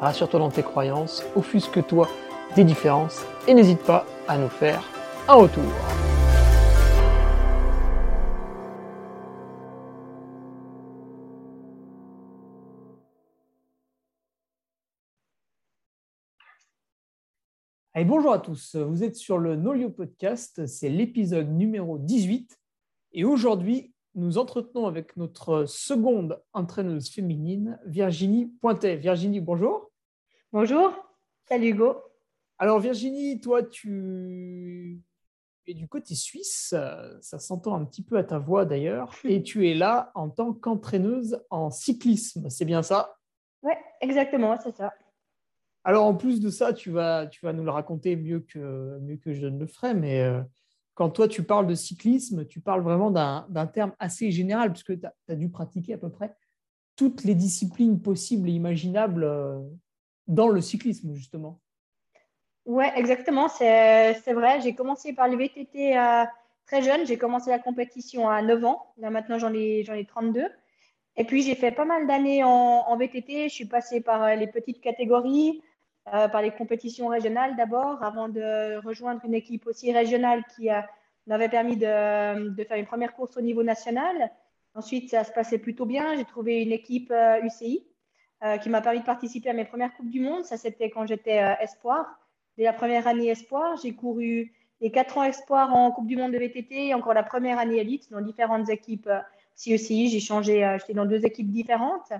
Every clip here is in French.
rassure-toi dans tes croyances, offusque-toi des différences et n'hésite pas à nous faire un retour. Allez, bonjour à tous, vous êtes sur le Nolio Podcast, c'est l'épisode numéro 18 et aujourd'hui nous entretenons avec notre seconde entraîneuse féminine, Virginie Pointet. Virginie, bonjour. Bonjour. Salut Hugo. Alors Virginie, toi, tu es du côté suisse, ça s'entend un petit peu à ta voix d'ailleurs, et tu es là en tant qu'entraîneuse en cyclisme, c'est bien ça? Oui, exactement, c'est ça. Alors en plus de ça, tu vas, tu vas nous le raconter mieux que, mieux que je ne le ferai, mais euh, quand toi tu parles de cyclisme, tu parles vraiment d'un terme assez général, puisque tu as, dû pratiquer à peu près toutes les disciplines possibles et imaginables euh, dans le cyclisme, justement. Oui, exactement, c'est vrai. J'ai commencé par le VTT euh, très jeune. J'ai commencé la compétition à 9 ans. Là, maintenant, j'en ai, ai 32. Et puis, j'ai fait pas mal d'années en, en, VTT. Je suis passée par euh, les petites catégories, euh, par les compétitions régionales d'abord, avant de rejoindre une équipe aussi régionale qui euh, m'avait permis de, faire une première course au niveau national. Ensuite, ça se passait plutôt bien. J'ai trouvé une équipe UCI euh, qui m'a permis de participer à mes premières Coupes du Monde. Ça, c'était quand j'étais espoir. Dès la première année espoir, j'ai couru les quatre ans espoir en Coupe du Monde de VTT et encore la première année élite dans différentes équipes CECI. J'ai changé, j'étais dans deux équipes différentes.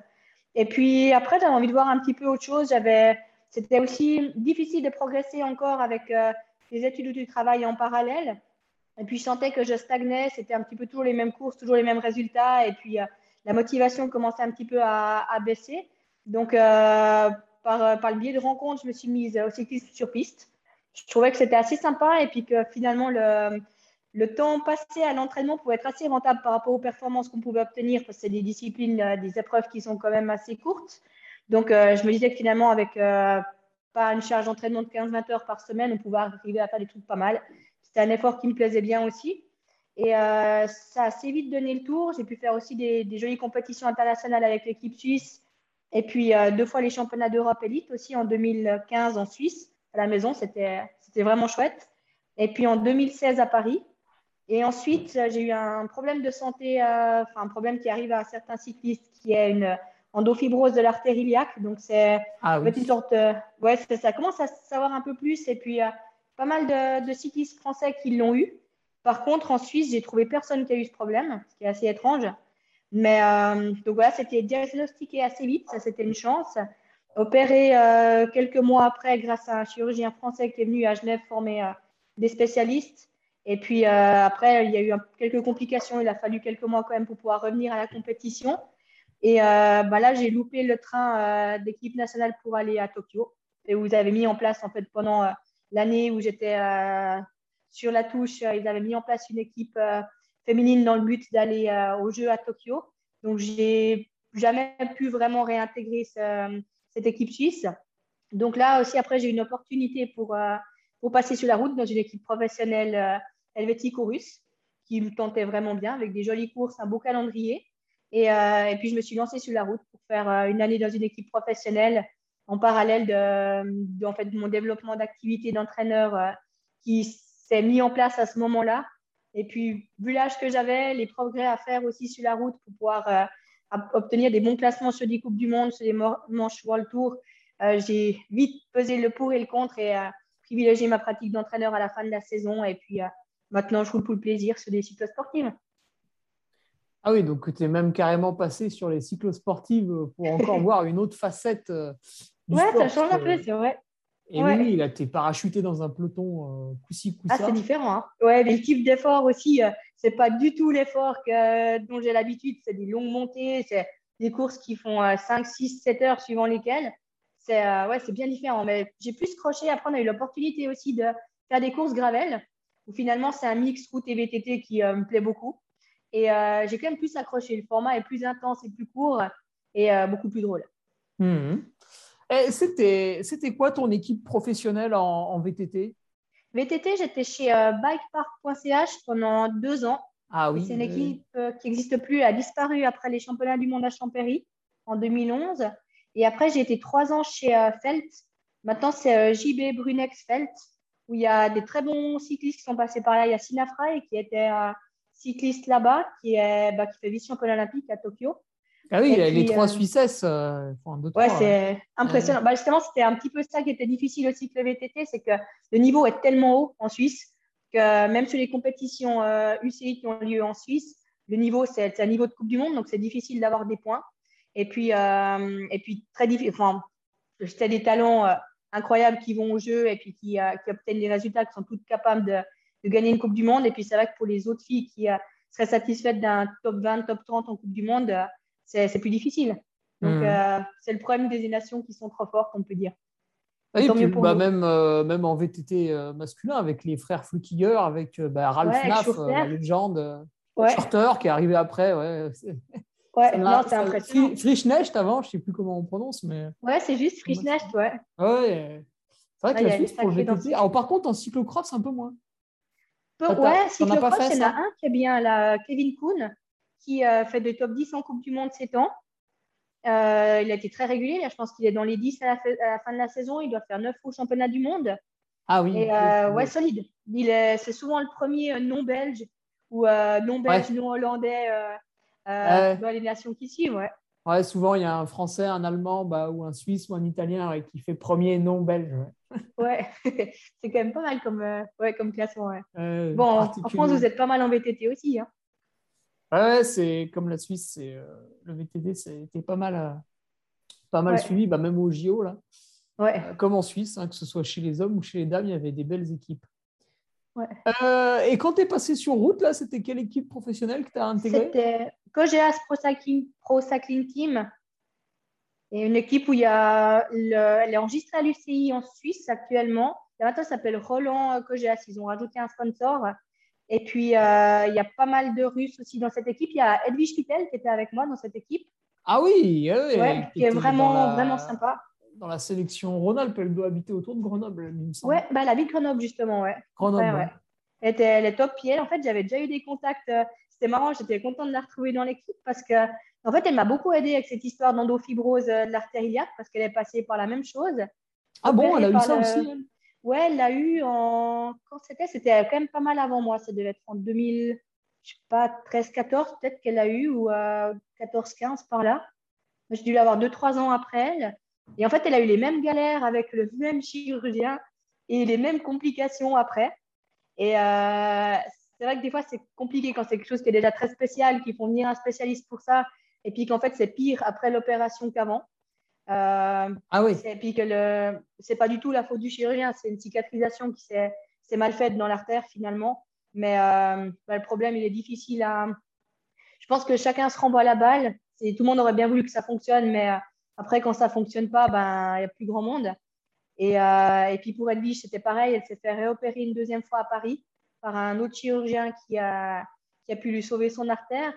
Et puis après, j'avais envie de voir un petit peu autre chose. J'avais c'était aussi difficile de progresser encore avec euh, les études du travail en parallèle. Et puis, je sentais que je stagnais. C'était un petit peu toujours les mêmes courses, toujours les mêmes résultats. Et puis, euh, la motivation commençait un petit peu à, baisser. Donc, euh, par, par, le biais de rencontres, je me suis mise au cyclisme sur piste. Je trouvais que c'était assez sympa et puis que finalement, le, le temps passé à l'entraînement pouvait être assez rentable par rapport aux performances qu'on pouvait obtenir parce que c'est des disciplines, des épreuves qui sont quand même assez courtes. Donc, euh, je me disais que finalement, avec euh, pas une charge d'entraînement de 15-20 heures par semaine, on pouvait arriver à faire des trucs pas mal. C'était un effort qui me plaisait bien aussi. Et euh, ça a assez vite donné le tour. J'ai pu faire aussi des, jolies compétitions internationales avec l'équipe suisse. Et puis deux fois les championnats d'Europe élite aussi en 2015 en Suisse, à la maison. C'était vraiment chouette. Et puis en 2016 à Paris. Et ensuite, j'ai eu un problème de santé, enfin un problème qui arrive à certains cyclistes, qui est une endofibrose de l'artère iliaque. Donc, c'est ah une sorte. ouais, ça commence à savoir un peu plus. Et puis, a pas mal de, cyclistes français qui l'ont eu. Par contre, en Suisse, j'ai trouvé personne qui a eu ce problème, ce qui est assez étrange. Mais euh, donc voilà, c'était diagnostiqué assez vite, ça c'était une chance. Opéré euh, quelques mois après grâce à un chirurgien français qui est venu à Genève former euh, des spécialistes. Et puis après, il y a eu quelques complications, il a fallu quelques mois quand même pour pouvoir revenir à la compétition. Et euh, bah là, j'ai loupé le train euh, d'équipe nationale pour aller à Tokyo. Et vous avez mis en place, en fait, pendant euh, l'année où j'étais sur la touche, ils avaient mis en place une équipe féminine dans le but d'aller aux Jeux à Tokyo. Donc, j'ai jamais pu vraiment réintégrer cette équipe suisse. Donc là aussi, après, j'ai eu une opportunité pour, passer sur la route dans une équipe professionnelle helvétique ou russe qui me tentait vraiment bien avec des jolies courses, un beau calendrier. Euh, et, puis, je me suis lancée sur la route pour faire euh, une année dans une équipe professionnelle en parallèle de, mon développement d'activité d'entraîneur euh, qui s'est mis en place à ce moment-là. Et puis, vu l'âge que j'avais, les progrès à faire aussi sur la route pour pouvoir obtenir des bons classements sur des Coupes du Monde, sur des manches World Tour, j'ai vite pesé le pour et le contre et privilégié ma pratique d'entraîneur à la fin de la saison. Et puis, maintenant, je roule pour le plaisir sur des cycles sportifs. Ah oui, donc tu es même carrément passé sur les cyclosportives pour encore voir une autre facette euh, du ouais, ça change un peu, c'est vrai. Et oui, il a été parachuté dans un peloton euh, coup Ah, c'est différent. Hein. Ouais, mais le type d'effort aussi, euh, c'est pas du tout l'effort dont j'ai l'habitude. C'est des longues montées, c'est des courses qui font 5, 6, 7 heures suivant lesquelles. c'est ouais, bien différent. Mais j'ai plus croché. Après, on a eu l'opportunité aussi de faire des courses gravel, où finalement, c'est un mix route et VTT qui me plaît beaucoup. Et j'ai quand même plus accroché. Le format est plus intense et plus court et beaucoup plus drôle. Mmh. C'était quoi ton équipe professionnelle en, VTT VTT, j'étais chez bikepark.ch pendant deux ans. Ah oui. C'est une équipe qui n'existe plus, a disparu après les championnats du monde à Champéry en 2011. Et après, j'ai été trois ans chez euh, Felt. Maintenant, c'est euh, JB Brunex Felt, où il y a des très bons cyclistes qui sont passés par là. Il y a Sinafra qui était euh, cycliste là-bas, qui, est, bah, qui fait vice-champion olympique à Tokyo. Ah oui, les trois Suissesses. ouais, c'est impressionnant. Bah, justement, c'était un petit peu ça qui était difficile aussi que le VTT, c'est que le niveau est tellement haut en Suisse que même sur les compétitions UCI qui ont lieu en Suisse, le niveau, c'est un niveau de Coupe du Monde, donc c'est difficile d'avoir des points. Et puis, euh, et puis très difficile. Enfin, c'était des talents euh, incroyables qui vont au jeu et puis qui, euh, qui, obtiennent des résultats, qui sont toutes capables de, de, gagner une Coupe du Monde. Et puis, c'est vrai que pour les autres filles qui seraient satisfaites d'un top 20, top 30 en Coupe du Monde, c'est plus difficile. Donc, mmh. c'est le problème des nations qui sont trop fortes, on peut dire. Ah puis, bah, même, même en VTT masculin, avec les frères Flukiger, avec bah, Ralph Naff, la légende, ouais. Shorter, qui est arrivé après. Ouais. Ouais, non, c'est impressionnant. Frischnecht avant, je ne sais plus comment on prononce, mais. Ouais, c'est juste Frischnecht, ouais. Ouais. C'est vrai que la Suisse, pour le VTT. Alors, par contre, en cyclocross, un peu moins. Peu, ouais, cyclocross, il y en a un qui est bien, là, Kevin Kuhn, qui euh, fait des top 10 en Coupe du Monde 7 ans. Euh, il a été très régulier. je pense qu'il est dans les 10 à la, fin de la saison. Il doit faire 9 au championnat du monde. Ah oui. Et, euh, ouais, solide. C'est souvent le premier non-belge ou non-belge, non-hollandais euh, dans les nations qui suivent. Ouais. Ouais, souvent, il y a un Français, un Allemand bah, ou un Suisse ou un Italien qui fait premier non belge. Ouais, c'est quand même pas mal comme, euh, ouais, comme classement. Ouais. bon, en France, vous êtes pas mal en VTT aussi. Hein. Ouais, c'est comme la Suisse, c'est euh, le VTT, c'était pas mal, pas mal suivi, bah, même au JO. Là. Ouais. comme en Suisse, hein, que ce soit chez les hommes ou chez les dames, il y avait des belles équipes. Euh, et quand tu es passé sur route, là, c'était quelle équipe professionnelle que tu as intégrée? C'était Cogeas Pro Cycling, Pro Cycling Team. Et une équipe où il y a elle est enregistrée à l'UCI en Suisse actuellement. La maintenant, s'appelle Roland Cogeas. Ils ont rajouté un sponsor. Et puis, euh, il y a pas mal de Russes aussi dans cette équipe. Il y a Edwige Kittel qui était avec moi dans cette équipe. Ah oui, oui qui est vraiment, vraiment sympa dans la sélection Rhône-Alpes, elle doit habiter autour de Grenoble, il me semble. Ouais, bah, elle habite Grenoble, justement, ouais. Grenoble. Ouais, Elle, était, elle, est top pied. En fait, j'avais déjà eu des contacts. Euh, c'était marrant, j'étais contente de la retrouver dans l'équipe parce que, en fait, elle m'a beaucoup aidé avec cette histoire d'endofibrose euh, de l'artère iliaque parce qu'elle est passée par la même chose. Ah bon, elle a eu ça aussi elle? Ouais, elle l'a eu en. Quand c'était C'était quand même pas mal avant moi. Ça devait être en 2000, je sais pas, 13-14 peut-être qu'elle a eu ou 14-15 par là. J'ai dû l'avoir 2-3 ans après elle. Et en fait, elle a eu les mêmes galères avec le même chirurgien et les mêmes complications après. Et euh, c'est vrai que des fois, c'est compliqué quand c'est quelque chose qui est déjà très spécial, qu'il faut venir un spécialiste pour ça, et puis qu'en fait, c'est pire après l'opération qu'avant. Euh, ah oui. Et puis que le, c'est pas du tout la faute du chirurgien, c'est une cicatrisation qui s'est, mal faite dans l'artère finalement. Mais euh, bah, le problème, il est difficile à. Je pense que chacun se renvoie la balle. C'est, tout le monde aurait bien voulu que ça fonctionne, mais après, quand ça ne fonctionne pas, ben, il n'y a plus grand monde. Et, euh, et puis pour Edwige, c'était pareil. Elle s'est fait réopérer une deuxième fois à Paris par un autre chirurgien qui a, qui a pu lui sauver son artère.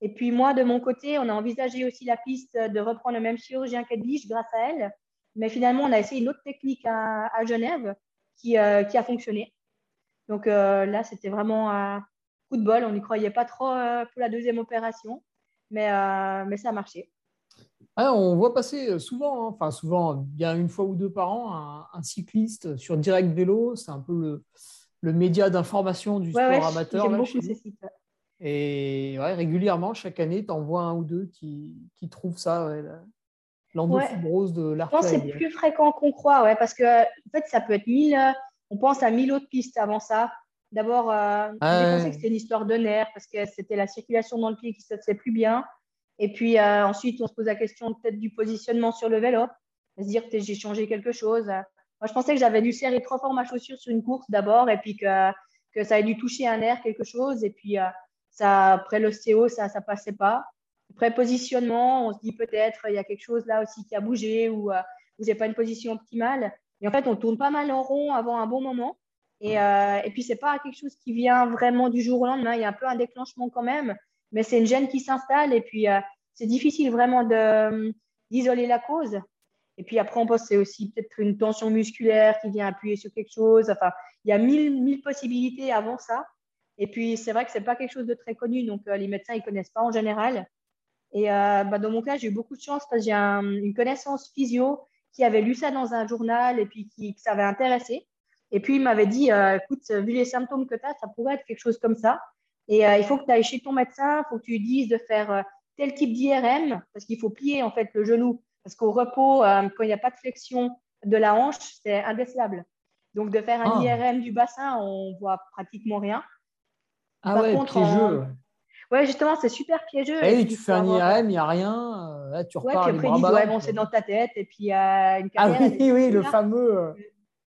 Et puis moi, de mon côté, on a envisagé aussi la piste de reprendre le même chirurgien qu'Edwige grâce à elle. Mais finalement, on a essayé une autre technique à, à Genève qui, euh, qui, a fonctionné. Donc euh, là, c'était vraiment un coup de bol. On n'y croyait pas trop pour la deuxième opération. Mais, mais ça a marché. Ah, on voit passer euh, souvent, hein, enfin souvent, bien une fois ou deux par an, un, cycliste sur Direct Vélo. C'est un peu le, le média d'information du sport amateur. Et régulièrement, chaque année, tu en vois un ou deux qui, qui trouvent ça, l'endofibrose de l'artère. Je pense que c'est plus fréquent qu'on croit, ouais, parce que en fait, ça peut être mille. On pense à mille autres pistes avant ça. D'abord, euh, ah, que c'était une histoire de nerfs parce que c'était la circulation dans le pied qui se faisait plus bien. Et puis euh, ensuite, on se pose la question peut-être du positionnement sur le vélo, se dire que j'ai changé quelque chose. Moi, je pensais que j'avais dû serrer trop fort ma chaussure sur une course d'abord, et puis que, que ça avait dû toucher un air, quelque chose. Et puis, euh, ça, après l'ostéo, ça ne passait pas. Après positionnement, on se dit peut-être il y a quelque chose là aussi qui a bougé, ou, euh, vous n'avez pas une position optimale. Et en fait, on tourne pas mal en rond avant un bon moment. Et, euh, et puis, ce n'est pas quelque chose qui vient vraiment du jour au lendemain. Il y a un peu un déclenchement quand même, mais c'est une gêne qui s'installe. Et puis, euh, c'est difficile vraiment d'isoler la cause. Et puis après, on pense que c'est aussi peut-être une tension musculaire qui vient appuyer sur quelque chose. Enfin, il y a mille, mille possibilités avant ça. Et puis, c'est vrai que ce n'est pas quelque chose de très connu. Donc, les médecins, ils ne connaissent pas en général. Et bah, dans mon cas, j'ai eu beaucoup de chance parce que j'ai une connaissance physio qui avait lu ça dans un journal et puis qui, ça avait intéressé. Et puis, il m'avait dit, euh, écoute, vu les symptômes que tu as, ça pourrait être quelque chose comme ça. Et euh, il faut que tu ailles chez ton médecin, il faut que tu lui dises de faire euh, tel type d'IRM, parce qu'il faut plier en fait le genou. Parce qu'au repos, quand il n'y a pas de flexion de la hanche, c'est indécelable. Donc, de faire un ah. IRM du bassin, on voit pratiquement rien. Ah ouais, contre, piégeux. Ouais, justement, c'est super piégeux. Et eh tu fais un IRM, il n'y a rien. Là, tu repars ouais, puis après, ils disent, ouais, bon, c'est dans ta tête. Et puis, il y a une carrière. Ah oui, oui, le fameux.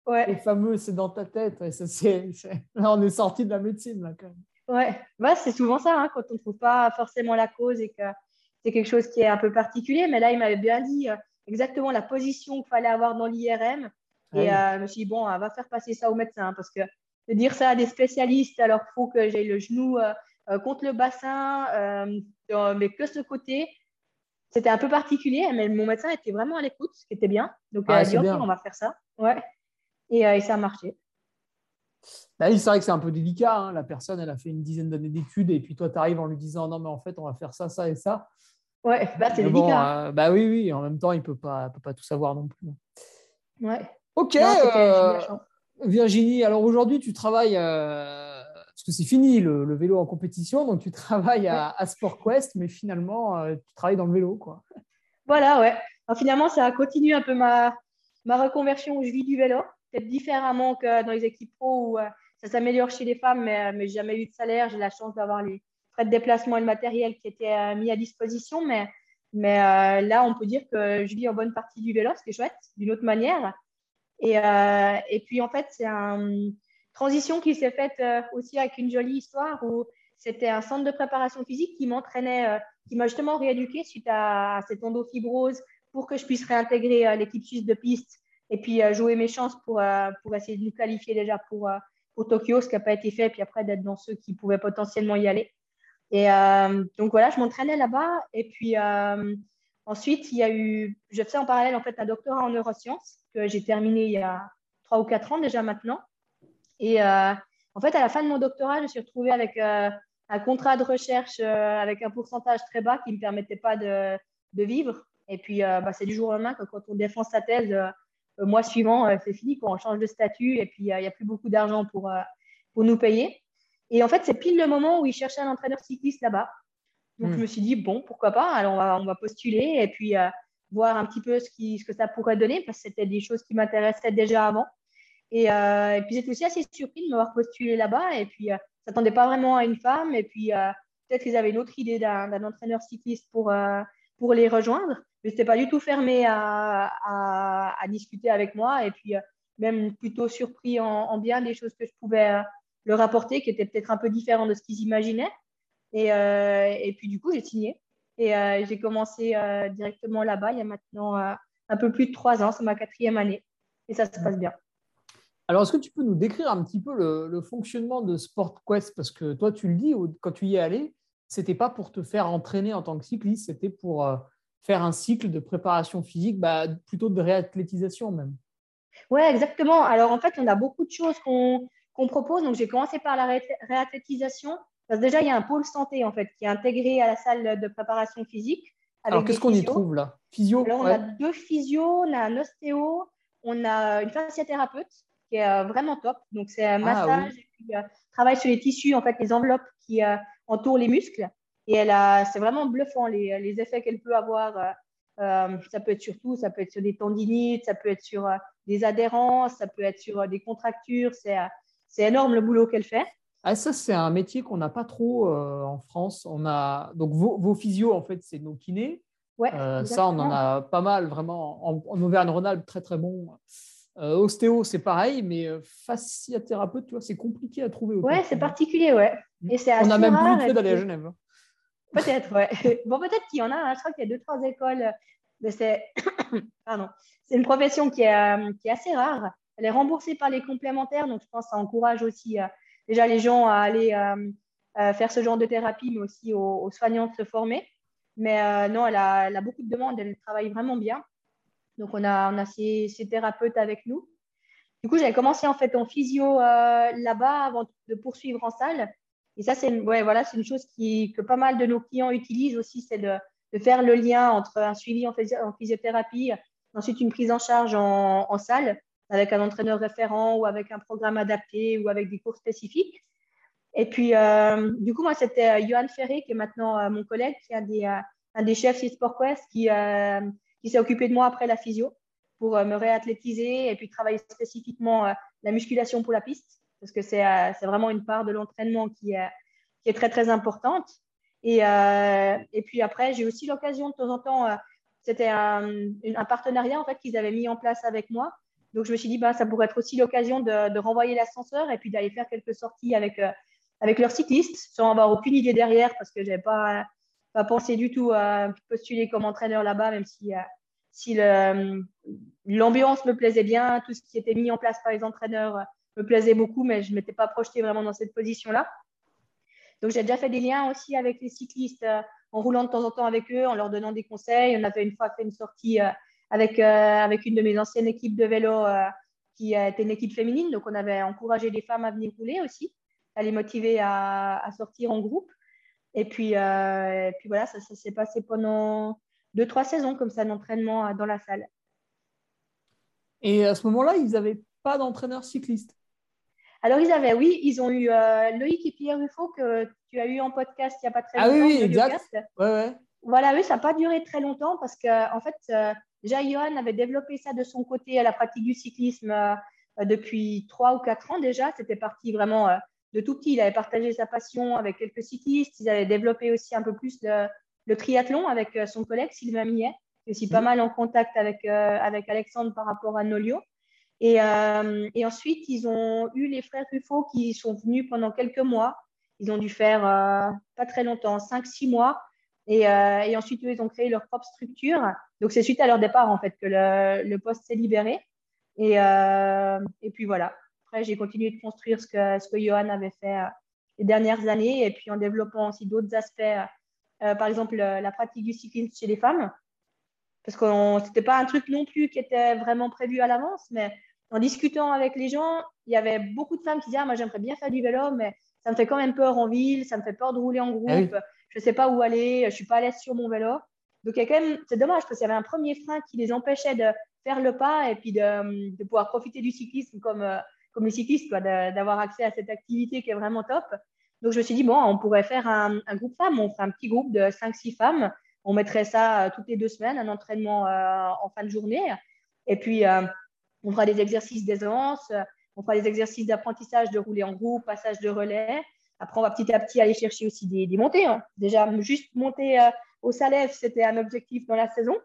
Ouais. Le fameux, c'est dans ta tête. Là, on est sorti de la médecine, là, quand même. Ouais, bah, c'est souvent ça, hein, quand on ne trouve pas forcément la cause et que c'est quelque chose qui est un peu particulier. Mais là, il m'avait bien dit euh, exactement la position qu'il fallait avoir dans l'IRM. Et euh, je me suis dit, bon, on va faire passer ça au médecin parce que de dire ça à des spécialistes, alors qu'il faut que j'ai le genou euh, contre le bassin, mais que ce côté, c'était un peu particulier. Mais mon médecin était vraiment à l'écoute, ce qui était bien. Donc, il a dit, OK, on va faire ça. Ouais. Euh, et, ça a marché. Bah c'est vrai que c'est un peu délicat. Hein. La personne, elle a fait une dizaine d'années d'études et puis toi, tu arrives en lui disant non, mais en fait, on va faire ça, ça et ça. Ouais, bah, c'est délicat. Euh, bah oui, oui, en même temps, il ne peut pas, peut pas tout savoir non plus. Ouais. Ok, euh, Virginie, alors aujourd'hui, tu travailles, parce que c'est fini le, vélo en compétition, donc tu travailles à, à SportQuest, mais finalement, tu travailles dans le vélo. quoi. Voilà, ouais. finalement, ça a continué un peu ma, ma reconversion où je vis du vélo peut-être différemment que dans les équipes pro où euh, ça s'améliore chez les femmes, mais, euh, mais jamais eu de salaire. J'ai la chance d'avoir les frais de déplacement et le matériel qui étaient euh, mis à disposition. Mais, mais là, on peut dire que je vis en bonne partie du vélo, ce qui est chouette, d'une autre manière. Et, et puis, en fait, c'est une transition qui s'est faite aussi avec une jolie histoire où c'était un centre de préparation physique qui m'entraînait, qui m'a justement rééduqué suite à, à cette endofibrose pour que je puisse réintégrer l'équipe suisse de piste et puis euh, jouer mes chances pour, euh, pour essayer de nous qualifier déjà pour, euh, pour Tokyo, ce qui n'a pas été fait, puis après d'être dans ceux qui pouvaient potentiellement y aller. Et donc voilà, je m'entraînais là-bas. Et puis ensuite, il y a eu, je fais en parallèle en fait un doctorat en neurosciences que j'ai terminé il y a trois ou quatre ans déjà maintenant. Et en fait, à la fin de mon doctorat, je me suis retrouvée avec un contrat de recherche avec un pourcentage très bas qui ne me permettait pas de, vivre. Et puis, bah, c'est du jour au lendemain que quand on défend sa thèse, euh, mois suivant, euh, c'est fini, on change de statut et puis il n'y a plus beaucoup d'argent pour, euh, pour nous payer. Et en fait, c'est pile le moment où ils cherchaient un entraîneur cycliste là-bas. Donc, je hmm. me suis dit, bon, pourquoi pas Alors, on va, on va postuler et puis voir un petit peu ce, qui, ce que ça pourrait donner parce que c'était des choses qui m'intéressaient déjà avant. Et, et puis, j'étais aussi assez surpris de m'avoir postulé là-bas. Et puis, ça s'attendait pas vraiment à une femme. Et puis, peut-être qu'ils avaient une autre idée d'un entraîneur cycliste pour, pour les rejoindre mais n'était pas du tout fermé à, à, discuter avec moi et puis euh, même plutôt surpris en, bien des choses que je pouvais euh, leur apporter qui étaient peut-être un peu différentes de ce qu'ils imaginaient. Et, euh, et, puis du coup, j'ai signé et j'ai commencé directement là-bas il y a maintenant un peu plus de trois ans, c'est ma quatrième année et ça se passe bien. Alors, est-ce que tu peux nous décrire un petit peu le, le fonctionnement de SportQuest? Parce que toi, tu le dis, quand tu y es allé, c'était pas pour te faire entraîner en tant que cycliste, c'était pour faire un cycle de préparation physique, bah, plutôt de réathlétisation même. Oui, exactement. Alors en fait, on a beaucoup de choses qu'on propose. Donc j'ai commencé par la réathlétisation. Parce que déjà, il y a un pôle santé en fait qui est intégré à la salle de préparation physique. Alors qu'est-ce qu'on y trouve là? Physio Alors, On a deux physios, on a un ostéo, on a une fasciathérapeute qui est euh, vraiment top. Donc c'est un ah massage et puis, euh, travail sur les tissus, en fait, les enveloppes qui euh, entourent les muscles. Et elle a, c'est vraiment bluffant les, les effets qu'elle peut avoir. Euh, ça peut être sur tout, ça peut être sur des tendinites, ça peut être sur des adhérences, ça peut être sur des contractures. C'est, c'est énorme le boulot qu'elle fait. Ah, ça, c'est un métier qu'on n'a pas trop en France. On a donc vos, vos physios, en fait, c'est nos kinés. Ouais, ça, on en a pas mal, vraiment. En, Auvergne-Rhône-Alpes, très très bon. ostéo, c'est pareil, mais fasciathérapeute, tu vois, c'est compliqué à trouver. Ouais, c'est particulier, ouais. Et c'est on a même plus de d'aller à Genève. Peut-être, ouais. Bon, peut-être qu'il y en a. Hein. Je crois qu'il y a deux, trois écoles, mais c'est pardon, c'est une profession qui est, qui est, assez rare. Elle est remboursée par les complémentaires, donc je pense que ça encourage aussi déjà les gens à aller faire ce genre de thérapie, mais aussi aux, soignants de se former. Mais non, elle a, beaucoup de demandes, elle travaille vraiment bien. Donc on a, on a ces, thérapeutes avec nous. Du coup, j'avais commencé en fait en physio euh, là-bas avant de poursuivre en salle. Et ça, c'est ouais, voilà, une chose qui, que pas mal de nos clients utilisent aussi, c'est de, faire le lien entre un suivi en, physiothérapie, ensuite une prise en charge en, salle avec un entraîneur référent ou avec un programme adapté ou avec des cours spécifiques. Et puis, euh, du coup, moi, c'était euh, Johan Ferré, qui est maintenant mon collègue, qui est un des, un des chefs chez SportQuest, qui, s'est occupé de moi après la physio pour euh, me réathlétiser et puis travailler spécifiquement euh, la musculation pour la piste, parce que c'est euh, vraiment une part de l'entraînement qui est, très, très importante. Et, et puis après, j'ai aussi l'occasion de temps en temps, c'était un, un, partenariat en fait qu'ils avaient mis en place avec moi. Donc je me suis dit, bah, ça pourrait être aussi l'occasion de, renvoyer l'ascenseur et puis d'aller faire quelques sorties avec, avec leurs cyclistes, sans avoir aucune idée derrière, parce que je n'avais pas, pensé du tout à postuler comme entraîneur là-bas, même si si l'ambiance me plaisait bien, tout ce qui était mis en place par les entraîneurs euh, me plaisait beaucoup, mais je ne m'étais pas projetée vraiment dans cette position-là. Donc, j'ai déjà fait des liens aussi avec les cyclistes euh, en roulant de temps en temps avec eux, en leur donnant des conseils. On avait une fois fait une sortie euh, avec, avec une de mes anciennes équipes de vélo qui était une équipe féminine. Donc, on avait encouragé les femmes à venir rouler aussi, à les motiver à, sortir en groupe. Et puis, et puis voilà, ça s'est passé pendant deux, trois saisons comme ça d'entraînement euh, dans la salle. Et à ce moment-là, ils n'avaient pas d'entraîneur cycliste Alors, ils avaient, oui, ils ont eu euh, Loïc et Pierre Ruffo que tu as eu en podcast il n'y a pas très longtemps. Ah oui, oui, exact. Ouais, ouais. Voilà, oui, ça n'a pas duré très longtemps parce que, en fait, euh, Johan avait développé ça de son côté à la pratique du cyclisme depuis trois ou quatre ans déjà. C'était parti vraiment de tout petit. Il avait partagé sa passion avec quelques cyclistes. Ils avaient développé aussi un peu plus le triathlon avec euh, son collègue Sylvain Millet, qui est aussi pas mhm. mal en contact avec, euh, avec Alexandre par rapport à Nolio. Et, euh, et, ensuite, ils ont eu les frères Ruffo qui sont venus pendant quelques mois. Ils ont dû faire pas très longtemps, 5-6 mois. Et, et, ensuite, ils ont créé leur propre structure. Donc, c'est suite à leur départ, en fait, que le, le poste s'est libéré. Et, et, puis voilà. Après, j'ai continué de construire ce que, ce que Johan avait fait les dernières années et puis en développant aussi d'autres aspects euh, par exemple, la pratique du cyclisme chez les femmes. Parce que ce n'était pas un truc non plus qui était vraiment prévu à l'avance, mais en discutant avec les gens, il y avait beaucoup de femmes qui disaient ah, Moi, j'aimerais bien faire du vélo, mais ça me fait quand même peur en ville, ça me fait peur de rouler en groupe, ah je ne sais pas où aller, je ne suis pas à l'aise sur mon vélo. Donc, c'est dommage parce qu'il y avait un premier frein qui les empêchait de faire le pas et puis de, de pouvoir profiter du cyclisme comme, euh, comme les cyclistes, d'avoir accès à cette activité qui est vraiment top. Donc, je me suis dit, bon, on pourrait faire un, groupe femmes. On ferait un petit groupe de 5-6 femmes. On mettrait ça euh, toutes les deux semaines, un entraînement euh, en fin de journée. Et puis, euh, on fera des exercices d'aisance, on fera des exercices d'apprentissage de rouler en groupe, passage de relais. Après, on va petit à petit aller chercher aussi des, montées. Hein. Déjà, juste monter au Salève, c'était un objectif dans la saison.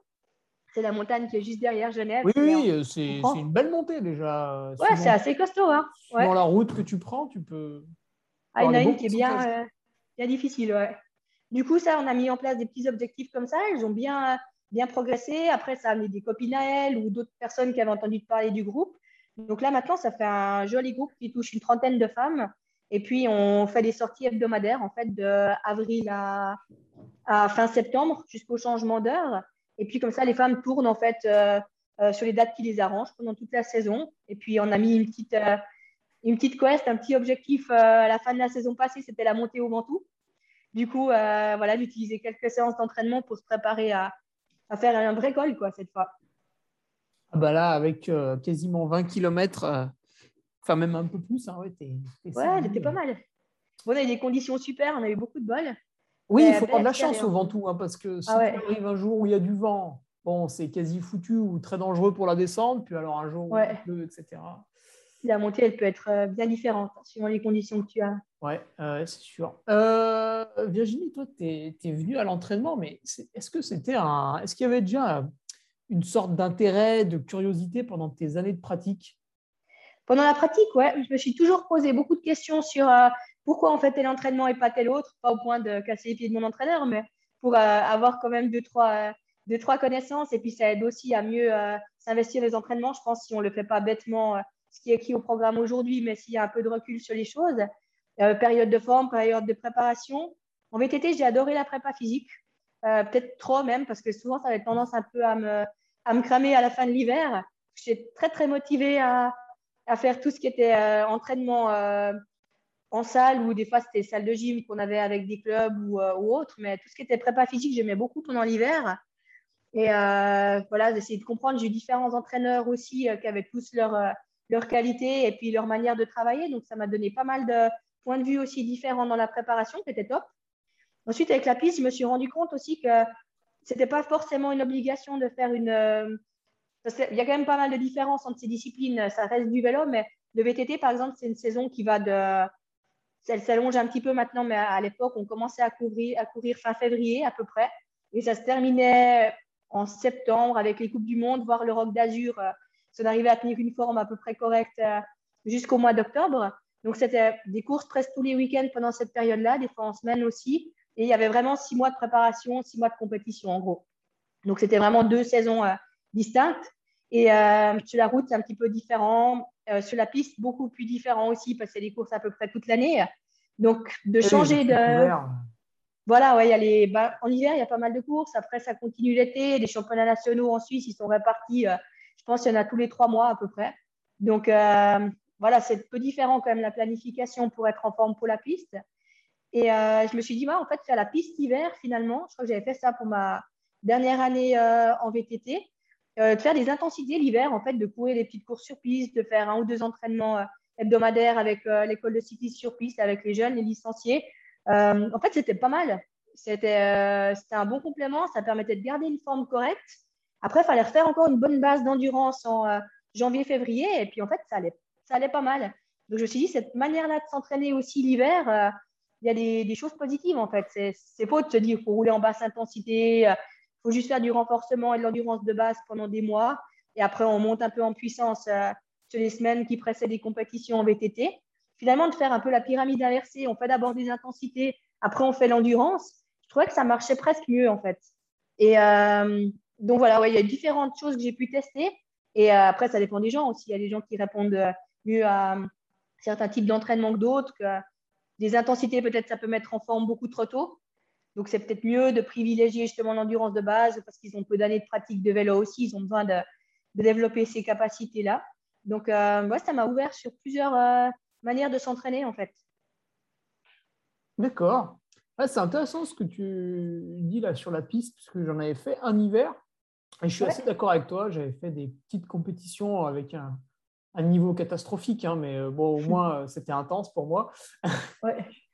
C'est la montagne qui est juste derrière Genève. Oui, oui, c'est une belle montée déjà. Ouais, c'est assez costaud. Hein. Dans la route que tu prends, tu peux. Ah, il y en a une qui est bien, euh, bien difficile. Ouais. Du coup, ça, on a mis en place des petits objectifs comme ça. Elles ont bien, bien progressé. Après, ça a amené des copines à elles ou d'autres personnes qui avaient entendu parler du groupe. Donc là, maintenant, ça fait un joli groupe qui touche une trentaine de femmes. Et puis, on fait des sorties hebdomadaires, en fait, de avril à, à fin septembre jusqu'au changement d'heure. Et puis, comme ça, les femmes tournent, en fait, euh, euh, sur les dates qui les arrangent pendant toute la saison. Et puis, on a mis une petite, une petite quest, un petit objectif euh, à la fin de la saison passée, c'était la montée au Ventoux. Du coup, euh, voilà, d'utiliser quelques séances d'entraînement pour se préparer à, faire un vrai col, quoi, cette fois. Ah bah là, avec euh, quasiment 20 km, enfin même un peu plus, hein, ouais, ouais, elle était pas mal. on a eu des conditions super, on a eu beaucoup de bol. Oui, il faut prendre de la chance au Ventoux, hein, parce que si ah arrive un jour où il y a du vent, bon, c'est quasi foutu ou très dangereux pour la descente, puis alors un jour où il pleut, etc la montée, elle peut être euh, bien différente hein, suivant les conditions que tu as. Oui, c'est sûr. Euh, Virginie, toi, tu es, venue à l'entraînement, mais est-ce que c'était un. Est-ce qu'il y avait déjà une sorte d'intérêt, de curiosité pendant tes années de pratique? Pendant la pratique, ouais, je me suis toujours posé beaucoup de questions sur euh, pourquoi on fait tel entraînement et pas tel autre, pas au point de casser les pieds de mon entraîneur, mais pour avoir quand même deux trois, deux, trois connaissances et puis ça aide aussi à mieux s'investir les entraînements. Je pense si on ne le fait pas bêtement, ce qui est écrit au programme aujourd'hui, mais s'il y a un peu de recul sur les choses. période de forme, période de préparation. En VTT, j'ai adoré la prépa physique, peut-être trop même, parce que souvent ça avait tendance un peu à me, à me cramer à la fin de l'hiver. J'étais très, très motivée à, à, faire tout ce qui était entraînement en salle ou des fois c'était salle de gym qu'on avait avec des clubs ou, euh, ou autre, mais tout ce qui était prépa physique, j'aimais beaucoup pendant l'hiver. Et euh, voilà, d'essayer de comprendre. J'ai eu différents entraîneurs aussi euh, qui avaient tous leur, leur qualité et puis leur manière de travailler. Donc, ça m'a donné pas mal de points de vue aussi différents dans la préparation, qui était top. Ensuite, avec la piste, je me suis rendu compte aussi que ce n'était pas forcément une obligation de faire une. Il y a quand même pas mal de différences entre ces disciplines. Ça reste du vélo, mais le VTT, par exemple, c'est une saison qui va de elle s'allonge un petit peu maintenant, mais à, l'époque, on commençait à courir, à courir fin février à peu près. Et ça se terminait en septembre avec les Coupes du Monde, voire le Rock d'Azur. Euh, on arrivait à tenir une forme à peu près correcte euh, jusqu'au mois d'octobre. Donc, c'était des courses presque tous les week-ends pendant cette période-là, des fois en semaine aussi. Et il y avait vraiment six mois de préparation, six mois de compétition en gros. Donc, c'était vraiment deux saisons euh, distinctes. Et sur la route, c'est un petit peu différent. sur la piste, beaucoup plus différent aussi, parce que c'est des courses à peu près toute l'année. Donc, de changer de. Voilà, ouais, y a les... Bah, en hiver, il y a pas mal de courses. Après, ça continue l'été. Les championnats nationaux en Suisse, ils sont répartis, euh, je pense qu'il y en a tous les trois mois à peu près. Donc, euh, voilà, c'est un peu différent quand même la planification pour être en forme pour la piste. Et euh, je me suis dit, bah, en fait, faire la piste hiver, finalement, je crois que j'avais fait ça pour ma dernière année en VTT, de faire des intensités l'hiver, en fait, de courir des petites courses sur piste, de faire un ou deux entraînements hebdomadaire avec euh, l'école de cyclisme sur piste, avec les jeunes, les licenciés. Euh, en fait, c'était pas mal. Euh, c'était un bon complément. Ça permettait de garder une forme correcte. Après, il fallait refaire encore une bonne base d'endurance en janvier-février. Et puis, en fait, ça allait, ça allait pas mal. Donc, je me suis dit, cette manière-là de s'entraîner aussi l'hiver, il y a des, des, choses positives, en fait. C'est faux de se dire qu'il faut rouler en basse intensité, il faut juste faire du renforcement et de l'endurance de base pendant des mois. Et après, on monte un peu en puissance sur les semaines qui précèdent les compétitions en VTT. Finalement, de faire un peu la pyramide inversée, on fait d'abord des intensités, après on fait l'endurance. Je trouvais que ça marchait presque mieux en fait. Et euh, donc voilà, il y a différentes choses que j'ai pu tester. Et euh, après, ça dépend des gens aussi. Il y a des gens qui répondent euh, mieux à certains types d'entraînement que d'autres. Des intensités, peut-être, ça peut mettre en forme beaucoup trop tôt. Donc, c'est peut-être mieux de privilégier justement l'endurance de base parce qu'ils ont peu d'années de pratique de vélo aussi. Ils ont besoin de développer ces capacités-là. Donc, euh, ça m'a ouvert sur plusieurs euh, manières de s'entraîner, en fait. D'accord. c'est intéressant ce que tu dis là sur la piste, puisque j'en avais fait un hiver. Et je suis assez d'accord avec toi. J'avais fait des petites compétitions avec un, niveau catastrophique, hein, mais euh, bon, au moins, c'était intense pour moi.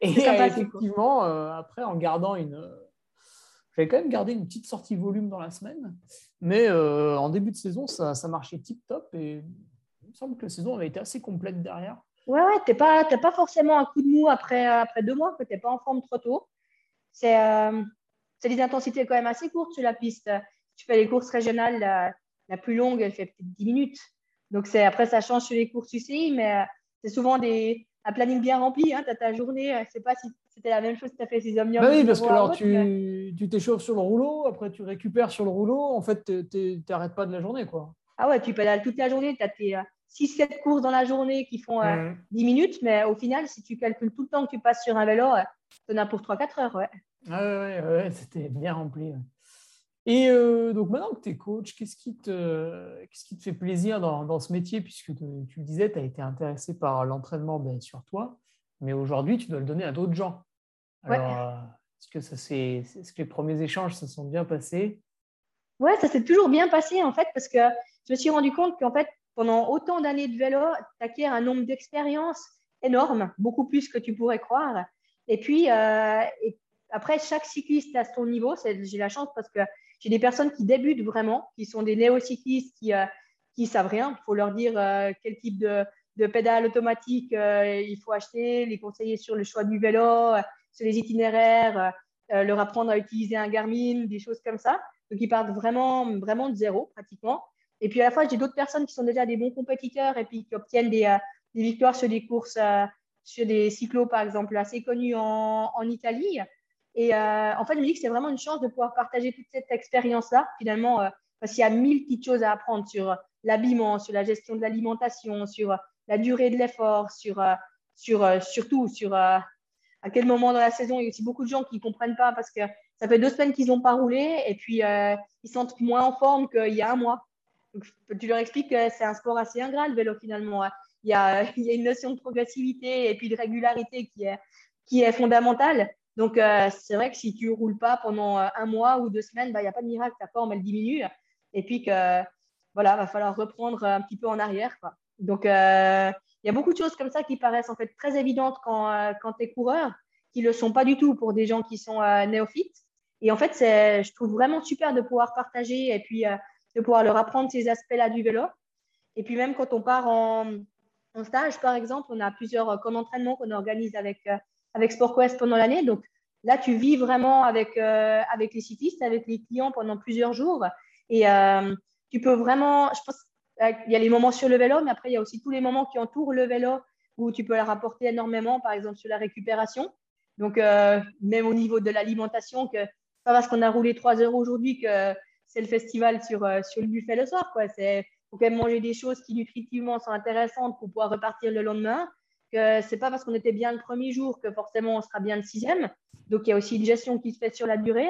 Et effectivement, après, en gardant une. J'avais quand même gardé une petite sortie volume dans la semaine, mais en début de saison, ça, ça marchait tip top et me semble que la saison avait été assez complète derrière. Ouais, ouais, n'as pas, pas forcément un coup de mou après, après deux mois, que tu n'es pas en forme trop tôt. C'est euh, des intensités quand même assez courtes sur la piste. Tu fais les courses régionales, la, plus longue, elle fait peut-être 10 minutes. Donc après, ça change sur les courses UCI, mais euh, c'est souvent des, un planning bien rempli. Hein, tu as ta journée, je ne sais pas si c'était la même chose que tu as fait ces omniums. Bah oui, parce que alors tu t'échauffes sur le rouleau, après tu récupères sur le rouleau. En fait, tu n'arrêtes pas de la journée. quoi. Ah ouais, tu pédales toute la journée, tu as tes, 6-7 courses dans la journée qui font 10 euh, mm. minutes, mais au final, si tu calcules tout le temps que tu passes sur un vélo, tu en as pour 3-4 heures. Ouais. Ah ouais, ouais, c'était bien rempli. Et euh, donc maintenant que tu es coach, qu'est-ce qui, te, qu'est-ce qui te fait plaisir dans, dans ce métier? Puisque tu le disais, tu as été intéressé par l'entraînement bien sur toi, mais aujourd'hui, tu dois le donner à d'autres gens. Alors, euh, est-ce que, ça est-ce que les premiers échanges se sont bien passés? Ouais, ça s'est toujours bien passé en fait, parce que je me suis rendu compte qu'en fait, pendant autant d'années de vélo, tu acquiers un nombre d'expériences énorme, beaucoup plus que tu pourrais croire. Et puis, euh, après, chaque cycliste à son niveau. J'ai la chance parce que j'ai des personnes qui débutent vraiment, qui sont des néo-cyclistes qui ne euh, savent rien. Il faut leur dire euh, quel type de, pédale automatique il faut acheter, les conseiller sur le choix du vélo, sur les itinéraires, leur apprendre à utiliser un Garmin, des choses comme ça. Donc, ils partent vraiment, vraiment de zéro pratiquement. Et puis à la fois, j'ai d'autres personnes qui sont déjà des bons compétiteurs et puis qui obtiennent des, euh, victoires sur des courses, euh, sur des cyclos par exemple assez connus en, Italie. Et en fait, je me dis que c'est vraiment une chance de pouvoir partager toute cette expérience-là, finalement, parce qu'il y a mille petites choses à apprendre sur l'habillement, sur la gestion de l'alimentation, sur la durée de l'effort, sur, sur, surtout sur à quel moment dans la saison. Il y a aussi beaucoup de gens qui ne comprennent pas parce que ça fait deux semaines qu'ils n'ont pas roulé et puis ils sentent moins en forme qu'il y a un mois. Donc, tu leur expliques que c'est un sport assez ingrat, le vélo, finalement. Hein. Il y, a, une notion de progressivité et puis de régularité qui est fondamentale. Donc, euh, c'est vrai que si tu ne roules pas pendant euh, un mois ou deux semaines, bah, il n'y a pas de miracle, ta forme, elle diminue. Et puis que, voilà, va falloir reprendre un petit peu en arrière. Donc, euh, il y a beaucoup de choses comme ça qui paraissent en fait très évidentes quand, quand tu es coureur, qui ne le sont pas du tout pour des gens qui sont néophytes. Et en fait, je trouve vraiment super de pouvoir partager et puis de pouvoir leur apprendre ces aspects-là du vélo. Et puis même quand on part en, en stage, par exemple, on a plusieurs camps d'entraînement qu'on organise avec, euh, avec SportQuest pendant l'année. Donc là, tu vis vraiment avec, euh, avec les cyclistes, avec les clients pendant plusieurs jours. Et euh, tu peux vraiment, je pense, il y a les moments sur le vélo, mais après, il y a aussi tous les moments qui entourent le vélo où tu peux leur apporter énormément, par exemple sur la récupération. Donc, même au niveau de l'alimentation, que pas parce qu'on a roulé trois heures aujourd'hui que c'est le festival sur, euh, sur le buffet le soir. Il faut quand même manger des choses qui nutritivement sont intéressantes pour pouvoir repartir le lendemain. Que c'est pas parce qu'on était bien le premier jour que forcément on sera bien le sixième. Donc il y a aussi une gestion qui se fait sur la durée.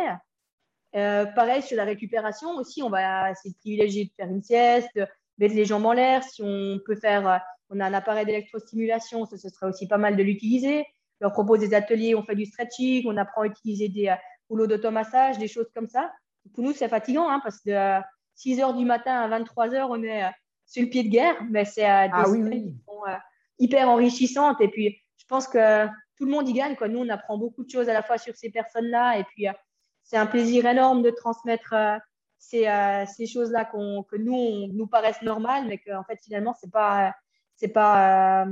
Euh, pareil sur la récupération aussi, on va essayer de privilégier de faire une sieste, de mettre les jambes en l'air. Si on peut faire, euh, on a un appareil d'électrostimulation, ce serait aussi pas mal de l'utiliser. On leur propose des ateliers, on fait du stretching, on apprend à utiliser des rouleaux d'automassage, des choses comme ça pour nous, c'est fatigant hein, parce que de 6 h du matin à 23 h, on est euh, sur le pied de guerre, mais c'est euh, des ah, qui sont euh, hyper enrichissantes. Et puis, je pense que tout le monde y gagne. Quoi. Nous, on apprend beaucoup de choses à la fois sur ces personnes-là. Et puis, c'est un plaisir énorme de transmettre ces, ces choses-là que nous, on, nous paraissent normales, mais qu'en fait, finalement, c'est pas, c'est pas,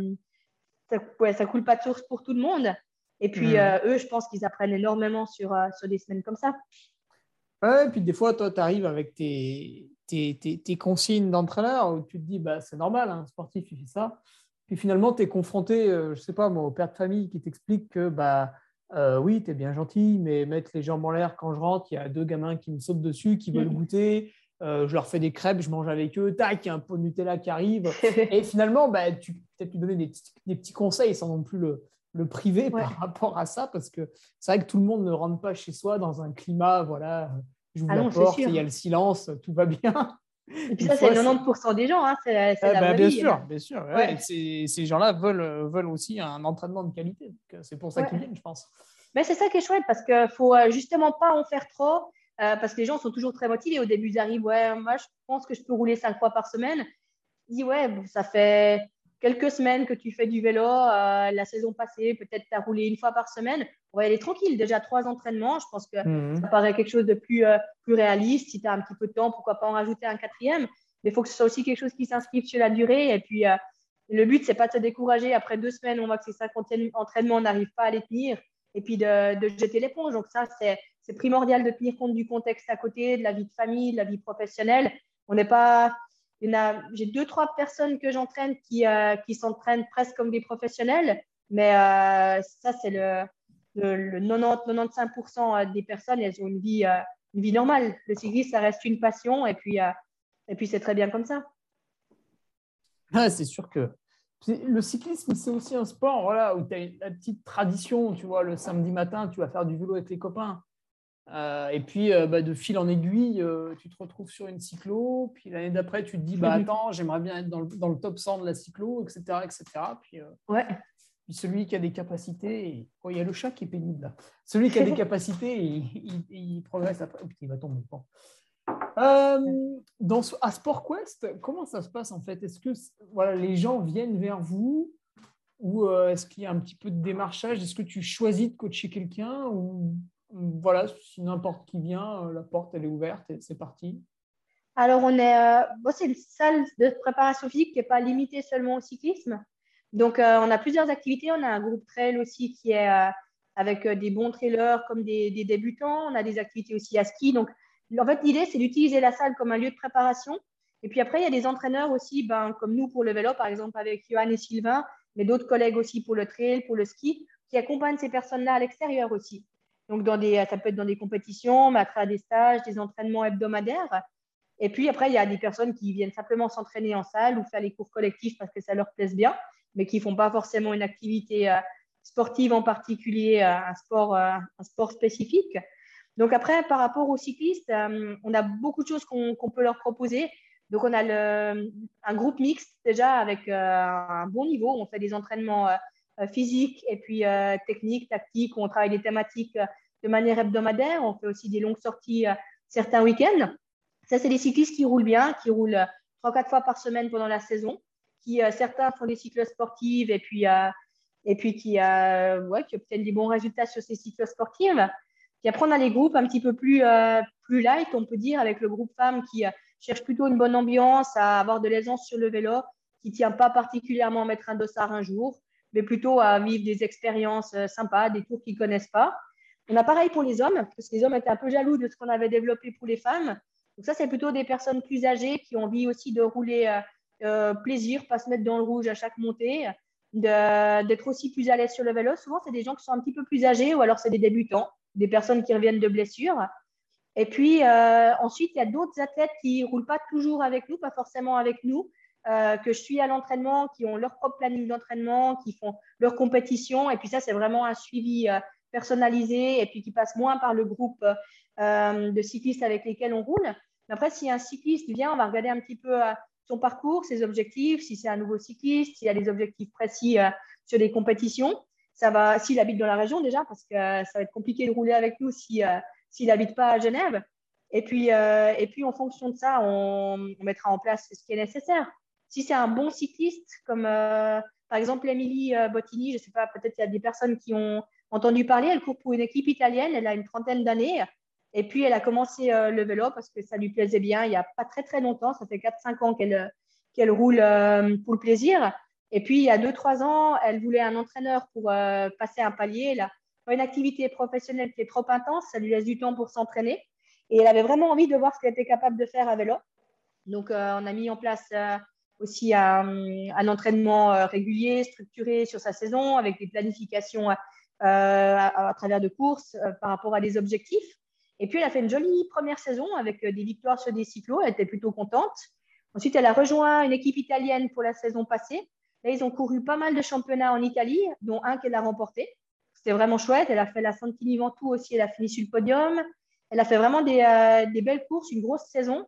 ça, ouais, ça coule pas de source pour tout le monde. Et puis, mmh. eux, je pense qu'ils apprennent énormément sur, sur des semaines comme ça. Ouais, et puis des fois, toi, tu arrives avec tes, tes, tes, consignes d'entraîneur où tu te dis, bah, c'est normal, un sportif, il fait ça. Puis finalement, tu es confronté, euh, je ne sais pas, moi, au père de famille qui t'explique que, bah, euh, oui, tu es bien gentil, mais mettre les jambes en l'air quand je rentre, il y a deux gamins qui me sautent dessus, qui veulent mmh. goûter. Euh, je leur fais des crêpes, je mange avec eux, tac, il y a un pot de Nutella qui arrive. et finalement, bah, tu peut-être lui donner des, des, petits conseils sans non plus le, le privé par rapport à ça, parce que c'est vrai que tout le monde ne rentre pas chez soi dans un climat, voilà, je ah la porte, il y a le silence, tout va bien. Et puis ça, c'est 90% des gens. Hein, c'est, bah, bien, sûr, bien sûr, Ces, gens-là veulent, veulent aussi un entraînement de qualité. Euh, c'est pour ça qu'ils viennent, je pense. Mais c'est ça qui est chouette parce qu'il ne faut euh, justement pas en faire trop. Euh, parce que les gens sont toujours très motivés. Au début, ils arrivent, ouais, moi, je pense que je peux rouler cinq fois par semaine. Ils disent, ouais, ça fait quelques semaines que tu fais du vélo, euh, la saison passée, peut-être tu as roulé une fois par semaine, on va aller tranquille. Déjà trois entraînements, je pense que mhm. ça paraît quelque chose de plus, euh, plus réaliste. Si tu as un petit peu de temps, pourquoi pas en rajouter un quatrième Mais il faut que ce soit aussi quelque chose qui s'inscrive sur la durée. Et puis, euh, le but, c'est pas de se décourager. Après deux semaines, on voit que ces cinq entraînements, on n'arrive pas à les tenir. Et puis, de, de jeter l'éponge. Donc, ça, c'est primordial de tenir compte du contexte à côté, de la vie de famille, de la vie professionnelle. On n'est pas j'ai deux, trois personnes que j'entraîne qui, euh, qui s'entraînent presque comme des professionnels, mais euh, ça, c'est le, le, 90-95% des personnes, elles ont une vie, euh, une vie normale. Le cyclisme, ça reste une passion, et puis, et puis c'est très bien comme ça. Ah, c'est sûr que le cyclisme, c'est aussi un sport voilà, où tu as une, petite tradition. Tu vois, le samedi matin, tu vas faire du vélo avec les copains. Euh, et puis, euh, bah, de fil en aiguille, euh, tu te retrouves sur une cyclo. Puis l'année d'après, tu te dis, bah, attends, j'aimerais bien être dans le, dans le, top 100 de la cyclo, etc. etc. Puis, ouais. puis celui qui a des capacités, oh, il y a le chat qui est pénible là. Celui qui a des capacités, il, il, progresse après. Oh, il va tomber. Bon. dans, à SportQuest, comment ça se passe en fait? Est-ce que voilà, les gens viennent vers vous? Ou est-ce qu'il y a un petit peu de démarchage? Est-ce que tu choisis de coacher quelqu'un ou voilà, si n'importe qui vient, euh, la porte elle est ouverte et c'est parti. Alors, on est, euh, c'est une salle de préparation physique qui n'est pas limitée seulement au cyclisme. Donc, euh, on a plusieurs activités. On a un groupe trail aussi qui est avec des bons trailers comme des, débutants. On a des activités aussi à ski. Donc, en fait, l'idée, c'est d'utiliser la salle comme un lieu de préparation. Et puis après, il y a des entraîneurs aussi, ben, comme nous pour le vélo, par exemple, avec Johan et Sylvain, mais d'autres collègues aussi pour le trail, pour le ski, qui accompagnent ces personnes-là à l'extérieur aussi. Donc, dans des, ça peut être dans des compétitions, mais à travers des stages, des entraînements hebdomadaires. Et puis après, il y a des personnes qui viennent simplement s'entraîner en salle ou faire les cours collectifs parce que ça leur plaise bien, mais qui ne font pas forcément une activité euh, sportive en particulier, euh, un, sport, euh, un sport spécifique. Donc après, par rapport aux cyclistes, on a beaucoup de choses qu'on peut leur proposer. Donc on a le, un groupe mixte déjà avec un bon niveau. On fait des entraînements physiques et puis techniques, tactiques. On travaille des thématiques de manière hebdomadaire. On fait aussi des longues sorties certains week-ends. Ça, c'est des cyclistes qui roulent bien, qui roulent euh, trois, quatre fois par semaine pendant la saison, qui euh, certains font des cycles sportifs et puis, euh, et puis qui, ouais, qui obtiennent des bons résultats sur ces cycles sportifs. Puis après, on a les groupes un petit peu plus, plus light, on peut dire, avec le groupe femmes qui cherche plutôt une bonne ambiance, à avoir de l'aisance sur le vélo, qui ne tient pas particulièrement à mettre un dossard un jour, mais plutôt à vivre des expériences sympas, des tours qu'ils ne connaissent pas. On a pareil pour les hommes, parce que les hommes étaient un peu jaloux de ce qu'on avait développé pour les femmes. Donc ça, c'est plutôt des personnes plus âgées qui ont envie aussi de rouler euh, euh, plaisir, pas se mettre dans le rouge à chaque montée, d'être aussi plus à l'aise sur le vélo. Souvent, c'est des gens qui sont un petit peu plus âgés ou alors c'est des débutants, des personnes qui reviennent de blessures. Et puis euh, ensuite, il y a d'autres athlètes qui ne roulent pas toujours avec nous, pas forcément avec nous, que je suis à l'entraînement, qui ont leur propre planning d'entraînement, qui font leur compétition. Et puis ça, c'est vraiment un suivi personnalisé et puis qui passe moins par le groupe euh, de cyclistes avec lesquels on roule. Mais après, si un cycliste vient, on va regarder un petit peu euh, son parcours, ses objectifs, si c'est un nouveau cycliste, s'il a des objectifs précis euh, sur des compétitions. Ça va, s'il habite dans la région déjà, parce que ça va être compliqué de rouler avec nous s'il n'habite pas à Genève. Et puis, et puis, en fonction de ça, on, mettra en place ce qui est nécessaire. Si c'est un bon cycliste, comme par exemple Émilie Bottini, je ne sais pas, peut-être il y a des personnes qui ont entendu parler, elle court pour une équipe italienne, elle a une trentaine d'années. Et puis, elle a commencé euh, le vélo parce que ça lui plaisait bien il n'y a pas très, très longtemps. Ça fait 4-5 ans qu'elle qu'elle roule euh, pour le plaisir. Et puis, il y a 2-3 ans, elle voulait un entraîneur pour euh, passer un palier. A une activité professionnelle qui est trop intense. Ça lui laisse du temps pour s'entraîner. Et elle avait vraiment envie de voir ce qu'elle était capable de faire à vélo. Donc, on a mis en place aussi un, un, entraînement régulier, structuré sur sa saison, avec des planifications à, à, travers de courses par rapport à des objectifs. Et puis, elle a fait une jolie première saison avec euh, des victoires sur des cyclos. Elle était plutôt contente. Ensuite, elle a rejoint une équipe italienne pour la saison passée. Là, ils ont couru pas mal de championnats en Italie, dont un qu'elle a remporté. C'était vraiment chouette. Elle a fait la Santini Ventoux aussi. Elle a fini sur le podium. Elle a fait vraiment des, euh, belles courses, une grosse saison.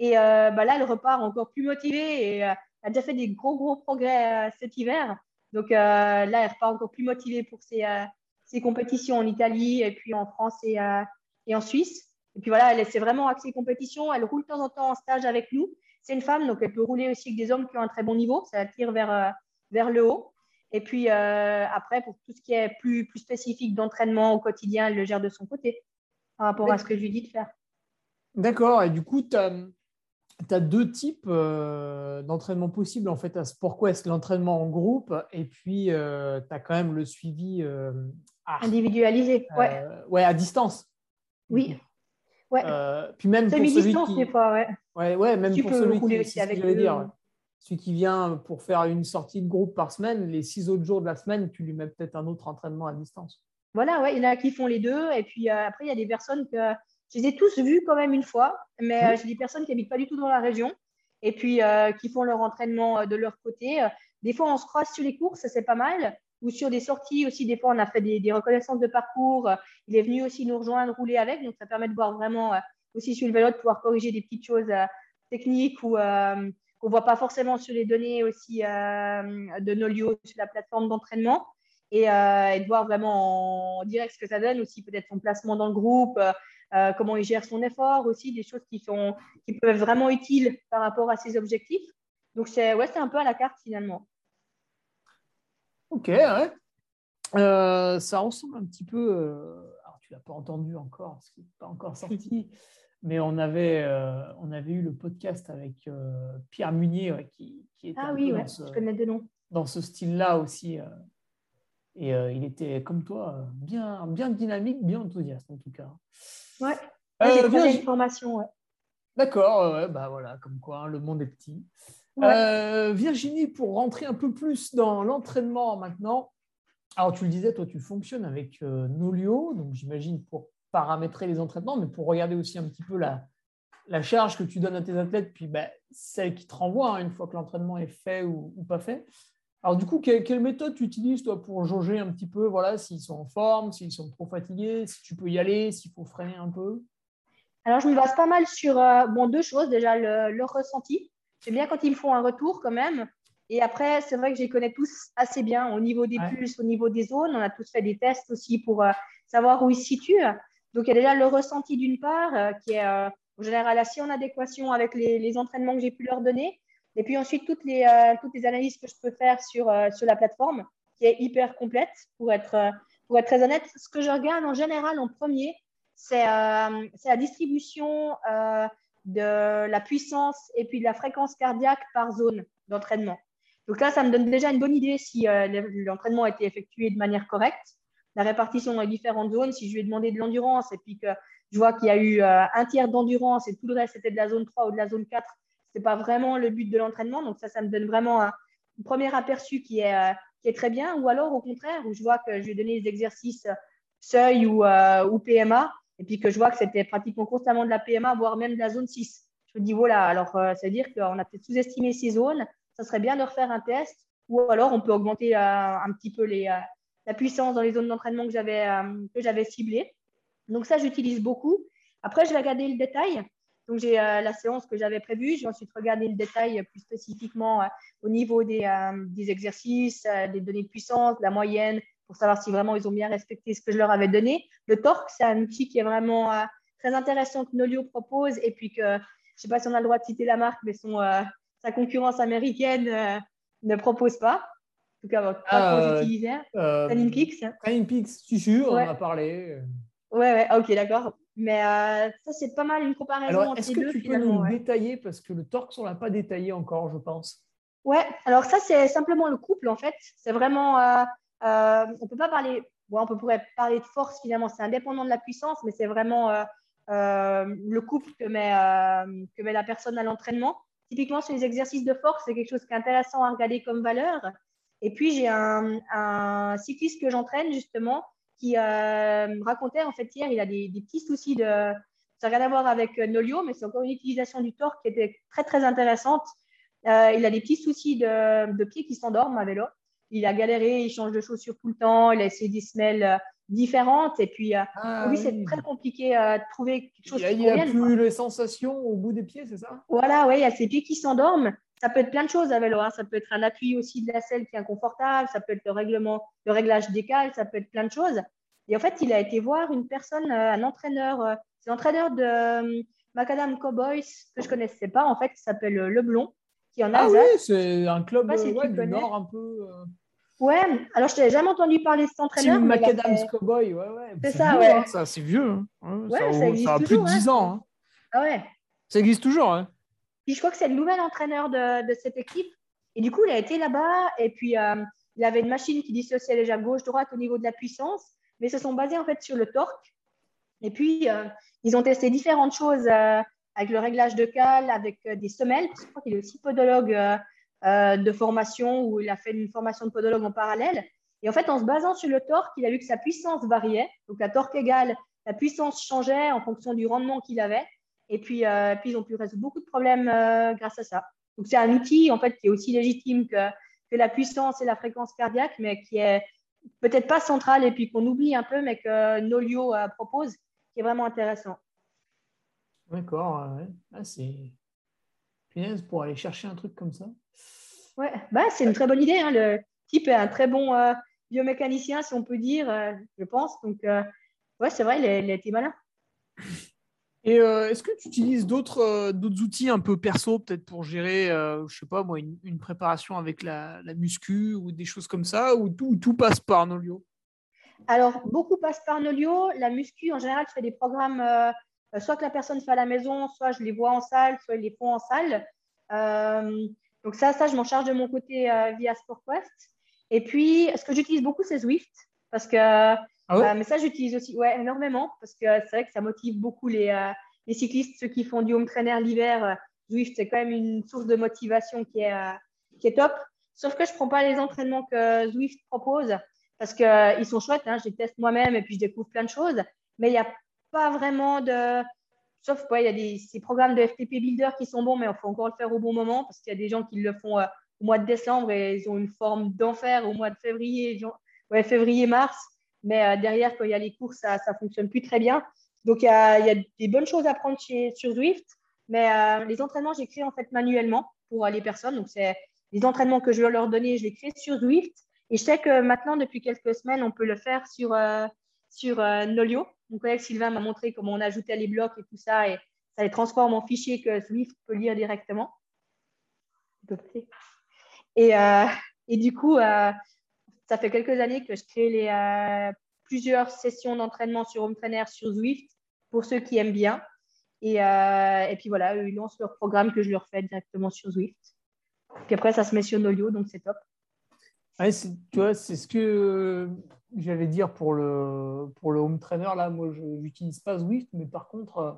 Et euh, bah là, elle repart encore plus motivée et a déjà fait des gros, gros progrès cet hiver. Donc là, elle repart encore plus motivée pour ses, ses, compétitions en Italie et puis en France et, et en Suisse. Et puis voilà, elle s'est vraiment axée compétition. Elle roule de temps en temps en stage avec nous. C'est une femme, donc elle peut rouler aussi avec des hommes qui ont un très bon niveau. Ça attire vers, euh, vers le haut. Et puis euh, après, pour tout ce qui est plus, plus spécifique d'entraînement au quotidien, elle le gère de son côté par rapport à ce que je lui dis de faire. D'accord. Et du coup, tu as, as, deux types euh, d'entraînement possibles en fait à SportQuest l'entraînement en groupe et puis tu as quand même le suivi individualisé. Ouais. ouais, à distance. Oui. Ouais. Euh, puis même qui... des fois, ouais. Ouais, ouais même pour celui qui, aussi avec dire. Celui qui vient pour faire une sortie de groupe par semaine, les six autres jours de la semaine, tu lui mets peut-être un autre entraînement à distance. Voilà, ouais, il y en a qui font les deux. Et puis euh, après, il y a des personnes que je les ai tous vus quand même une fois, mais euh, j'ai des personnes qui habitent pas du tout dans la région et puis qui font leur entraînement de leur côté. Des fois, on se croise sur les courses, c'est pas mal ou sur des sorties aussi, des fois, on a fait des, reconnaissances de parcours. Il est venu aussi nous rejoindre, rouler avec. Donc, ça permet de voir vraiment euh, aussi sur le vélo, de pouvoir corriger des petites choses euh, techniques ou euh, qu'on ne voit pas forcément sur les données aussi de Nolio sur la plateforme d'entraînement. Et, de voir vraiment en direct ce que ça donne, aussi peut-être son placement dans le groupe, comment il gère son effort, aussi des choses qui, sont, qui peuvent être vraiment utiles par rapport à ses objectifs. Donc, c'est ouais, un peu à la carte finalement. Ok, ouais. Euh, ça ressemble un petit peu. Euh, alors, tu l'as pas entendu encore, parce qu'il n'est pas encore sorti, mais on avait, euh, on avait eu le podcast avec Pierre Munier qui, qui était ah oui, ouais, ce, je connais de dans ce style-là aussi. et il était, comme toi, bien, bien dynamique, bien enthousiaste en tout cas. Ouais, j'ai bien une formation. Ouais. D'accord, ouais, bah voilà, comme quoi, hein, le monde est petit. Euh, Virginie, pour rentrer un peu plus dans l'entraînement maintenant, alors, tu le disais, toi, tu fonctionnes avec Nolio, donc j'imagine pour paramétrer les entraînements, mais pour regarder aussi un petit peu la, la charge que tu donnes à tes athlètes, puis bah, celle qui te renvoie hein, une fois que l'entraînement est fait ou, pas fait. Alors du coup, quelle, méthode tu utilises toi pour jauger un petit peu voilà, s'ils sont en forme, s'ils sont trop fatigués, si tu peux y aller, s'il faut freiner un peu? Alors je me base pas mal sur euh, bon, deux choses. Déjà, le, ressenti. J'aime bien quand ils me font un retour quand même. Et après, c'est vrai que je les connais tous assez bien au niveau des pulses, au niveau des zones. On a tous fait des tests aussi pour euh, savoir où ils se situent. Donc il y a déjà le ressenti d'une part euh, qui est en général assez en adéquation avec les, entraînements que j'ai pu leur donner. Et puis ensuite, toutes les, euh, toutes les analyses que je peux faire sur, euh, sur la plateforme, qui est hyper complète, pour être, euh, pour être très honnête. Ce que je regarde en général en premier, c'est la distribution de la puissance et puis de la fréquence cardiaque par zone d'entraînement. Donc là, ça me donne déjà une bonne idée si l'entraînement a été effectué de manière correcte. La répartition dans les différentes zones, si je lui ai demandé de l'endurance et puis que je vois qu'il y a eu euh, un tiers d'endurance et tout le reste, c'était de la zone 3 ou de la zone 4. Ce n'est pas vraiment le but de l'entraînement. Donc, ça, ça me donne vraiment un, premier aperçu qui est, euh, qui est très bien. Ou alors, au contraire, où je vois que je vais donner des exercices seuil ou, euh, ou PMA et puis que je vois que c'était pratiquement constamment de la PMA, voire même de la zone 6. Je me dis, voilà, alors ça veut dire qu'on a peut-être sous-estimé ces zones. Ça serait bien de refaire un test. Ou alors, on peut augmenter un petit peu les, la puissance dans les zones d'entraînement que j'avais ciblées. Donc ça, j'utilise beaucoup. Après, je vais regarder le détail. Donc j'ai euh, la séance que j'avais prévue. J'ai ensuite regardé le détail plus spécifiquement euh, au niveau des, euh, des exercices, des données de puissance, la moyenne, pour savoir si vraiment ils ont bien respecté ce que je leur avais donné. Le torque, c'est un outil qui est vraiment très intéressant que Nolio propose et puis que je ne sais pas si on a le droit de citer la marque, mais son, sa concurrence américaine ne propose pas. En tout cas, pas ah, trop utilisé. Training Peaks. Training Peaks, je suis sûr, on en a parlé. Ouais, ouais, ok, d'accord. Mais euh, ça, c'est pas mal une comparaison alors, est-ce que tu peux nous détailler Parce que le torque, on ne l'a pas détaillé encore, je pense. Ouais, alors ça, c'est simplement le couple, en fait. C'est vraiment. Euh, euh, on peut pas parler. Bon, on pourrait parler de force, finalement. C'est indépendant de la puissance, mais c'est vraiment le couple que met, que met la personne à l'entraînement. Typiquement, sur les exercices de force, c'est quelque chose qui est intéressant à regarder comme valeur. Et puis, j'ai un, un cycliste que j'entraîne, justement, qui euh, racontait, en fait, hier, il a des, petits soucis de. Ça n'a rien à voir avec euh, Nolio, mais c'est encore une utilisation du torque qui était très, très intéressante. Euh, il a des petits soucis de, de pieds qui s'endorment à vélo. Il a galéré, il change de chaussures tout le temps, il a essayé des semelles différentes. Et puis, ah oui, c'est très compliqué de trouver quelque chose il qui Il n'y a plus les sensations au bout des pieds, c'est ça? Voilà, oui, il y a ses pieds qui s'endorment. Ça peut être plein de choses à vélo. Hein. Ça peut être un appui aussi de la selle qui est inconfortable. Ça peut être le règlement, le réglage des cales. Ça peut être plein de choses. Et en fait, il a été voir une personne, euh, un entraîneur. Euh, c'est l'entraîneur de euh, Macadam Cowboys que je ne connaissais pas. En fait, qui s'appelle Leblon, qui en Ah oui, c'est un club du Nord un peu. Ouais, alors je n'avais jamais entendu parler de cet entraîneur. C'est Macadam's Cowboy, ouais, ouais. C'est ça, ouais. Hein, ça, c'est vieux. Hein. ça, a plus de 10 ans. Ah ouais. Ça existe toujours. Hein. Puis je crois que c'est le nouvel entraîneur de, cette équipe. Et du coup, il a été là-bas et puis il avait une machine qui dissociait déjà gauche-droite au niveau de la puissance, mais se sont basés en fait sur le torque. Et puis, euh, ils ont testé différentes choses euh, avec le réglage de cale, avec euh, des semelles. je crois qu'il est aussi podologue de formation ou il a fait une formation de podologue en parallèle. Et en fait, en se basant sur le torque, il a vu que sa puissance variait. Donc, la torque égale, la puissance changeait en fonction du rendement qu'il avait. Et puis, puis, ils ont pu résoudre beaucoup de problèmes grâce à ça. Donc, c'est un outil en fait qui est aussi légitime que, que la puissance et la fréquence cardiaque, mais qui est peut-être pas central et puis qu'on oublie un peu, mais que Nolio euh, propose, qui est vraiment intéressant. D'accord, ah, c'est pour aller chercher un truc comme ça. Ouais, bah, c'est une très bonne idée. Hein. Le type est un très bon euh, biomécanicien, si on peut dire, euh, je pense. Donc, ouais, c'est vrai, il il a été malin. Et euh, est-ce que tu utilises euh, d'autres outils un peu perso, peut-être pour gérer, euh, je sais pas moi, une, préparation avec la, muscu ou des choses comme ça, ou tout, tout passe par Nolio? Alors, beaucoup passe par Nolio. La muscu, en général, je fais des programmes, soit que la personne fait à la maison, soit je les vois en salle, soit ils les font en salle. donc ça, ça, je m'en charge de mon côté via SportQuest. Et puis, ce que j'utilise beaucoup, c'est Zwift, parce que ah mais ça, j'utilise aussi ouais, énormément parce que c'est vrai que ça motive beaucoup les, euh, les cyclistes, ceux qui font du home trainer l'hiver. Euh, Zwift, c'est quand même une source de motivation qui est, euh, qui est top. Sauf que je ne prends pas les entraînements que Zwift propose parce qu'ils sont chouettes, hein, je les teste moi-même et puis je découvre plein de choses, mais il n'y a pas vraiment de. Sauf qu'il y a des, ces programmes de FTP Builder qui sont bons, mais il faut encore le faire au bon moment parce qu'il y a des gens qui le font au mois de décembre et ils ont une forme d'enfer au mois de février, ouais, février-mars. Mais derrière, quand il y a les cours, ça ne fonctionne plus très bien. Donc, il y a, des bonnes choses à prendre chez, sur Zwift. Mais les entraînements, j'écris en fait manuellement pour les personnes. Donc, c'est les entraînements que je veux leur donner, je les crée sur Zwift. Et je sais que maintenant, depuis quelques semaines, on peut le faire sur, euh, sur euh, Nolio. Mon collègue Sylvain m'a montré comment on ajoutait les blocs et tout ça. Et ça les transforme en fichiers que Zwift peut lire directement. Et, euh, et du coup, ça fait quelques années que je crée les, plusieurs sessions d'entraînement sur Home Trainer sur Zwift pour ceux qui aiment bien. Et, et puis voilà, ils lancent leur programme que je leur fais directement sur Zwift. Puis après, ça se met sur Nolio, donc c'est top. tu vois, c'est ce que j'allais dire pour le, pour le home trainer. Là, moi, je n'utilise pas Zwift, mais par contre, euh,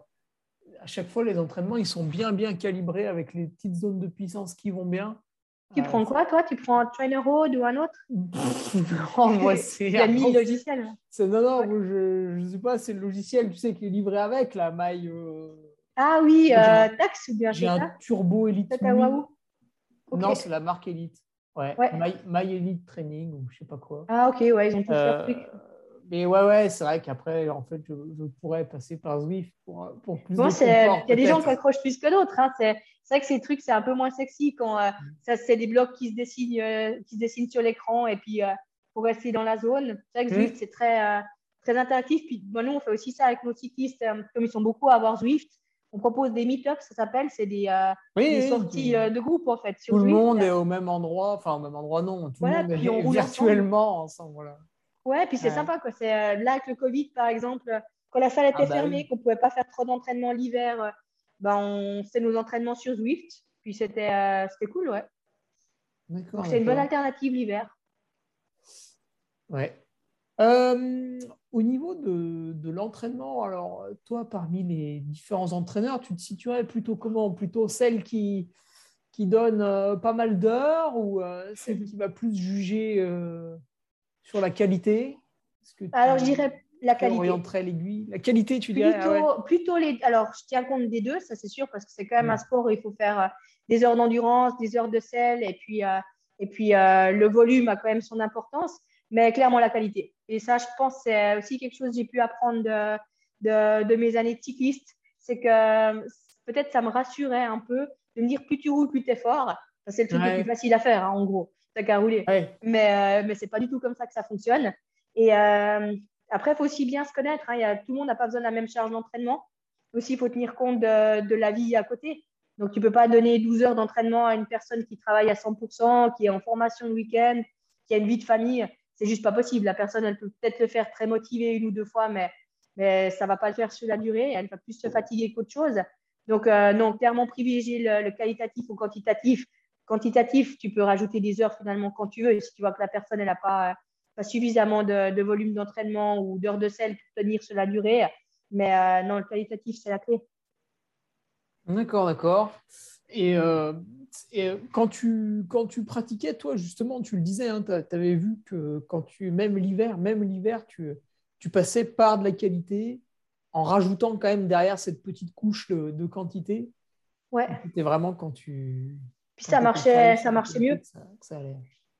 à chaque fois, les entraînements, ils sont bien, bien calibrés avec les petites zones de puissance qui vont bien. Tu euh, prends quoi, toi? Tu prends un Trainer Road ou un autre? Non, moi, c'est. Il y a mis logiciel. Non, non, je ne sais pas, c'est le logiciel, tu sais, qui est livré avec la maille. Euh, ah oui, Tax ou bien J'ai un Turbo Elite. Non, c'est la marque Elite. Ouais. My, Elite Training ou je sais pas quoi. Ah, ok, ouais, ils ont tous leur truc. Euh, mais ouais, ouais, c'est vrai qu'après, en fait, je, pourrais passer par Zwift pour, pour plus bon, de Il y a des gens qui accrochent plus que d'autres. Hein. C'est vrai que ces trucs, c'est un peu moins sexy quand euh, mm. ça c'est des blocs qui se dessinent, euh, qui se dessinent sur l'écran et puis pour rester dans la zone. C'est vrai que mm. Zwift, c'est très, très interactif. Puis bon, nous, on fait aussi ça avec nos cyclistes, comme ils sont beaucoup à avoir Zwift on propose des meet-ups, ça s'appelle, c'est des, euh, sorties euh, de groupe en fait. tout le monde est au même endroit, enfin au même endroit non, tout le monde est virtuellement ensemble. voilà. Ouais, puis c'est sympa quoi. C'est euh, là avec le Covid par exemple, quand la salle était ah bah fermée, qu'on pouvait pas faire trop d'entraînement l'hiver, ben on faisait nos entraînements sur Zwift, puis c'était c'était cool, ouais. D'accord. C'est une bonne alternative l'hiver. Ouais. Euh, au niveau de, de l'entraînement, alors toi, parmi les différents entraîneurs, tu te situerais plutôt comment? Plutôt celle qui, qui donne euh, pas mal d'heures ou euh, celle qui va plus juger sur la qualité Alors, je dirais la qualité. l'aiguille? La qualité, tu dirais plutôt, ah plutôt les. Alors, je tiens compte des deux, ça c'est sûr, parce que c'est quand même un sport où il faut faire des heures d'endurance, des heures de sel, et puis, et puis le volume a quand même son importance mais clairement la qualité. Et ça, je pense, c'est aussi quelque chose que j'ai pu apprendre de, de, de, mes années de cycliste. C'est que peut-être ça me rassurait un peu de me dire plus tu roules, plus tu es fort. C'est le truc le plus facile à faire, hein, en gros. T'as qu'à rouler. Mais, euh, mais ce n'est pas du tout comme ça que ça fonctionne. Et euh, après, il faut aussi bien se connaître. Hein. Y a, tout le monde n'a pas besoin de la même charge d'entraînement. Aussi, il faut tenir compte de, de, la vie à côté. Donc, tu ne peux pas donner 12 heures d'entraînement à une personne qui travaille à 100%, qui est en formation le week-end, qui a une vie de famille c'est juste pas possible. La personne, elle peut peut-être le faire très motivée une ou deux fois, mais, mais ça va pas le faire sur la durée. Elle va plus se fatiguer qu'autre chose. Donc, euh, non, clairement privilégier le, qualitatif au quantitatif. Quantitatif, tu peux rajouter des heures finalement quand tu veux. Si tu vois que la personne, elle n'a pas, pas suffisamment de, volume d'entraînement ou d'heures de sel pour tenir sur la durée. Mais euh, non, le qualitatif, c'est la clé. D'accord, d'accord. Et euh, et euh, quand tu, quand tu pratiquais, toi, justement, tu le disais, hein, tu avais vu que quand tu, même l'hiver, même l'hiver, tu, tu passais par de la qualité en rajoutant quand même derrière cette petite couche de, quantité. Ouais. C'était vraiment quand tu. Puis ça marchait, ça marchait mieux.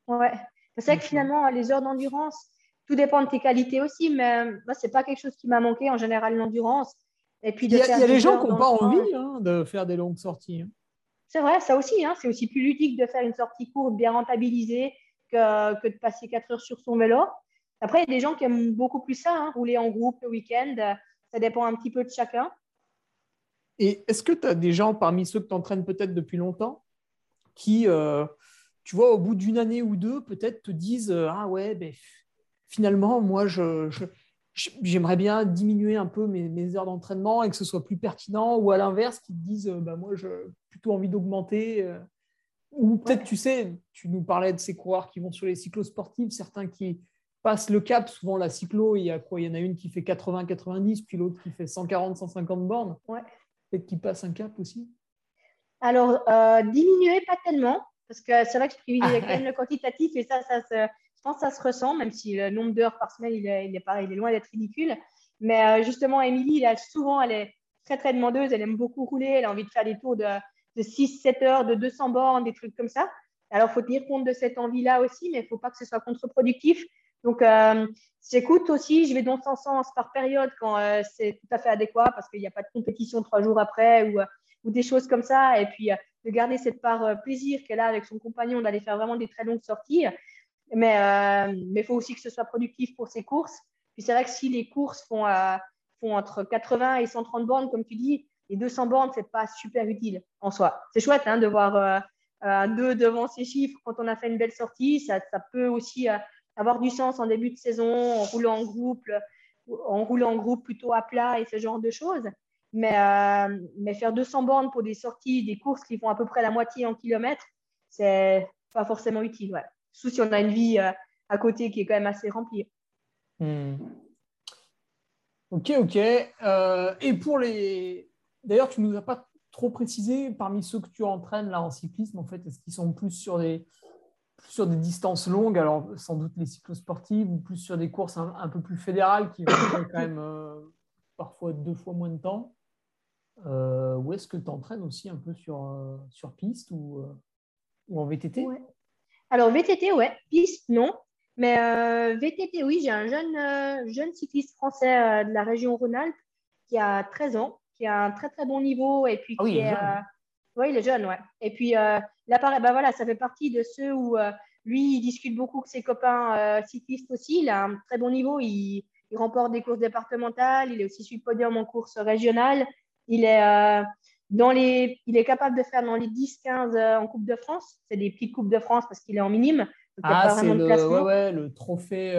Ouais. C'est vrai que finalement, les heures d'endurance, tout dépend de tes qualités aussi, mais moi, c'est pas quelque chose qui m'a manqué en général, l'endurance. Et puis il y a, des gens qui n'ont pas envie hein, de faire des longues sorties. Hein. C'est vrai, ça aussi, hein, c'est aussi plus ludique de faire une sortie courte bien rentabilisée que, que, de passer 4 heures sur son vélo. Après, il y a des gens qui aiment beaucoup plus ça, hein, rouler en groupe le week-end. Ça dépend un petit peu de chacun. Et est-ce que tu as des gens parmi ceux que tu entraînes peut-être depuis longtemps? Qui, euh, tu vois, au bout d'une année ou deux, peut-être te disent euh, Ah ouais, ben, finalement, moi, je, j'aimerais bien diminuer un peu mes, heures d'entraînement et que ce soit plus pertinent, ou à l'inverse, qui te disent euh, bah, Moi, j'ai plutôt envie d'augmenter. Ou peut-être, tu sais, tu nous parlais de ces coureurs qui vont sur les cyclos sportifs, certains qui passent le cap. Souvent, la cyclo, il y a quoi? Il y en a une qui fait 80-90, puis l'autre qui fait 140-150 bornes. Ouais. Peut-être qui passe un cap aussi Alors, euh, diminuer, pas tellement, parce que c'est vrai que je privilégie quand même le quantitatif et ça, ça se je pense que ça se ressent, même si le nombre d'heures par semaine, il est, il est, pareil, il est loin d'être ridicule. Mais justement, Émilie, souvent, elle est très, très demandeuse. Elle aime beaucoup rouler. Elle a envie de faire des tours de, de 6-7 heures, de 200 bornes, des trucs comme ça. Alors, il faut tenir compte de cette envie-là aussi, mais il ne faut pas que ce soit contre-productif. Donc, euh, j'écoute aussi, je vais dans son sens par période quand euh, c'est tout à fait adéquat parce qu'il n'y a pas de compétition trois jours après ou, euh, ou des choses comme ça. Et puis, de garder cette part plaisir qu'elle a avec son compagnon d'aller faire vraiment des très longues sorties. Mais il faut aussi que ce soit productif pour ses courses. Puis, c'est vrai que si les courses font, font entre 80 et 130 bornes, comme tu dis, les 200 bornes, ce n'est pas super utile en soi. C'est chouette hein, de voir 2 devant ces chiffres quand on a fait une belle sortie. Ça, ça peut aussi avoir du sens en début de saison, en roulant en groupe, en roulant en groupe plutôt à plat et ce genre de choses. Mais, euh, mais faire 200 bornes pour des sorties, des courses qui font à peu près la moitié en kilomètres, c'est pas forcément utile. Ouais. Surtout si on a une vie euh, à côté qui est quand même assez remplie. Hmm. Ok, ok. Euh, et pour les. D'ailleurs, tu ne nous as pas trop précisé parmi ceux que tu entraînes là en cyclisme, en fait, est-ce qu'ils sont plus sur des, sur des distances longues, alors sans doute les cyclosportives, ou plus sur des courses un, peu plus fédérales qui vont quand même euh, parfois deux fois moins de temps? Euh, Ou est-ce que tu entraînes aussi un peu sur, euh, sur piste ou, ou en VTT Alors VTT, ouais. Piste, non. Mais VTT, oui, j'ai un jeune, jeune cycliste français de la région Rhône-Alpes qui a 13 ans, qui a un très très bon niveau et puis ah qui est oui, il est jeune, ouais. Et puis, euh, l'appareil, bah voilà, ça fait partie de ceux où euh, lui, il discute beaucoup avec ses copains euh, cyclistes aussi. Il a un très bon niveau. Il, il, remporte des courses départementales. Il est aussi sur le podium en course régionale. Il est, euh, dans les, il est capable de faire dans les 10-15 en Coupe de France. C'est des petites Coupes de France parce qu'il est en minime. ah, c'est le, ouais, ouais, le trophée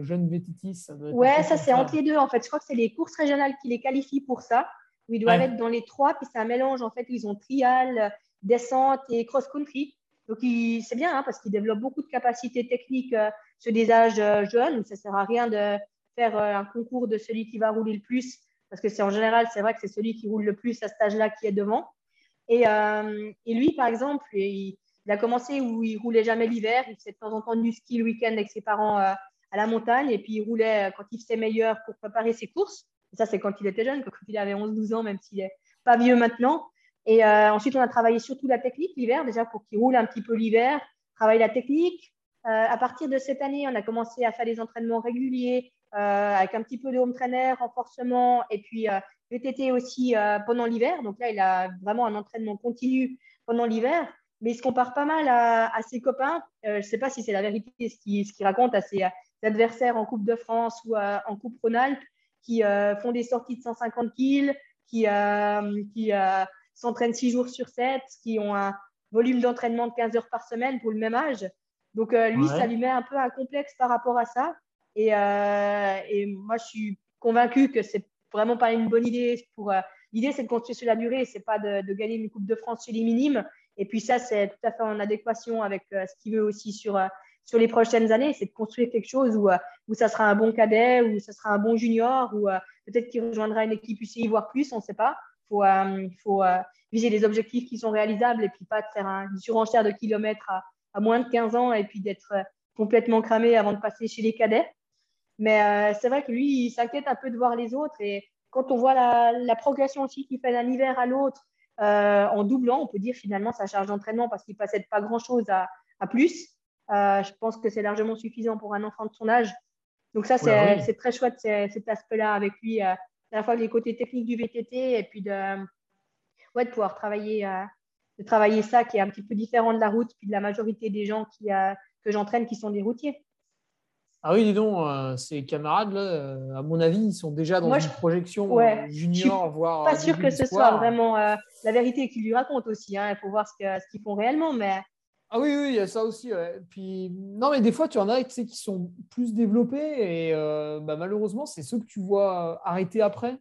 jeune vététiste. Ouais, ça, c'est entre les deux. En fait, je crois que c'est les courses régionales qui les qualifient pour ça où ils doivent être dans les trois. Puis c'est un mélange, en fait, ils ont trial, descente et cross-country. Donc c'est bien hein, parce qu'ils développent beaucoup de capacités techniques euh, sur des âges euh, jeunes. Ça ne sert à rien de faire euh, un concours de celui qui va rouler le plus parce que c'est en général, c'est vrai que c'est celui qui roule le plus à cet âge-là qui est devant. Et, et lui, par exemple, il, a commencé où il roulait jamais l'hiver. Il faisait de temps en temps du ski le week-end avec ses parents à la montagne. Et puis il roulait quand il faisait meilleur pour préparer ses courses ça, c'est quand il était jeune, quand il avait 11-12 ans, même s'il n'est pas vieux maintenant. Et euh, ensuite, on a travaillé surtout la technique l'hiver, déjà pour qu'il roule un petit peu l'hiver, travailler la technique. Euh, à partir de cette année, on a commencé à faire des entraînements réguliers euh, avec un petit peu de home trainer, renforcement et puis VTT aussi pendant l'hiver. Donc là, il a vraiment un entraînement continu pendant l'hiver. Mais il se compare pas mal à, ses copains. je ne sais pas si c'est la vérité ce qu'il raconte à ses, adversaires en Coupe de France ou en Coupe Rhône-Alpes qui euh, font des sorties de 150 kills, qui, euh, qui euh, s'entraînent 6 jours sur 7, qui ont un volume d'entraînement de 15 heures par semaine pour le même âge. Donc, lui, ça lui met un peu un complexe par rapport à ça. Et, et moi, je suis convaincue que c'est vraiment pas une bonne idée. Pour l'idée, c'est de construire sur la durée, c'est pas de, gagner une Coupe de France sur les minimes. Et puis ça, c'est tout à fait en adéquation avec ce qu'il veut aussi sur sur les prochaines années, c'est de construire quelque chose où, euh, où ça sera un bon cadet, où ça sera un bon junior, ou euh, peut-être qu'il rejoindra une équipe UCI, voire plus, on ne sait pas. Il faut, euh, viser des objectifs qui sont réalisables et puis pas de faire une surenchère de kilomètres à, moins de 15 ans et puis d'être complètement cramé avant de passer chez les cadets. Mais c'est vrai que lui, il s'inquiète un peu de voir les autres et quand on voit la, la progression aussi qu'il fait d'un hiver à l'autre en doublant, on peut dire finalement sa charge d'entraînement parce qu'il ne possède pas grand-chose à, à, plus. Euh, je pense que c'est largement suffisant pour un enfant de son âge. Donc ça, c'est très chouette cet aspect-là avec lui, euh, à la fois les côtés techniques du VTT et puis de, ouais, de pouvoir travailler, euh, de travailler ça qui est un petit peu différent de la route, puis de la majorité des gens qui, que j'entraîne qui sont des routiers. Ah oui, dis donc, ces camarades, là, à mon avis, ils sont déjà dans une projection junior, voire. Pas sûr que ce soit vraiment la vérité qu'ils lui racontent aussi. Hein. Il faut voir ce qu'ils font réellement, mais ah oui, oui, il y a ça aussi. Puis, non, mais des fois, tu en as qui sont plus développés et euh, bah, malheureusement, c'est ceux que tu vois arrêter après.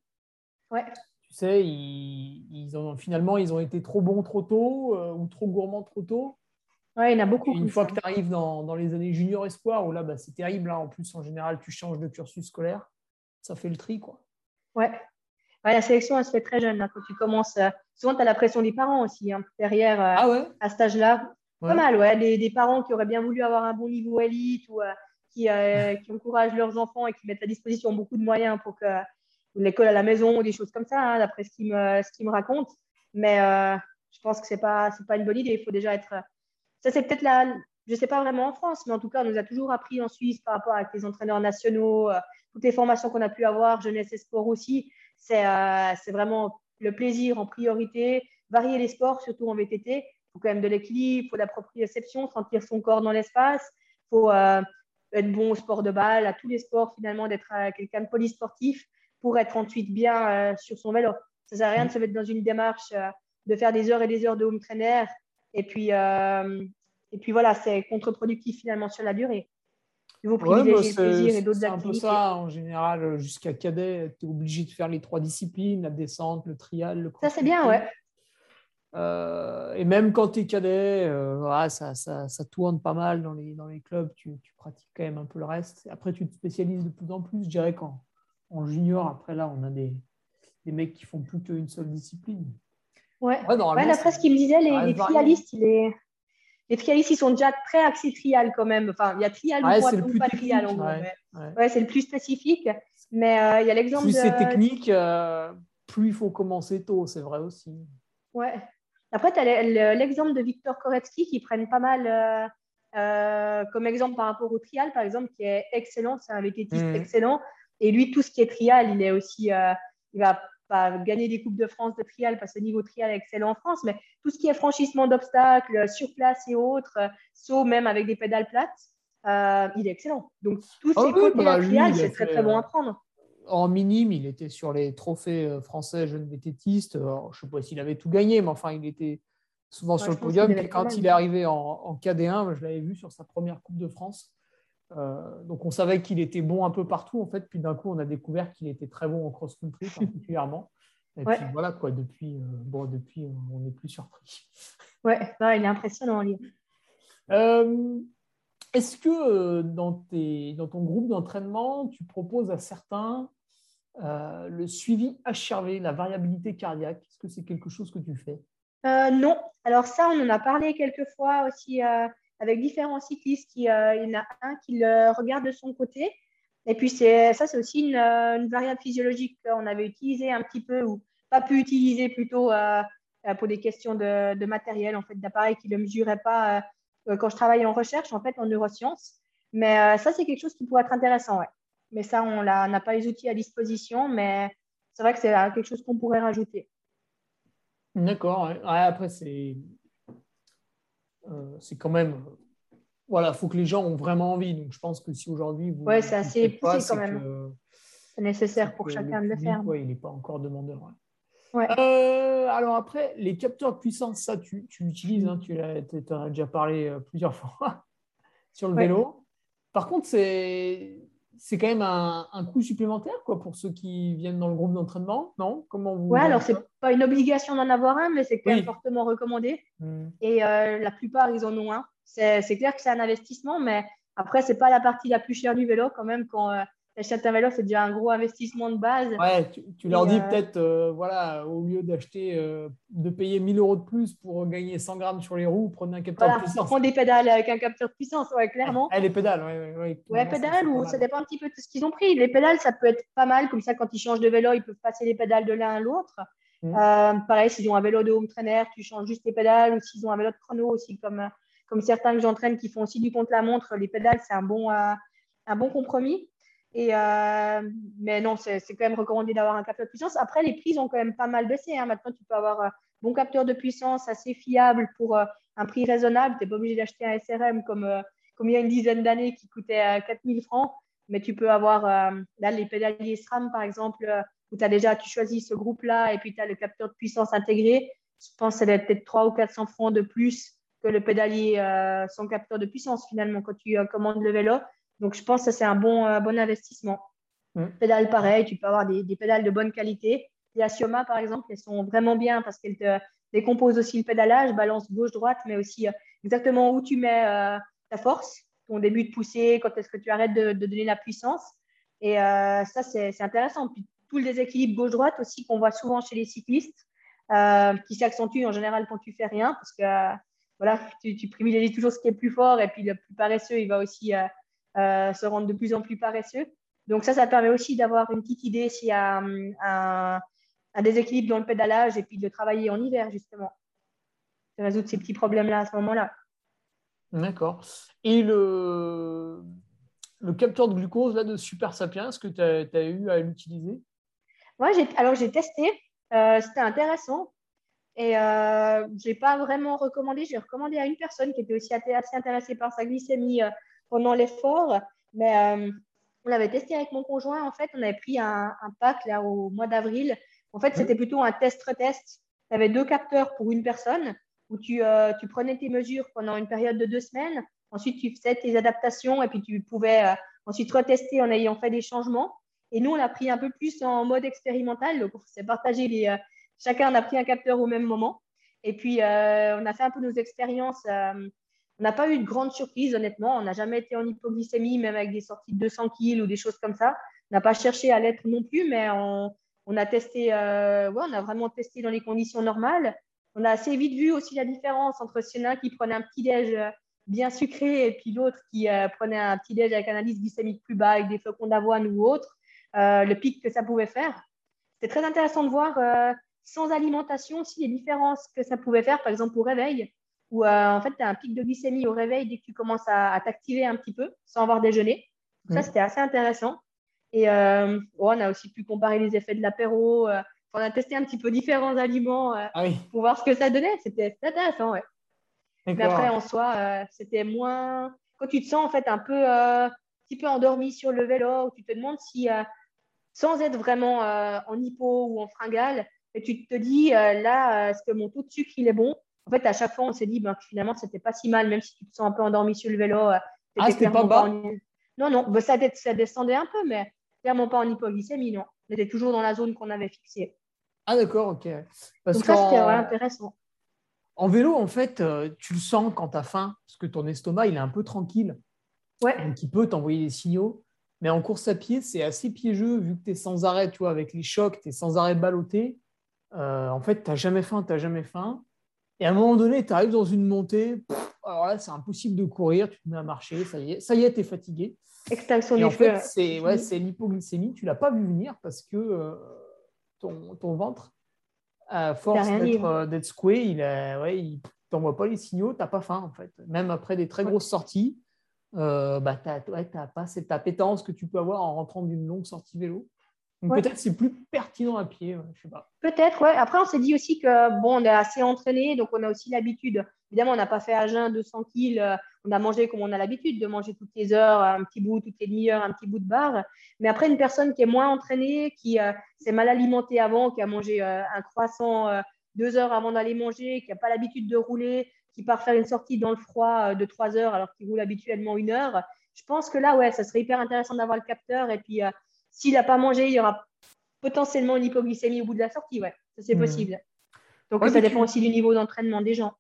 Ouais. Tu sais, ils, ont, finalement, ils ont été trop bons trop tôt euh, ou trop gourmands trop tôt. Ouais, il y en a beaucoup. une fois que tu arrives dans, les années junior espoir, où là, bah, c'est terrible. Hein. En plus, en général, tu changes de cursus scolaire. Ça fait le tri, quoi. Ouais. la sélection, elle se fait très jeune. Quand tu commences, euh, souvent, tu as la pression des parents aussi, hein, derrière, ah ouais? à cet âge-là. Pas mal, ouais. Des, parents qui auraient bien voulu avoir un bon niveau élite ou qui, qui, encouragent leurs enfants et qui mettent à disposition beaucoup de moyens pour que l'école à la maison ou des choses comme ça, hein, d'après ce qu'ils me, ce me racontent. Mais je pense que ce n'est pas, pas une bonne idée. Il faut déjà être. Ça, c'est peut-être la, je ne sais pas vraiment en France, mais en tout cas, on nous a toujours appris en Suisse par rapport à les entraîneurs nationaux, euh, toutes les formations qu'on a pu avoir, jeunesse et sport aussi, euh, c'est vraiment le plaisir en priorité, varier les sports, surtout en VTT. Il faut quand même de l'équilibre, il faut de la proprioception, sentir son corps dans l'espace, il faut euh, être bon au sport de balle, à tous les sports finalement, d'être quelqu'un de polysportif pour être ensuite bien sur son vélo. Ça ne sert à rien de se mettre dans une démarche de faire des heures et des heures de home trainer et puis, et puis voilà, c'est contre-productif finalement sur la durée. Vous privilégiez ouais, bah, le plaisir et d'autres activités. C'est un peu ça, en général, jusqu'à cadet, tu es obligé de faire les trois disciplines, la descente, le trial, le Ça, c'est bien, ouais. Euh, et même quand tu es cadet, euh, ça, ça, ça, tourne pas mal dans les, dans les clubs, tu, tu, pratiques quand même un peu le reste. Après, tu te spécialises de plus en plus. Je dirais qu'en en junior, après là, on a des, des mecs qui font plus qu'une seule discipline. Ouais, ouais, d'après ce qu'il me disait, les, les trialistes, il est les trialistes, ils sont déjà très axés trial quand même. Enfin, il y a trial ou pas trial en gros. Ouais, c'est le plus spécifique. Mais euh, il y a l'exemple Plus c'est technique, euh, plus il faut commencer tôt, c'est vrai aussi. Ouais. Après, tu as l'exemple de Victor Koretsky qui prennent pas mal euh, comme exemple par rapport au trial, par exemple, qui est excellent. C'est un vététiste mmh. excellent. Et lui, tout ce qui est trial, il est aussi. il va gagner des Coupes de France de trial parce que le niveau trial est excellent en France, mais tout ce qui est franchissement d'obstacles, sur place et autres, saut même avec des pédales plates, euh, il est excellent. Donc, tous ah ces côtés bah, trial, c'est très très bon à prendre. En minime, il était sur les trophées euh, français jeunes vététistes. je ne sais pas s'il avait tout gagné, mais enfin, il était souvent sur le podium. Et quand il est arrivé en, en KD1, je l'avais vu sur sa première Coupe de France. Euh, donc on savait qu'il était bon un peu partout en fait, puis d'un coup on a découvert qu'il était très bon en cross-country particulièrement. Et puis voilà quoi, depuis, euh, bon, depuis on n'est plus surpris. Ouais, il est impressionnant livre. Euh, Est-ce que dans, tes, dans ton groupe d'entraînement, tu proposes à certains le suivi HRV, la variabilité cardiaque? Est-ce que c'est quelque chose que tu fais? Non. Alors ça, on en a parlé quelques fois aussi avec différents cyclistes. Qui, euh, il y en a un qui le regarde de son côté. Et puis, ça, c'est aussi une, une, variable physiologique qu'on avait utilisée un petit peu ou pas pu utiliser plutôt euh, euh, pour des questions de, matériel, en fait, d'appareil qui ne le mesurait pas quand je travaillais en recherche, en fait, en neurosciences. Mais ça, c'est quelque chose qui pourrait être intéressant. Mais ça, on n'a pas les outils à disposition, mais c'est vrai que c'est quelque chose qu'on pourrait rajouter. D'accord. après, c'est euh, c'est quand même. Voilà, il faut que les gens ont vraiment envie. Donc, je pense que si aujourd'hui vous. Ouais, c'est assez poussé quand même. C'est nécessaire pour chacun de le faire. il n'est pas encore demandeur. Ouais. Euh, alors après, les capteurs de puissance, ça, tu, tu l'utilises, hein, tu en as déjà parlé euh, plusieurs fois sur le vélo. Par contre, c'est c'est quand même un, un, coût supplémentaire quoi, pour ceux qui viennent dans le groupe d'entraînement, non? Comment vous Ouais, alors c'est pas une obligation d'en avoir un, mais c'est quand même fortement recommandé. Hmm. Et euh, la plupart, ils en ont un. C'est clair que c'est un investissement, mais après, c'est pas la partie la plus chère du vélo quand même quand euh, T'achètes un vélo, c'est déjà un gros investissement de base. Ouais, tu, leur dis euh, peut-être, euh, voilà, au lieu d'acheter, euh, de payer 1000 euros de plus pour gagner 100 grammes sur les roues, prenez un capteur de puissance. Prends des pédales avec un capteur de puissance, ouais, clairement. Ah, les pédales, ouais. Ouais, ouais pédales, ou ça dépend un petit peu de ce qu'ils ont pris. Les pédales, ça peut être pas mal, comme ça, quand ils changent de vélo, ils peuvent passer les pédales de l'un à l'autre. Mmh. pareil, s'ils ont un vélo de home trainer, tu changes juste les pédales, ou s'ils ont un vélo de chrono aussi, comme, comme certains que j'entraîne qui font aussi du contre-la-montre, les pédales, c'est un bon, un bon compromis. Euh, mais non, c'est quand même recommandé d'avoir un capteur de puissance. Après, les prix ont quand même pas mal baissé. Hein. Maintenant, tu peux avoir un bon capteur de puissance assez fiable pour euh, un prix raisonnable. Tu n'es pas obligé d'acheter un SRM comme, euh, comme il y a une dizaine d'années qui coûtait 4000 francs. Mais tu peux avoir là, les pédaliers SRAM, par exemple, où tu déjà, tu choisis ce groupe-là et puis tu as le capteur de puissance intégré. Je pense que ça doit être peut-être 300 ou 400 francs de plus que le pédalier sans capteur de puissance finalement quand tu commandes le vélo. Donc, je pense que c'est un bon, euh, bon investissement. Mm. Pédales, pareil, tu peux avoir des, pédales de bonne qualité. Les Asioma, par exemple, elles sont vraiment bien parce qu'elles te décomposent aussi le pédalage, balance gauche-droite, mais aussi euh, exactement où tu mets euh, ta force, ton début de poussée, quand est-ce que tu arrêtes de, donner la puissance. Et ça, c'est intéressant. Puis tout le déséquilibre gauche-droite aussi qu'on voit souvent chez les cyclistes, qui s'accentue en général quand tu fais rien, parce que voilà, tu, tu, privilégies toujours ce qui est plus fort et puis le plus paresseux, il va aussi se rendre de plus en plus paresseux. Donc ça, ça permet aussi d'avoir une petite idée s'il y a hum, un, un, déséquilibre dans le pédalage et puis de travailler en hiver, justement. De résoudre ces petits problèmes-là à ce moment-là. D'accord. Et le, le capteur de glucose là, de Super Sapiens, est-ce que tu as, eu à l'utiliser? Oui, alors j'ai testé. Euh, c'était intéressant. Et euh, je n'ai pas vraiment recommandé. J'ai recommandé à une personne qui était aussi assez intéressée par sa glycémie euh, pendant l'effort. Mais on l'avait testé avec mon conjoint. En fait, on avait pris un, pack là, au mois d'avril. En fait, c'était plutôt un test-retest. Tu avais deux capteurs pour une personne où tu, euh, tu, prenais tes mesures pendant une période de deux semaines. Ensuite, tu faisais tes adaptations et puis tu pouvais euh, ensuite retester en ayant fait des changements. Et nous, on a pris un peu plus en mode expérimental. Donc, on s'est partagé les. Euh, chacun a pris un capteur au même moment. Et puis, on a fait un peu nos expériences on n'a pas eu de grande surprise, honnêtement. On n'a jamais été en hypoglycémie, même avec des sorties de 200 kg ou des choses comme ça. On n'a pas cherché à l'être non plus, mais on, a testé, euh, on a vraiment testé dans les conditions normales. On a assez vite vu aussi la différence entre celui qui prenait un petit déj euh, bien sucré et puis l'autre qui euh, prenait un petit déj avec un indice glycémique plus bas, avec des flocons d'avoine ou autre, le pic que ça pouvait faire. C'était très intéressant de voir sans alimentation aussi les différences que ça pouvait faire, par exemple au réveil où euh, en fait, tu as un pic de glycémie au réveil dès que tu commences à, t'activer un petit peu sans avoir déjeuné. Ça, mm. c'était assez intéressant. Et euh, on a aussi pu comparer les effets de l'apéro. Euh, on a testé un petit peu différents aliments ah pour voir ce que ça donnait. C'était intéressant, ouais. Mais après, en soi, c'était moins. Quand tu te sens en fait un peu, un petit peu endormi sur le vélo, où tu te demandes si, sans être vraiment en hypo ou en fringale, et tu te dis là, est-ce que mon taux de sucre il est bon? En fait, à chaque fois, on s'est dit ben, que finalement, c'était pas si mal, même si tu te sens un peu endormi sur le vélo. Euh, ah, c'était pas bas Non, non, ben, ça, ça, descendait un peu, mais clairement pas en hypoglycémie, non. On était toujours dans la zone qu'on avait fixée. Ah, d'accord, ok. Parce Donc, ça, c'était intéressant. En vélo, en fait, euh, tu le sens quand tu as faim, parce que ton estomac, il est un peu tranquille. Ouais. Donc, il peut t'envoyer des signaux. Mais en course à pied, c'est assez piégeux, vu que tu es sans arrêt, tu vois, avec les chocs, tu es sans arrêt ballotté. Euh, en fait, tu n'as jamais faim, tu n'as jamais faim. Et à un moment donné, tu arrives dans une montée, alors là, c'est impossible de courir, tu te mets à marcher, ça y est, ça y est, tu es fatigué. Extinction et en fait, c'est ouais, l'hypoglycémie, tu ne l'as pas vu venir parce que euh, ton, ton, ventre, à force d'être euh, secoué, il ne ouais, t'envoie pas les signaux, tu n'as pas faim en fait. Même après des très grosses sorties, euh, bah, tu n'as ouais, pas cette appétence que tu peux avoir en rentrant d'une longue sortie vélo. Peut-être c'est plus pertinent à pied, je sais pas. Peut-être, ouais. Après, on s'est dit aussi que bon, on est assez entraîné, donc on a aussi l'habitude. Évidemment, on n'a pas fait à jeun 200 kg. Euh, on a mangé comme on a l'habitude de manger toutes les heures, un petit bout, toutes les demi-heures, un petit bout de barre. Mais après, une personne qui est moins entraînée, qui euh, s'est mal alimentée avant, qui a mangé euh, un croissant deux heures avant d'aller manger, qui n'a pas l'habitude de rouler, qui part faire une sortie dans le froid de trois heures alors qu'il roule habituellement une heure. Je pense que là, ouais, ça serait hyper intéressant d'avoir le capteur et puis s'il n'a pas mangé, il y aura potentiellement une hypoglycémie au bout de la sortie. Ouais, ça c'est hmm. possible. Donc ça dépend aussi du niveau d'entraînement des gens.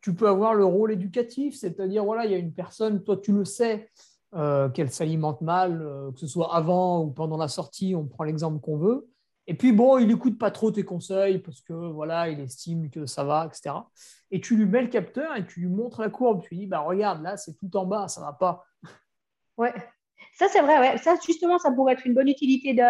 Tu peux avoir le rôle éducatif, c'est-à-dire voilà, il y a une personne, toi tu le sais, euh, qu'elle s'alimente mal, euh, que ce soit avant ou pendant la sortie, on prend l'exemple qu'on veut. Et puis bon, il n'écoute pas trop tes conseils parce que voilà, il estime que ça va, etc. Et tu lui mets le capteur et tu lui montres la courbe. Tu lui dis, bah regarde, là c'est tout en bas, ça va pas. Ouais, ça, c'est vrai, ouais. Ça, justement, ça pourrait être une bonne utilité de,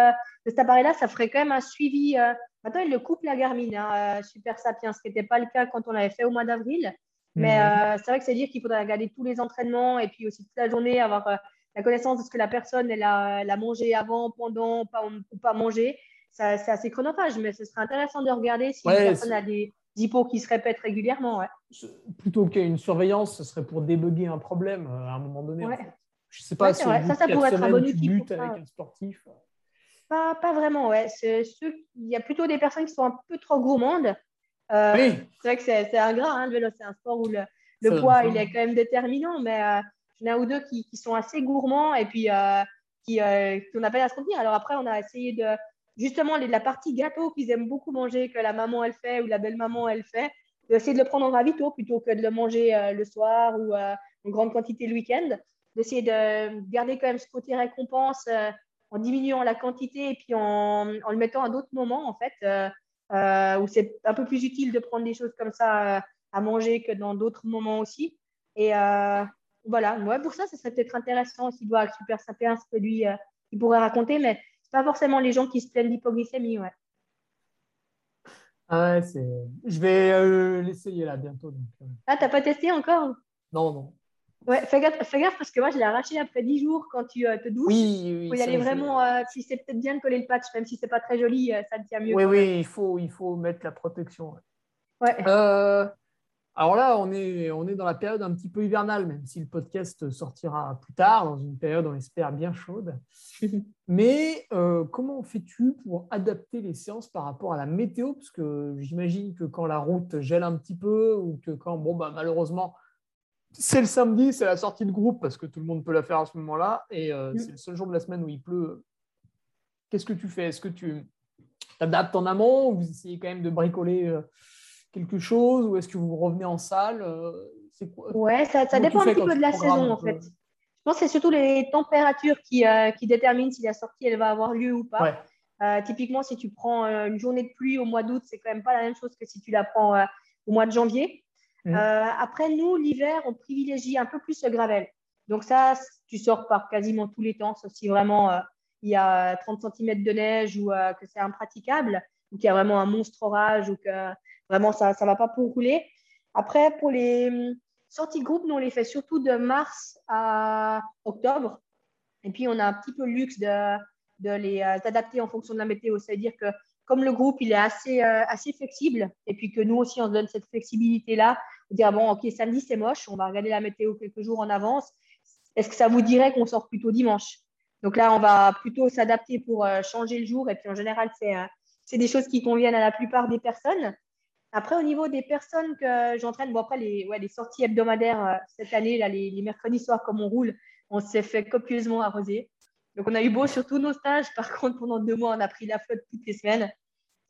cet appareil-là. Ça ferait quand même un suivi. Euh, maintenant, il le coupe la Garmin, hein, euh, Super Sapiens, ce qui n'était pas le cas quand on l'avait fait au mois d'avril. Mais mhm. euh, c'est vrai que c'est dire qu'il faudrait regarder tous les entraînements et puis aussi toute la journée, avoir la connaissance de ce que la personne elle a, mangé avant, pendant pas, ou pas mangé. C'est assez chronophage, mais ce serait intéressant de regarder si la personne a des hypos qui se répètent régulièrement. Ouais. Plutôt qu'une surveillance, ce serait pour débugger un problème à un moment donné. Je sais pas si ça, ça pourrait être un bon avec un sportif. Pas, pas vraiment, ouais. Ceux, il y a plutôt des personnes qui sont un peu trop gourmandes. Euh, oui. C'est vrai que c'est ingrat, hein, le vélo. C'est un sport où le, le poids, il est quand même déterminant, mais euh, il y en a ou deux qui, qui, sont assez gourmands et puis euh, qui, qu'on appelle à se contenir. Alors après, on a essayé de, justement, la partie gâteau qu'ils aiment beaucoup manger, que la maman, elle fait ou la belle-maman, elle fait, d'essayer de le prendre en ravito plutôt que de le manger le soir ou en grande quantité le week-end d'essayer de garder quand même ce côté récompense euh, en diminuant la quantité et puis en, le mettant à d'autres moments, en fait, euh, euh, où c'est un peu plus utile de prendre des choses comme ça à manger que dans d'autres moments aussi. Et voilà, ouais, pour ça, ça serait peut-être intéressant s'il doit être Super Sapiens que lui, il pourrait raconter, mais c'est pas forcément les gens qui se plaignent d'hypoglycémie. Ouais. Ah ouais, c'est... je vais l'essayer là bientôt. Donc, Ah, t'as pas testé encore? Non, non. Ouais, fais gaffe, parce que moi, je l'ai arraché après 10 jours quand tu euh, te douches. Oui, oui. Il faut y aller vraiment. Euh, si c'est peut-être bien de coller le patch, même si c'est pas très joli, euh, ça te tient mieux. Oui, oui, il faut, il faut mettre la protection. Ouais. alors là, on est, on est dans la période un petit peu hivernale, même si le podcast sortira plus tard, dans une période, on espère, bien chaude. Mais comment fais-tu pour adapter les séances par rapport à la météo? Parce que j'imagine que quand la route gèle un petit peu, ou que quand, bon, bah, malheureusement, c'est le samedi, c'est la sortie de groupe parce que tout le monde peut la faire à ce moment-là. Et euh, c'est le seul jour de la semaine où il pleut. Qu'est-ce que tu fais? Est-ce que tu t'adaptes en amont ou vous essayez quand même de bricoler euh, quelque chose ou est-ce que vous revenez en salle euh, C'est quoi? Ouais, ça, dépend un petit peu de la saison en fait. Je pense que c'est surtout les températures qui, qui, déterminent si la sortie elle va avoir lieu ou pas. typiquement, si tu prends une journée de pluie au mois d'août, c'est quand même pas la même chose que si tu la prends au mois de janvier. Mm. Euh, après, nous, l'hiver, on privilégie un peu plus le gravel. Donc ça, tu sors par quasiment tous les temps, sauf si vraiment euh, il y a 30 cm de neige ou euh, que c'est impraticable, ou qu'il y a vraiment un monstre orage, ou que vraiment ça ne va pas pour rouler. Après, pour les hum, sorties de groupe, nous, on les fait surtout de mars à octobre. Et puis, on a un petit peu le luxe de, de les adapter en fonction de la météo. C'est-à-dire que comme le groupe, il est assez, assez flexible, et puis que nous aussi, on se donne cette flexibilité-là, dire bon, ok, samedi c'est moche, on va regarder la météo quelques jours en avance. Est-ce que ça vous dirait qu'on sort plutôt dimanche? Donc là, on va plutôt s'adapter pour euh, changer le jour. Et puis en général, euh, c'est des choses qui conviennent à la plupart des personnes. Après, au niveau des personnes que j'entraîne, bon, après les, sorties hebdomadaires euh, cette année, là, les, les, mercredis soirs, comme on roule, on s'est fait copieusement arroser. Donc on a eu beau sur tous nos stages. Par contre, pendant deux mois, on a pris la flotte toutes les semaines.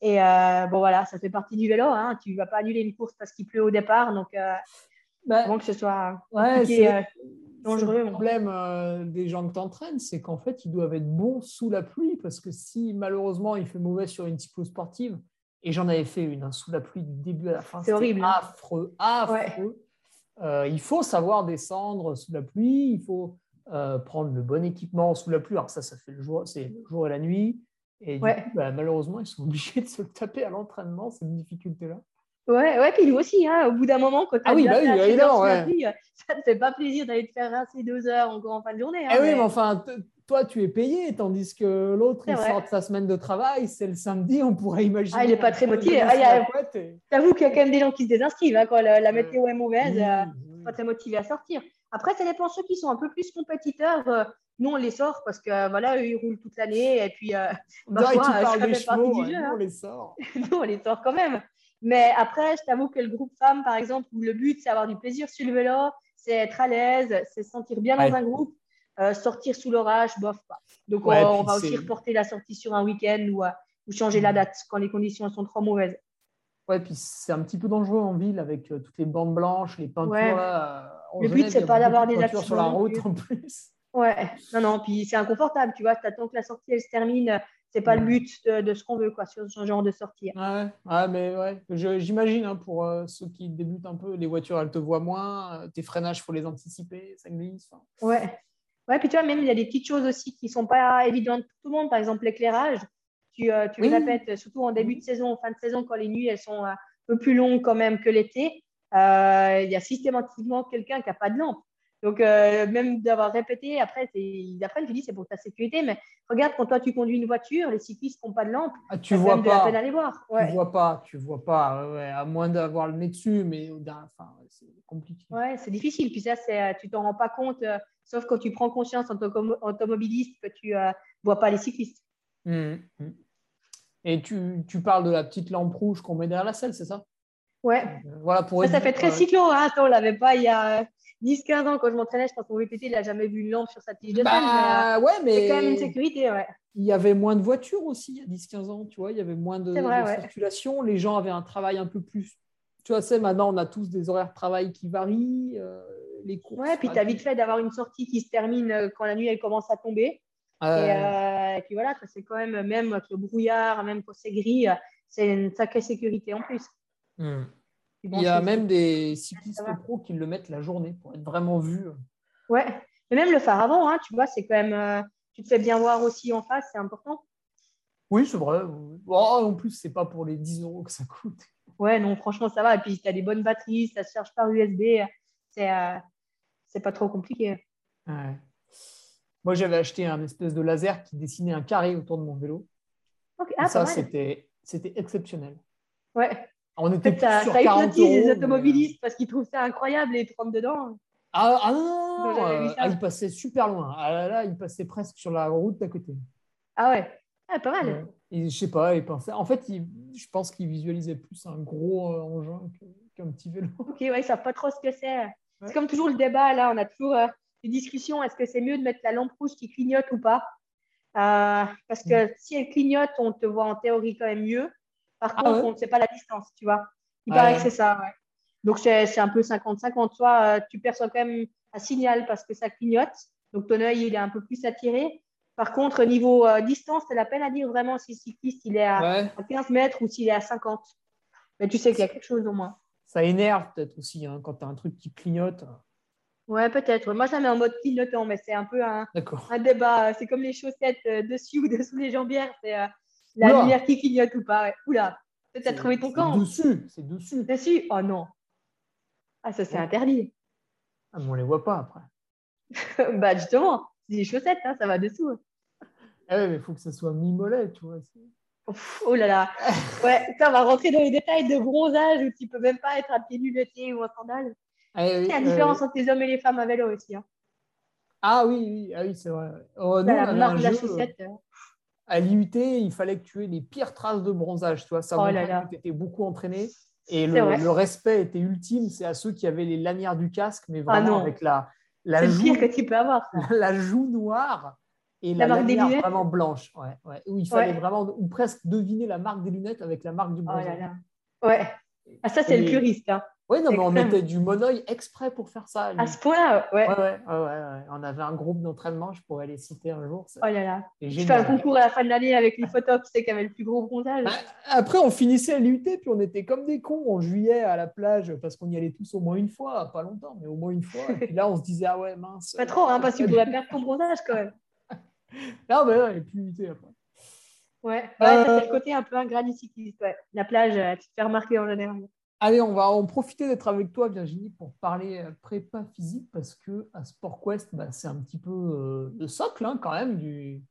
Et euh, bon, voilà, ça fait partie du vélo. Hein. Tu ne vas pas annuler une course parce qu'il pleut au départ. Donc, euh, bah, que ce soit ouais, euh, dangereux. Le problème euh, des gens que tu entraînes, c'est qu'en fait, ils doivent être bons sous la pluie parce que si malheureusement il fait mauvais sur une cyclosportive, et j'en avais fait une hein, sous la pluie du début à la fin, c'est horrible. Hein. Affreux, affreux. il faut savoir descendre sous la pluie, il faut prendre le bon équipement sous la pluie. Alors ça, ça fait le jour, c'est le jour et la nuit. Et bah, malheureusement, ils sont obligés de se le taper à l'entraînement, cette difficulté-là. Ouais, ouais, puis nous aussi, hein, au bout d'un moment, quand tu ah oui, bah oui, ça ne te fait pas plaisir d'aller te faire rincer deux heures encore en fin de journée. Hein, eh oui, mais enfin, toi, tu es payé, tandis que l'autre, il sort de sa semaine de travail, c'est le samedi, on pourrait imaginer. Ah, il n'est pas très motivé. Ah, qu'il y a quand même des gens qui se désinscrivent hein, quand la, météo est mauvaise, oui, euh, pas très motivé à sortir. Après, ça dépend ceux qui sont un peu plus compétiteurs. Euh, nous, on les sort parce que voilà, eux, ils roulent toute l'année. Et puis, euh, bah, tu parles des chevaux, nous, on les sort. nous, on les sort quand même. Mais après, je t'avoue que le groupe femmes, par exemple, où le but, c'est avoir du plaisir sur le vélo, c'est être à l'aise, c'est se sentir bien dans un groupe, euh, sortir sous l'orage, bof pas. Donc, on, va aussi reporter la sortie sur un week-end ou, euh, ou changer la date quand les conditions sont trop mauvaises. Ouais, puis c'est un petit peu dangereux en ville avec euh, toutes les bandes blanches, les peintures. Là, le but, c'est pas d'avoir des accidents. sur la route en plus. Ouais, non, non, puis c'est inconfortable, tu vois, tu attends que la sortie, elle se termine, c'est pas le but de, ce qu'on veut, quoi, sur ce genre de sortie. Ouais, ouais mais ouais, j'imagine, hein, pour euh, ceux qui débutent un peu, les voitures, elles te voient moins, euh, tes freinages, il faut les anticiper, ça glisse. Ouais. Ouais, puis tu vois, même, il y a des petites choses aussi qui sont pas évidentes pour tout le monde, par exemple l'éclairage. Tu, euh, tu le répètes, surtout en début de saison, en fin de saison, quand les nuits, elles sont un peu plus longues quand même que l'été. Il y a systématiquement quelqu'un qui n'a pas de lampe. Donc, euh, même d'avoir répété, après, après, tu dis c'est pour ta sécurité, mais regarde, quand toi tu conduis une voiture, les cyclistes n'ont pas de lampe, ah, tu vois pas. peine aller voir. Tu vois pas, tu vois pas, à moins d'avoir le nez dessus, mais enfin, c'est compliqué. Ouais, c'est difficile. Puis ça, euh, tu t'en rends pas compte, euh, sauf quand tu prends conscience en tant qu'automobiliste que tu ne vois pas les cyclistes. Mmh, mmh. Et tu, tu, parles de la petite lampe rouge qu'on met derrière la selle, c'est ça? Ouais. voilà pour ça, ça fait très cyclo. Hein. Attends, on l'avait pas il y a 10-15 ans, quand je m'entraînais, je pense qu'on VTT, il n'a jamais vu une lampe sur sa tige de bah, ouais, mais c'est quand même une sécurité. Ouais. Il y avait moins de voitures aussi il y a 10-15 ans, tu vois, il y avait moins de, circulation. Les gens avaient un travail un peu plus. Tu vois, c'est maintenant, on a tous des horaires de travail qui varient. Euh, les courses, ouais, puis tu as vite fait d'avoir une sortie qui se termine euh, quand la nuit elle commence à tomber. Euh, et, puis voilà, c'est quand même, même avec le brouillard, même quand c'est gris, c'est une sacrée sécurité en plus. Hmm Il y a même des cyclistes pro qui le mettent la journée pour être vraiment vu. Ouais, mais même le phare avant, hein, tu vois, c'est quand même. Euh, tu te fais bien voir aussi en face, c'est important. Oui, c'est vrai. Oh, en plus, c'est pas pour les 10 euros que ça coûte. Ouais, non, franchement, ça va. Et puis, tu as des bonnes batteries, ça se charge par USB. C'est euh, pas trop compliqué. Moi, j'avais acheté un espèce de laser qui dessinait un carré autour de mon vélo. Ah, ça, c'était exceptionnel. Ouais. On était ça, sur ça 40 les automobilistes parce qu'ils trouvent ça incroyable et ils te dedans. Ah, ah non, euh, ah, il passait super loin. Ah là là, il passait presque sur la route d'à côté. Ah ouais, ah, pas mal. et je sais pas, il pensait. En fait, je pense qu'il visualisait plus un gros euh, engin qu'un petit vélo. Ok, ouais, ils savent pas trop ce que c'est. C'est comme toujours le débat là, on a toujours euh, des discussions. Est-ce que c'est mieux de mettre la lampe rouge qui clignote ou pas? Parce que mm. si elle clignote, on te voit en théorie quand même mieux. Par ah contre, on ne sait pas la distance, tu vois. Il paraît que c'est ça, ouais. Donc, c'est un peu 50-50. Soit euh, tu perçois quand même un signal parce que ça clignote. Donc, ton œil, il est un peu plus attiré. Par contre, niveau euh, distance, c'est la peine à dire vraiment si le cycliste il est à, 15 mètres ou s'il est à 50. Mais tu sais qu'il y a quelque chose au moins. Ça énerve peut-être aussi hein, quand tu as un truc qui clignote. Ouais, peut-être. Moi, ça met en mode clignotant, mais c'est un peu un, un débat. C'est comme les chaussettes euh, dessus ou dessous les jambières. C'est la lumière qui clignote ou pas. Oula, peut-être trouvé ton camp. C'est dessus, c'est dessus. Dessus Oh non. Ah, ça, c'est interdit. Ah, mais on les voit pas après. bah, justement, c'est des chaussettes, hein, ça va dessous. Ah ouais, mais il faut que ça soit mi-mollet, tu vois. oh là là. Ouais, ça, on va rentrer dans les détails de bronzage où tu peux même pas être à pied nu l'été ou en sandales. Ah, oui, il y a une différence entre les hommes et les femmes à vélo aussi. Hein. Ah oui, oui, ah, oui c'est vrai. Oh, la marque de la chaussette. Euh, à l'IUT, il fallait que tu aies les pires traces de bronzage. Tu vois, ça oh que tu étais beaucoup entraîné. Et le, respect était ultime, c'est à ceux qui avaient les lanières du casque, mais ah vraiment avec la, la joue, que tu peux avoir. La, joue noire et la, lanière vraiment blanche. Ouais, ouais, où il fallait vraiment, ou presque deviner la marque des lunettes avec la marque du oh bronzage. ouais. Ah, ça, c'est le puriste. Hein. Oui, non, mais on mettait du monoeil exprès pour faire ça. À ce point-là, ouais. Ouais, ouais, ouais. On avait un groupe d'entraînement, je pourrais les citer un jour. Oh là là. Je fais un concours à la fin de l'année avec les photos, sais, qui avaient le plus gros bronzage. Bah, après, on finissait à l'UT, puis on était comme des cons en juillet à la plage, parce qu'on y allait tous au moins une fois, pas longtemps, mais au moins une fois. Et puis là, on se disait, ah ouais, mince. Pas trop, hein, parce que tu pourrais perdre ton bronzage quand même. non, mais non, il a plus l'UT après. Ouais, ouais ça c'est le côté un peu ingrat du cycliste. Ouais. La plage, tu te fais remarquer en général. Allez, on va en profiter d'être avec toi, Virginie, pour parler euh, prépa physique, parce que à SportQuest, bah, c'est un petit peu euh, le socle hein, quand même du,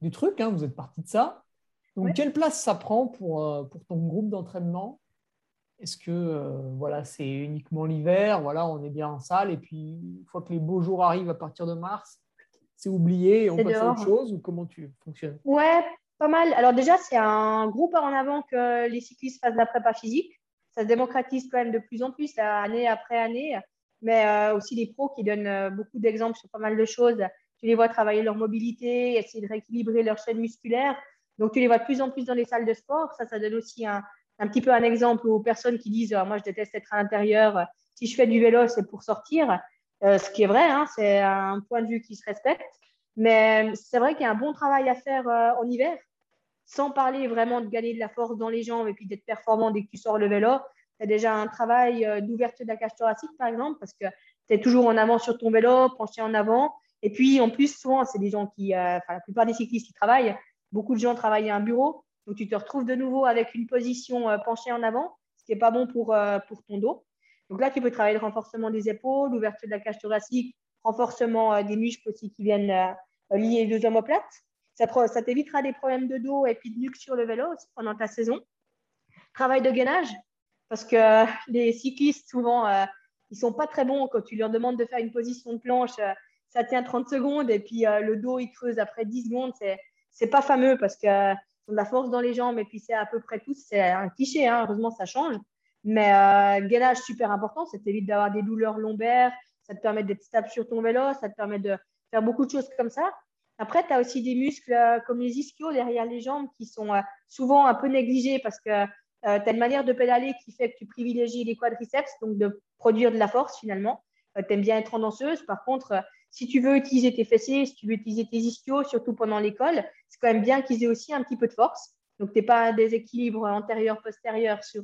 du truc. Hein, vous êtes parti de ça. Donc, quelle place ça prend pour, euh, pour ton groupe d'entraînement? Est-ce que voilà, c'est uniquement l'hiver? Voilà, on est bien en salle, et puis une fois que les beaux jours arrivent à partir de mars, c'est oublié et on passe à autre chose Ou comment tu fonctionnes? Ouais, pas mal. Alors déjà, c'est un groupe en avant que les cyclistes fassent de la prépa physique ça se démocratise quand même de plus en plus, année après année. Mais euh, aussi les pros qui donnent euh, beaucoup d'exemples sur pas mal de choses. Tu les vois travailler leur mobilité, essayer de rééquilibrer leur chaîne musculaire. Donc, tu les vois de plus en plus dans les salles de sport. Ça, ça donne aussi un, petit peu un exemple aux personnes qui disent Moi, je déteste être à l'intérieur. Si je fais du vélo, c'est pour sortir. Euh, ce qui est vrai, hein, c'est un point de vue qui se respecte. Mais c'est vrai qu'il y a un bon travail à faire en hiver sans parler vraiment de gagner de la force dans les jambes et puis d'être performant dès que tu sors le vélo. Tu as déjà un travail euh, d'ouverture de la cage thoracique, par exemple, parce que tu es toujours en avant sur ton vélo, penché en avant. Et puis, en plus, souvent, c'est des gens qui, euh, enfin, la plupart des cyclistes qui travaillent, beaucoup de gens travaillent à un bureau. Donc, tu te retrouves de nouveau avec une position euh, penchée en avant, ce qui n'est pas bon pour, pour ton dos. Donc là, tu peux travailler le renforcement des épaules, l'ouverture de la cage thoracique, renforcement des muscles aussi qui viennent lier les deux omoplates. Ça, t'évitera des problèmes de dos et puis de nuque sur le vélo pendant ta saison. Travail de gainage, parce que euh, les cyclistes, souvent, euh, ils sont pas très bons quand tu leur demandes de faire une position de planche. Euh, ça tient 30 secondes et puis le dos, il creuse après 10 secondes. C'est n'est pas fameux parce qu'ils ont de la force dans les jambes et puis c'est à peu près tout. C'est un cliché, hein. heureusement, ça change. Mais gainage, super important. Ça t'évite d'avoir des douleurs lombaires. Ça te permet d'être stable sur ton vélo. Ça te permet de faire beaucoup de choses comme ça. Après, tu as aussi des muscles euh, comme les ischios derrière les jambes qui sont euh, souvent un peu négligés parce que euh, tu as une manière de pédaler qui fait que tu privilégies les quadriceps, donc de produire de la force finalement. tu aimes bien être en danseuse. Par contre, si tu veux utiliser tes fessiers, si tu veux utiliser tes ischios, surtout pendant l'école, c'est quand même bien qu'ils aient aussi un petit peu de force. Donc, tu n'es pas un déséquilibre antérieur-postérieur sur,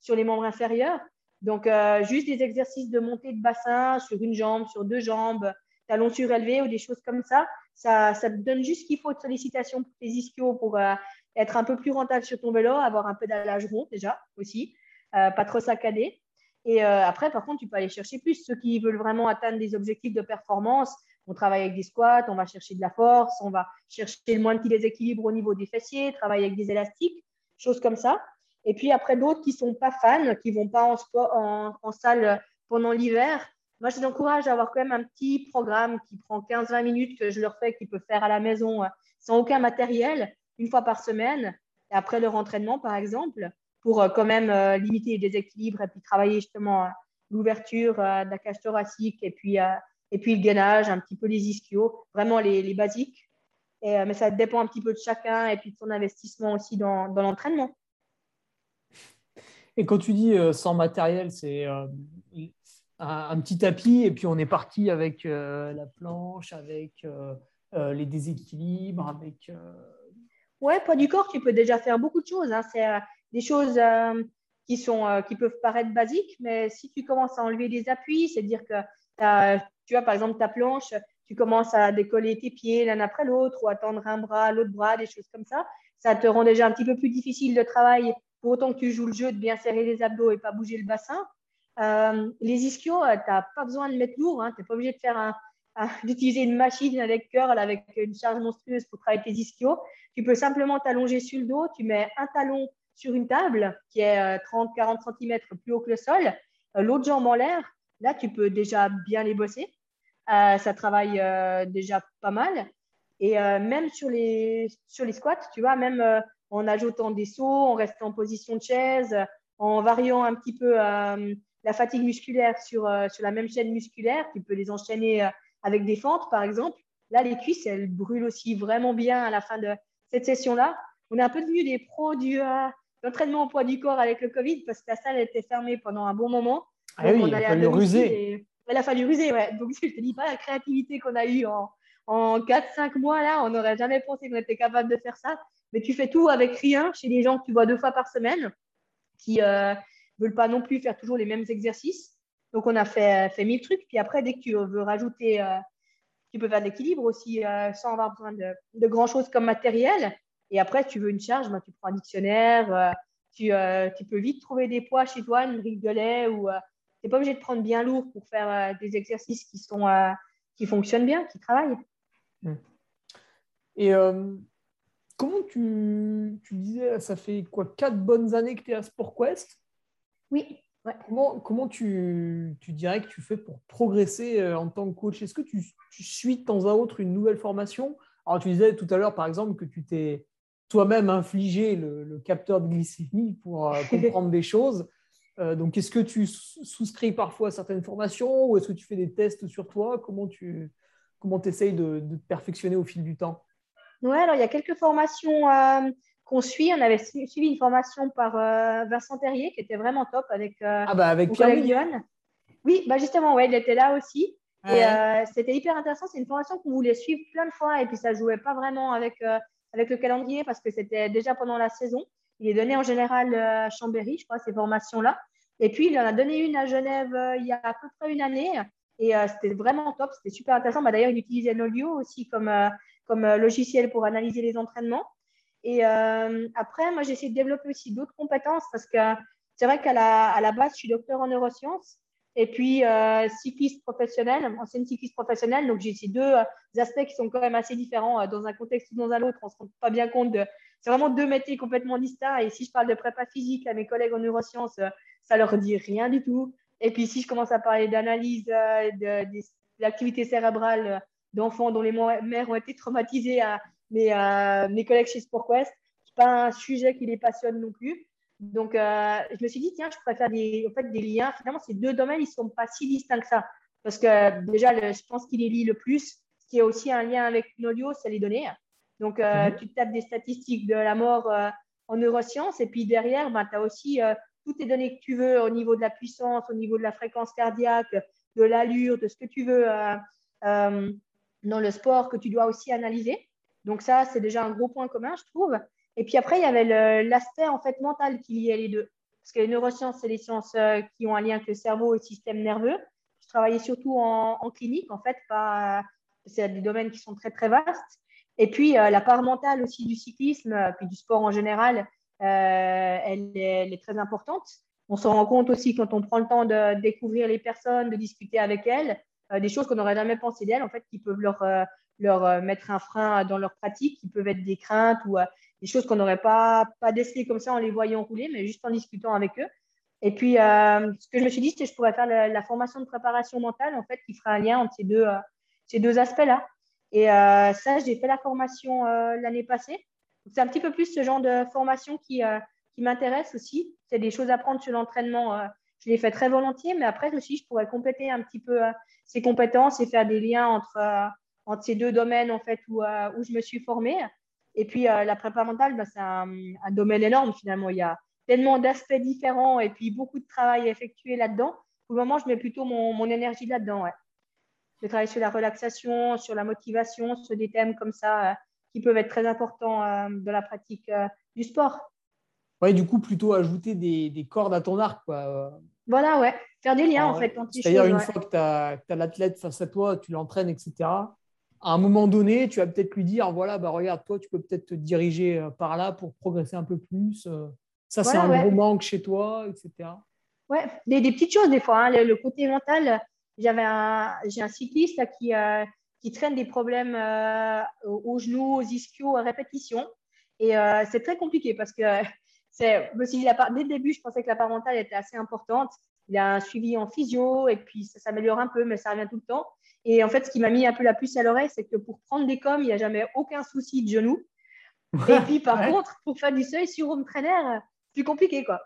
sur les membres inférieurs. Donc, juste des exercices de montée de bassin sur une jambe, sur deux jambes, talons surélevés ou des choses comme ça. Ça, ça te donne juste ce qu'il faut de sollicitation pour tes ischios pour être un peu plus rentable sur ton vélo, avoir un peu d'allage rond déjà aussi, pas trop saccadé. Et après, par contre, tu peux aller chercher plus. Ceux qui veulent vraiment atteindre des objectifs de performance, on travaille avec des squats, on va chercher de la force, on va chercher le moins de déséquilibre au niveau des fessiers, travailler avec des élastiques, choses comme ça. Et puis après, d'autres qui ne sont pas fans, qui ne vont pas en, en, salle pendant l'hiver, moi, je les encourage à avoir quand même un petit programme qui prend 15-20 minutes que je leur fais, qu'ils peuvent faire à la maison euh, sans aucun matériel, une fois par semaine, et après leur entraînement, par exemple, pour euh, quand même euh, limiter les déséquilibres et puis travailler justement l'ouverture de la cage thoracique et puis et puis le gainage, un petit peu les ischios, vraiment les, basiques. Et, euh, mais ça dépend un petit peu de chacun et puis de son investissement aussi dans, l'entraînement. Et quand tu dis sans matériel, c'est euh, un, petit tapis et puis on est parti avec la planche, avec les déséquilibres, avec. Ouais, poids du corps, tu peux déjà faire beaucoup de choses. Hein. C'est des choses qui, sont, qui peuvent paraître basiques, mais si tu commences à enlever des appuis, c'est-à-dire que tu vois, par exemple, ta planche, tu commences à décoller tes pieds l'un après l'autre ou à tendre un bras, l'autre bras, des choses comme ça. Ça te rend déjà un petit peu plus difficile de travail pour autant que tu joues le jeu de bien serrer les abdos et pas bouger le bassin. Euh, les ischios, euh, tu n'as pas besoin de mettre lourd. Hein. Tu n'es pas obligé de faire d'utiliser une machine avec avec une charge monstrueuse pour travailler tes ischios. Tu peux simplement t'allonger sur le dos. Tu mets un talon sur une table qui est 30-40 euh, cm plus haut que le sol, l'autre jambe en l'air Là, tu peux déjà bien les bosser. Ça travaille déjà pas mal. Et même sur les, sur les squats, tu vois, même en ajoutant des sauts, en restant en position de chaise, en variant un petit peu la fatigue musculaire sur, sur la même chaîne musculaire, tu peux les enchaîner avec des fentes, par exemple. Là, les cuisses, elles brûlent aussi vraiment bien à la fin de cette session-là. On est un peu devenu des pros du, l'entraînement au poids du corps avec le Covid parce que la salle était fermée pendant un bon moment. Ah oui, il a fallu ruser. Il a fallu ruser, ouais. Donc, je ne te dis pas la créativité qu'on a eue en, en 4-5 mois, là, on n'aurait jamais pensé qu'on était capable de faire ça. Mais tu fais tout avec rien chez des gens que tu vois deux fois par semaine, qui euh, veulent pas non plus faire toujours les mêmes exercices. Donc, on a fait, fait mille trucs. Puis après, dès que tu veux rajouter, euh, tu peux faire de l'équilibre aussi euh, sans avoir besoin de, de grand-chose comme matériel. Et après, tu veux une charge, ben, tu prends un dictionnaire. Tu, tu, peux vite trouver des poids chez toi, une brique de lait ou n'es pas obligé de prendre bien lourd pour faire euh, des exercices qui, sont, euh, qui fonctionnent bien, qui travaillent. Hmm. Et euh, comment tu, tu, disais, ça fait quoi, quatre bonnes années que tu es à SportQuest Oui. Comment, comment tu, tu, dirais que tu fais pour progresser en tant que coach? Est-ce que tu, tu, suis de temps à autre une nouvelle formation? Alors, tu disais tout à l'heure, par exemple, que tu t'es toi-même infligé le, le, capteur de glycémie pour comprendre des choses. Euh, donc, est-ce que tu souscris parfois à certaines formations ou est-ce que tu fais des tests sur toi? Comment tu comment essayes de, de, te perfectionner au fil du temps? Oui, alors il y a quelques formations euh, qu'on suit. On avait suivi une formation par euh, Vincent Terrier qui était vraiment top avec, ah bah avec Pierre Oui, bah justement, ouais, il était là aussi. Et c'était hyper intéressant. C'est une formation qu'on voulait suivre plein de fois et puis ça ne jouait pas vraiment avec, avec le calendrier parce que c'était déjà pendant la saison. Il est donné en général à Chambéry, je crois, ces formations-là. Et puis, il en a donné une à Genève euh, il y a à peu près une année. Et euh, c'était vraiment top, c'était super intéressant. Bah, D'ailleurs, il utilisait Nolio aussi comme, euh, comme logiciel pour analyser les entraînements. Et après, moi, j'ai essayé de développer aussi d'autres compétences parce que c'est vrai qu'à la, à la base, je suis docteur en neurosciences et puis cycliste professionnel, ancienne cycliste professionnelle. Donc, j'ai ces deux aspects qui sont quand même assez différents dans un contexte ou dans un autre. On ne se rend pas bien compte de. C'est vraiment deux métiers complètement distincts. Et si je parle de prépa physique à mes collègues en neurosciences, ça leur dit rien du tout. Et puis, si je commence à parler d'analyse euh, de, l'activité cérébrale euh, d'enfants dont les mères ont été traumatisées à mes, mes collègues chez SportQuest, ce n'est pas un sujet qui les passionne non plus. Donc, euh, je me suis dit, tiens, je pourrais faire des, en fait, des liens. Finalement, ces deux domaines, ils ne sont pas si distincts que ça. Parce que déjà, je pense qu'il les lit le plus. Ce qui est aussi un lien avec Nolio, c'est les données. Donc, mhm. tu tapes des statistiques de la mort en neurosciences. Et puis derrière, ben, tu as aussi toutes les données que tu veux au niveau de la puissance, au niveau de la fréquence cardiaque, de l'allure, de ce que tu veux euh, euh, dans le sport que tu dois aussi analyser. Donc ça, c'est déjà un gros point commun, je trouve. Et puis après, il y avait l'aspect en fait mental qui liait les deux. parce que les neurosciences, c'est les sciences euh, qui ont un lien avec le cerveau et le système nerveux. Je travaillais surtout en, clinique, en fait, c'est des domaines qui sont très, très vastes. Et puis, la part mentale aussi du cyclisme, puis du sport en général, elle est, très importante. On se rend compte aussi quand on prend le temps de découvrir les personnes, de discuter avec elles, euh, des choses qu'on n'aurait jamais pensé d'elles, en fait, qui peuvent leur, euh, leur euh, mettre un frein dans leur pratique, qui peuvent être des craintes ou des choses qu'on n'aurait pas, pas décelées comme ça en les voyant rouler, mais juste en discutant avec eux. Et puis, ce que je me suis dit, c'est que je pourrais faire la, formation de préparation mentale, en fait, qui fera un lien entre ces deux, deux aspects-là. Et ça, j'ai fait la formation l'année passée. C'est un petit peu plus ce genre de formation qui, qui m'intéresse aussi. C'est des choses à prendre sur l'entraînement. Euh, je l'ai fait très volontiers, mais après aussi, je pourrais compléter un petit peu euh, ces compétences et faire des liens entre, euh, entre ces deux domaines en fait où, où je me suis formée. Et puis, la prépa mentale, bah, c'est un, domaine énorme finalement. Il y a tellement d'aspects différents et puis beaucoup de travail à effectuer là-dedans. Pour le moment, je mets plutôt mon, mon énergie là-dedans. Ouais. Je travaille sur la relaxation, sur la motivation, sur des thèmes comme ça qui peuvent être très importants dans la pratique du sport. Ouais, du coup, plutôt ajouter des, cordes à ton arc. Quoi. Voilà, ouais. Faire des liens, en fait. C'est-à-dire, une fois que tu as, l'athlète face à toi, tu l'entraînes, etc., à un moment donné, tu vas peut-être lui dire voilà, bah, regarde, toi, tu peux peut-être te diriger euh, par là pour progresser un peu plus. Euh. Ça, c'est un gros manque chez toi, etc. Ouais, des, petites choses, des fois. Hein. Le, côté mental, j'avais un, j'ai un cycliste qui, euh, qui traîne des problèmes aux, genoux, aux ischios à répétition. Et c'est très compliqué parce que c'est, dès le début, je pensais que la parentale était assez importante. Il a un suivi en physio et puis ça s'améliore un peu, mais ça revient tout le temps. Et en fait, ce qui m'a mis un peu la puce à l'oreille, c'est que pour prendre des coms, il n'y a jamais aucun souci de genou. Et puis, par contre, pour faire du seuil sur home trainer, plus compliqué, quoi.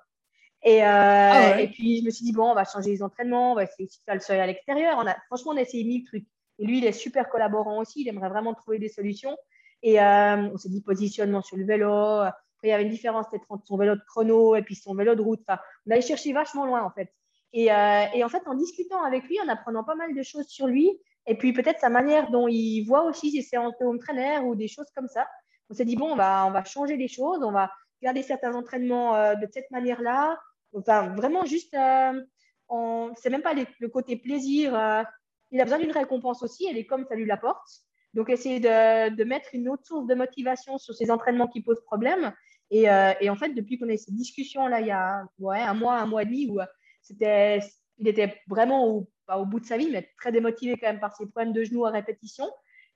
Et, euh, ah et, puis, je me suis dit, bon, on va changer les entraînements, on va essayer de faire le seuil à l'extérieur. On a, franchement, on a essayé mille trucs. Et lui, il est super collaborant aussi. Il aimerait vraiment trouver des solutions. Et euh, on s'est dit positionnement sur le vélo, il y avait une différence peut-être entre son vélo de chrono et puis son vélo de route. Enfin, on allait chercher vachement loin en fait. Et, euh, et, en fait, en discutant avec lui, en apprenant pas mal de choses sur lui, et puis peut-être sa manière dont il voit aussi ses séances home trainer ou des choses comme ça, on s'est dit, bon, on va, on va changer les choses, on va garder certains entraînements euh, de cette manière-là. Enfin, vraiment juste, euh, c'est même pas le côté plaisir. Euh, il a besoin d'une récompense aussi, elle est comme ça lui l'apporte. Donc, essayer de, de, mettre une autre source de motivation sur ces entraînements qui posent problème euh, et, en fait, depuis qu'on a eu cette discussion-là, il y a un mois, un mois et demi, où c'était, il était vraiment au, au bout de sa vie, mais très démotivé quand même par ses problèmes de genoux à répétition,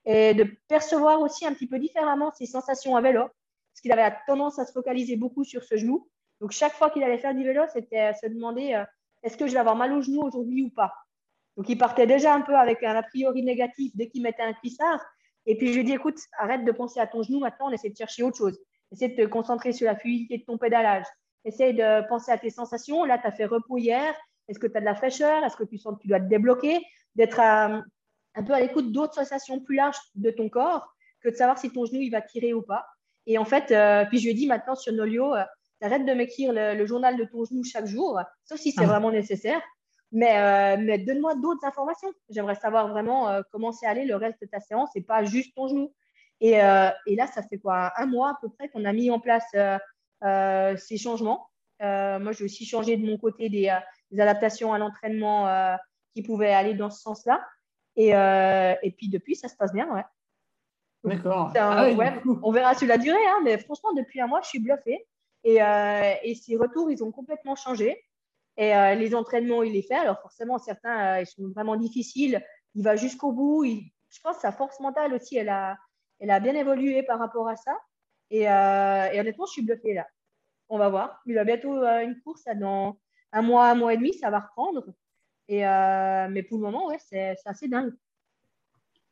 et de percevoir aussi un petit peu différemment ses sensations à vélo, parce qu'il avait tendance à se focaliser beaucoup sur ce genou. Donc, chaque fois qu'il allait faire du vélo, c'était se demander euh, est-ce que je vais avoir mal au genou aujourd'hui ou pas? Donc, il partait déjà un peu avec un a priori négatif dès qu'il mettait un cuissard. Et puis, je lui dit écoute, arrête de penser à ton genou maintenant, on essaie de chercher autre chose. Essaye de te concentrer sur la fluidité de ton pédalage. Essaye de penser à tes sensations. Là, tu as fait repos hier. Est-ce que tu as de la fraîcheur? Est-ce que tu sens que tu dois te débloquer? D'être un peu à l'écoute d'autres sensations plus larges de ton corps que de savoir si ton genou il va tirer ou pas. Et en fait, euh, puis je lui ai dit maintenant sur Nolio, euh, arrête de m'écrire le, journal de ton genou chaque jour, sauf si c'est ah. vraiment nécessaire. Mais, euh, mais donne-moi d'autres informations. J'aimerais savoir vraiment comment c'est allé le reste de ta séance et pas juste ton genou. Euh, et, là, ça fait quoi? Un mois à peu près qu'on a mis en place euh, euh, ces changements. moi, j'ai aussi changé de mon côté des, adaptations à l'entraînement qui pouvaient aller dans ce sens-là. Et, et, puis depuis, ça se passe bien, ouais. D'accord. Ah on verra sur la durée, hein, mais franchement, depuis un mois, je suis bluffée. Et, et ces retours, ils ont complètement changé. Et les entraînements, il les fait. Alors forcément, certains, ils sont vraiment difficiles. Il va jusqu'au bout. je pense que sa force mentale aussi, elle a, elle a bien évolué par rapport à ça. Et, euh, honnêtement, je suis bluffée là. On va voir. Il a bientôt euh, une course dans un mois, un mois et demi, ça va reprendre. Et, euh, mais pour le moment, ouais, c'est assez dingue.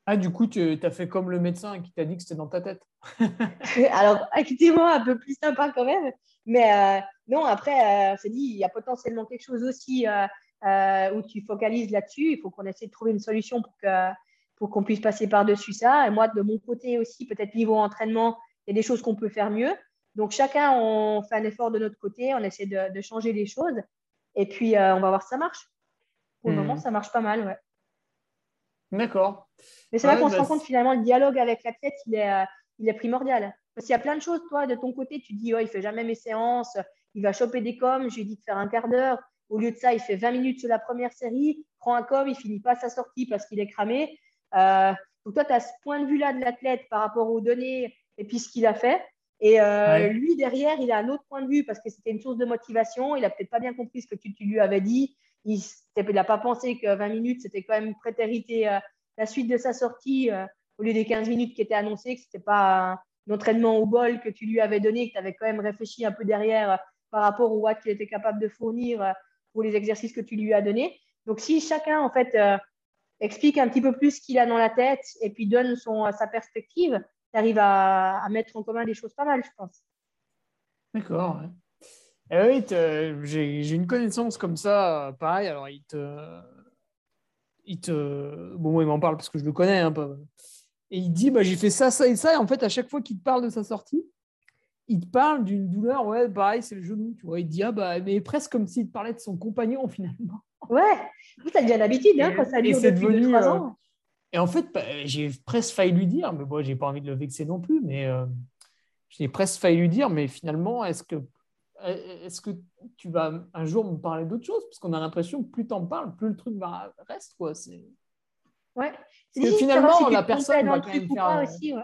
Ah, du coup, tu as fait comme le médecin qui t'a dit que c'était dans ta tête. Alors, effectivement, un peu plus sympa quand même. Mais non, après, c'est dit, il y a potentiellement quelque chose aussi où tu focalises là-dessus. Il faut qu'on essaie de trouver une solution pour que pour qu'on puisse passer par-dessus ça. Et moi, de mon côté aussi, peut-être niveau entraînement, il y a des choses qu'on peut faire mieux. Donc, chacun, on fait un effort de notre côté, on essaie de, changer les choses. Et puis, euh, on va voir si ça marche. Pour le hmm. moment, ça marche pas mal, ouais. D'accord. Mais c'est vrai qu'on se rend compte finalement, le dialogue avec l'athlète, il est, euh, il est primordial. Parce qu'il y a plein de choses, toi, de ton côté, tu dis, oh, il fait jamais mes séances, il va choper des coms, je lui dis de faire un quart d'heure. Au lieu de ça, il fait 20 minutes sur la première série, prend un com, il finit pas sa sortie parce qu'il est cramé. Euh, donc toi, tu as ce point de vue-là de l'athlète par rapport aux données et puis ce qu'il a fait. Et euh, lui, derrière, il a un autre point de vue parce que c'était une source de motivation. Il n'a peut-être pas bien compris ce que tu, lui avais dit. Il n'a pas pensé que 20 minutes, c'était quand même prétérité euh, la suite de sa sortie au lieu des 15 minutes qui étaient annoncées, que ce n'était pas un, entraînement au bol que tu lui avais donné, que tu avais quand même réfléchi un peu derrière par rapport au watt qu'il était capable de fournir pour les exercices que tu lui as donnés. Donc, si chacun, en fait, explique un petit peu plus ce qu'il a dans la tête et puis donne son, sa perspective, tu arrives à, mettre en commun des choses pas mal, je pense. D'accord. Eh oui, j'ai une connaissance comme ça, pareil. Alors, il te. Il te bon, il m'en parle parce que je le connais un peu. Et il dit bah, J'ai fait ça, ça et ça. Et en fait, à chaque fois qu'il te parle de sa sortie, il te parle d'une douleur, ouais, pareil, c'est le genou. Tu vois, il te dit Ah, bah, mais presque comme s'il te parlait de son compagnon finalement. Ouais, avez bien l'habitude hein, quand ça dure depuis devenu, 2 ans. Euh, et en fait, bah, j'ai presque failli lui dire, mais bon, j'ai pas envie de le vexer non plus, mais euh, j'ai presque failli lui dire, mais finalement, est-ce que, est que tu vas un jour me parler d'autre chose? Parce qu'on a l'impression que plus tu en parles, plus le truc va reste. Quoi. Ouais. Parce que finalement, la personne va quand même faire. Aussi, ouais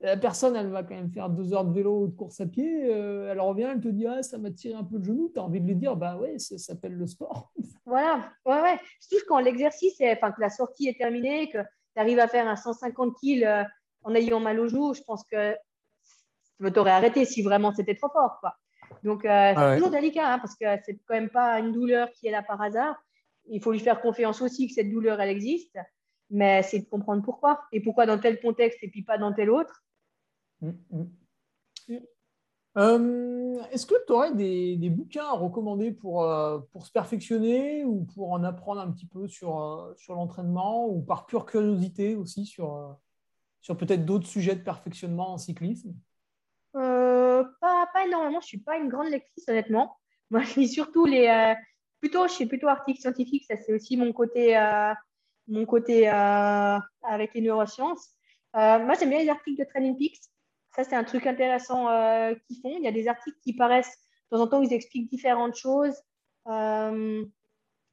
la personne, elle va quand même faire deux heures de vélo ou de course à pied. Euh, elle revient, elle te dit ah, ça m'a tiré un peu le genou. Tu as envie de lui dire bah ouais, ça s'appelle le sport. Voilà, ouais, ouais. Surtout quand l'exercice, est, enfin, que la sortie est terminée, que tu arrives à faire un 150 kg euh, en ayant mal au genou, je pense que tu aurais arrêté si vraiment c'était trop fort. Quoi. Donc, euh, c'est toujours délicat hein, parce que c'est quand même pas une douleur qui est là par hasard. Il faut lui faire confiance aussi que cette douleur, elle existe mais c'est de comprendre pourquoi et pourquoi dans tel contexte et puis pas dans tel autre. Mm, mm. Euh, est-ce que tu aurais des, bouquins à recommander pour, euh, pour se perfectionner ou pour en apprendre un petit peu sur, euh, sur l'entraînement ou par pure curiosité aussi sur, sur peut-être d'autres sujets de perfectionnement en cyclisme? Pas, pas, énormément, je ne suis pas une grande lectrice honnêtement. Moi, je lis surtout les... plutôt, je suis plutôt articles scientifiques, ça c'est aussi mon côté, mon côté avec les neurosciences. moi, j'aime bien les articles de Training Peaks ça, c'est un truc intéressant euh, qu'ils font. Il y a des articles qui paraissent, de temps en temps, ils expliquent différentes choses. Euh,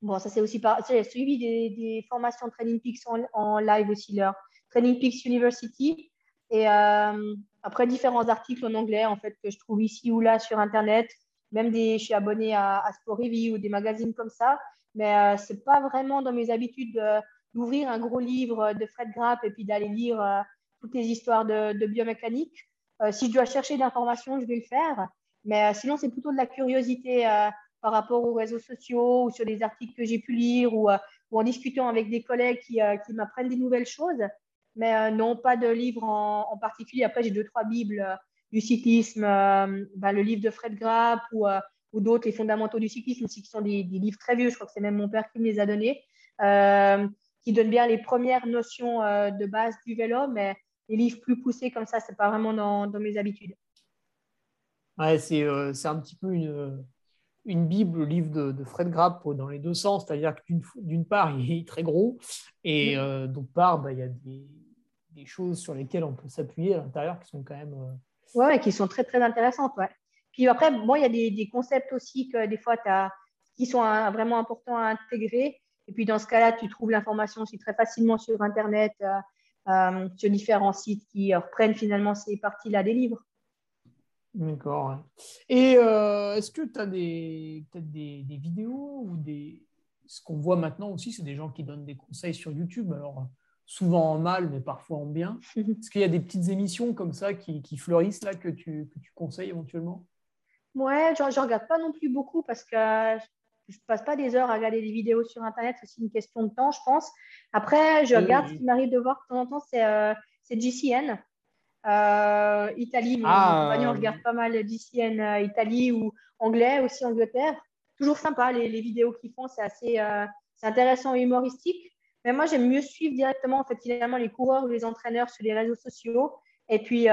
bon, ça, c'est aussi par... suivi des, formations Training Peaks en, live aussi, leur Training Peaks University. Et euh, après, différents articles en anglais, en fait, que je trouve ici ou là sur Internet. Même des, je suis abonnée à, Sport Review ou des magazines comme ça. Mais ce n'est pas vraiment dans mes habitudes d'ouvrir un gros livre de Fred Grapp et puis d'aller lire toutes les histoires de biomécanique. Euh, si je dois chercher d'informations, je vais le faire. Mais euh, sinon, c'est plutôt de la curiosité euh, par rapport aux réseaux sociaux ou sur des articles que j'ai pu lire ou, en discutant avec des collègues qui, m'apprennent des nouvelles choses. Mais non, pas de livre en, particulier. Après, j'ai deux, trois bibles du cyclisme, ben, le livre de Fred Grapp ou, d'autres, les fondamentaux du cyclisme, qui sont des, livres très vieux. Je crois que c'est même mon père qui me les a donnés, qui donnent bien les premières notions de base du vélo, mais les livres plus poussés comme ça, c'est pas vraiment dans, dans, mes habitudes. Ouais, c'est euh, un petit peu une, une Bible, le livre de, de Fred Grapp dans les deux sens, c'est-à-dire que d'une part, il est très gros, et euh, d'autre part, bah, il y a des, des, choses sur lesquelles on peut s'appuyer à l'intérieur qui sont quand même. Euh... Ouais, qui sont très, très intéressantes. Ouais. Puis après, bon, il y a des, des concepts aussi que des fois, as, qui sont vraiment importants à intégrer. Et puis dans ce cas-là, tu trouves l'information aussi très facilement sur Internet. Euh, sur différents sites qui reprennent finalement ces parties-là des livres. D'accord. Et euh, est-ce que tu as des, peut-être des, vidéos ou des. Ce qu'on voit maintenant aussi, c'est des gens qui donnent des conseils sur YouTube. Alors, souvent en mal, mais parfois en bien. Est-ce qu'il y a des petites émissions comme ça qui, qui fleurissent là que tu, que tu conseilles éventuellement? Ouais, je ne regarde pas non plus beaucoup parce que je passe pas des heures à regarder des vidéos sur Internet, c'est aussi une question de temps, je pense. Après, je regarde, ce qui m'arrive de voir de temps en temps, c'est euh, GCN. Euh, Italie, mon ah. compagnon regarde pas mal GCN euh, Italie ou anglais, aussi Angleterre. Toujours sympa, les, les vidéos qu'ils font, c'est assez c'est intéressant et humoristique. Mais moi, j'aime mieux suivre directement, en fait, finalement, les coureurs ou les entraîneurs sur les réseaux sociaux. Et puis,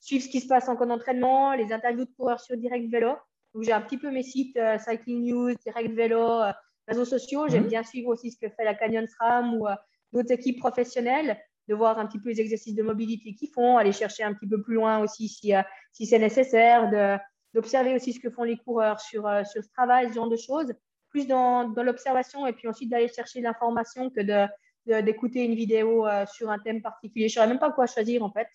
suivre ce qui se passe en camp d'entraînement, les interviews de coureurs sur Direct Vélo où j'ai un petit peu mes sites euh, Cycling News, Direct Vélo, euh, réseaux sociaux. J'aime mhm. bien suivre aussi ce que fait la Canyon SRAM ou euh, d'autres équipes professionnelles, de voir un petit peu les exercices de mobilité qu'ils font, aller chercher un petit peu plus loin aussi si, si c'est nécessaire, de, d'observer aussi ce que font les coureurs sur, sur ce travail, ce genre de choses, plus dans, dans l'observation et puis ensuite d'aller chercher l'information que de, d'écouter une vidéo sur un thème particulier. Je ne saurais même pas quoi choisir en fait.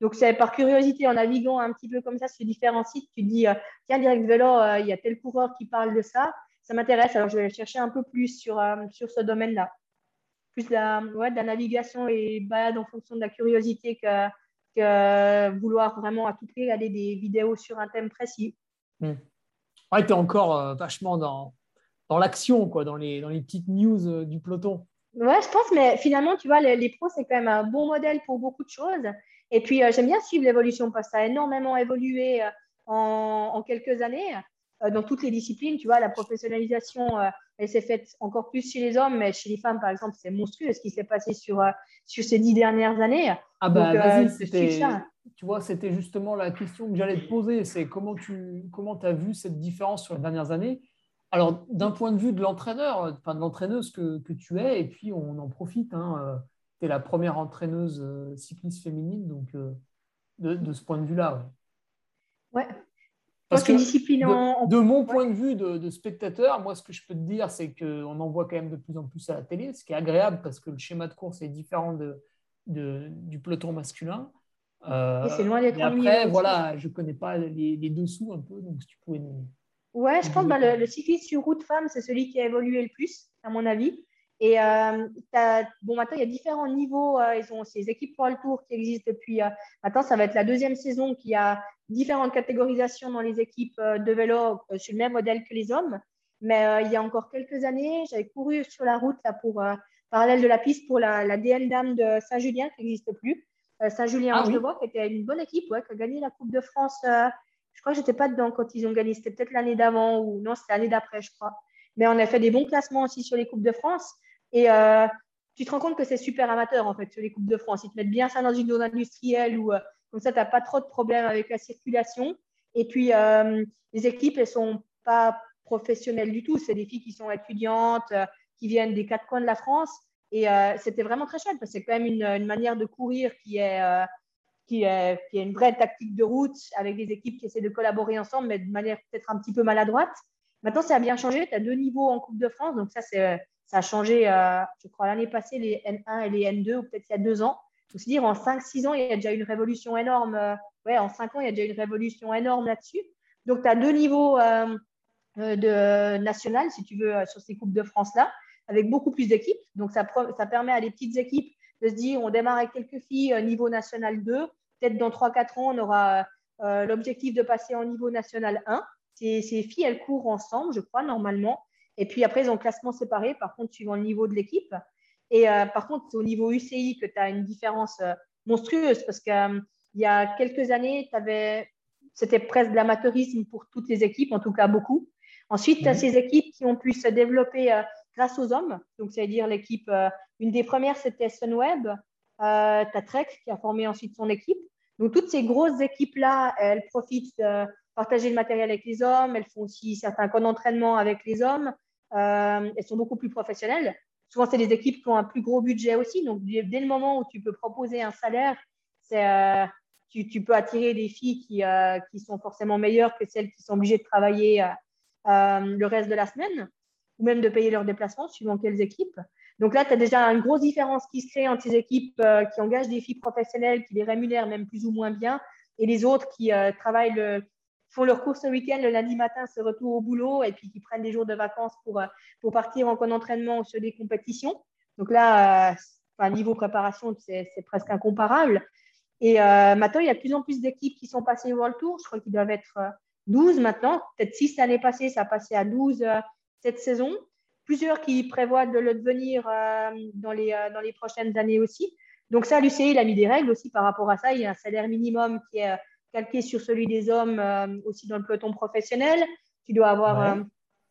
Donc, c'est par curiosité, en naviguant un petit peu comme ça sur différents sites, tu te dis, tiens, Direct Vélo, il y a tel coureur qui parle de ça, ça m'intéresse, alors je vais chercher un peu plus sur, sur ce domaine-là plus la, ouais, de la navigation et balade en fonction de la curiosité que, que vouloir vraiment à tout prix regarder des vidéos sur un thème précis. Hmm. Ouais, tu es encore euh, vachement dans, dans l'action, quoi, dans les, dans les petites news euh, du peloton. Ouais, je pense, mais finalement, tu vois, les, les pros, c'est quand même un bon modèle pour beaucoup de choses. Et puis, euh, j'aime bien suivre l'évolution parce que ça a énormément évolué en, en, quelques années dans toutes les disciplines. Tu vois, la professionnalisation elle s'est faite encore plus chez les hommes, mais chez les femmes, par exemple, c'est monstrueux ce qui s'est passé sur, euh, sur ces dix dernières années. Ah bah vas-y, euh, tu vois, c'était justement la question que j'allais te poser, c'est comment tu comment as vu cette différence sur les dernières années? Alors, d'un point de vue de l'entraîneur, enfin de l'entraîneuse que, que, tu es, et puis on en profite, hein, euh, tu es la première entraîneuse cycliste féminine, donc de, de, ce point de vue-là. Ouais. Parce que discipline de, mon point de vue de, spectateur, moi, ce que je peux te dire, c'est qu'on en voit quand même de plus en plus à la télé, ce qui est agréable parce que le schéma de course est différent de, du peloton masculin. Euh, c'est loin d'être Après, voilà, je ne connais pas les, dessous un peu, donc si tu pouvais nous. Ouais, je pense que bah, le, le, cyclisme sur route femme, c'est celui qui a évolué le plus, à mon avis. Et euh, bon, maintenant, il y a différents niveaux. Euh, ils ont ces équipes pour le tour qui existent depuis. Euh, maintenant, ça va être la deuxième saison qui a différentes catégorisations dans les équipes de vélo sur le même modèle que les hommes. Mais il y a encore quelques années, j'avais couru sur la route là, pour parallèle de la piste pour la, la DN Dame de Saint-Julien qui n'existe plus. Saint-Julien ah, oui. qui était une bonne équipe, ouais, qui a gagné la Coupe de France. je crois que j'étais pas dedans quand ils ont gagné. C'était peut-être l'année d'avant ou non, c'était l'année d'après, je crois. Mais on a fait des bons classements aussi sur les Coupes de France. Et euh, tu te rends compte que c'est super amateur, en fait, sur les Coupes de France. Ils te mettent bien ça dans une zone industrielle où, euh, comme ça, tu n'as pas trop de problèmes avec la circulation. Et puis, euh, les équipes, elles sont pas professionnelles du tout. C'est des filles qui sont étudiantes, qui viennent des quatre coins de la France. Et c'était vraiment très chouette parce que c'est quand même une, une, manière de courir qui est, qui, est, qui est une vraie tactique de route avec des équipes qui essaient de collaborer ensemble, mais de manière peut-être un petit peu maladroite. Maintenant, ça a bien changé. Tu as deux niveaux en Coupe de France. Donc, ça, c'est ça a changé, euh, je crois, l'année passée, les N1 et les N2, ou peut-être il y a deux ans. Il faut se dire, en 5-6 ans, il y a déjà une révolution énorme. Euh, ouais, en 5 ans, il y a déjà une révolution énorme là-dessus. Donc, tu as deux niveaux euh, de national, si tu veux, sur ces Coupes de France-là, avec beaucoup plus d'équipes. Donc, ça, permet à des petites équipes de se dire, on démarre avec quelques filles, niveau national 2. Peut-être dans 3-4 ans, on aura l'objectif de passer en niveau national 1. Ces, ces filles, elles courent ensemble, je crois, normalement. Et puis après, ils ont classement séparé, par contre, suivant le niveau de l'équipe. Et euh, par contre, c'est au niveau UCI que tu as une différence euh, monstrueuse parce qu'il euh, y a quelques années, c'était presque de l'amateurisme pour toutes les équipes, en tout cas beaucoup. Ensuite, tu as mhm. ces équipes qui ont pu se développer grâce aux hommes. Donc, c'est-à-dire l'équipe, une des premières, c'était Sunweb. tu as Trek qui a formé ensuite son équipe. Donc, toutes ces grosses équipes-là, elles profitent de partager le matériel avec les hommes. Elles font aussi certains camps d'entraînement avec les hommes. Euh, elles sont beaucoup plus professionnelles. Souvent, c'est des équipes qui ont un plus gros budget aussi. Donc, dès le moment où tu peux proposer un salaire, euh, tu, peux attirer des filles qui, euh, qui, sont forcément meilleures que celles qui sont obligées de travailler le reste de la semaine ou même de payer leurs déplacements suivant quelles équipes. Donc là, tu as déjà une grosse différence qui se crée entre ces équipes qui engagent des filles professionnelles, qui les rémunèrent même plus ou moins bien, et les autres qui travaillent le, font leur course le week-end, le lundi matin, se retournent au boulot et puis qui prennent des jours de vacances pour, euh, pour partir en camp d'entraînement ou sur des compétitions. Donc là, euh, niveau préparation, c'est presque incomparable. Et euh, maintenant, il y a de plus en plus d'équipes qui sont passées World Tour. Je crois qu'ils doivent être 12 maintenant. Peut-être 6 l'année passée, ça a passé à 12 cette saison. Plusieurs qui prévoient de le devenir dans, les, dans les prochaines années aussi. Donc ça, l'UCI, il a mis des règles aussi par rapport à ça. Il y a un salaire minimum qui est calqué sur celui des hommes euh, aussi dans le peloton professionnel. Tu dois avoir un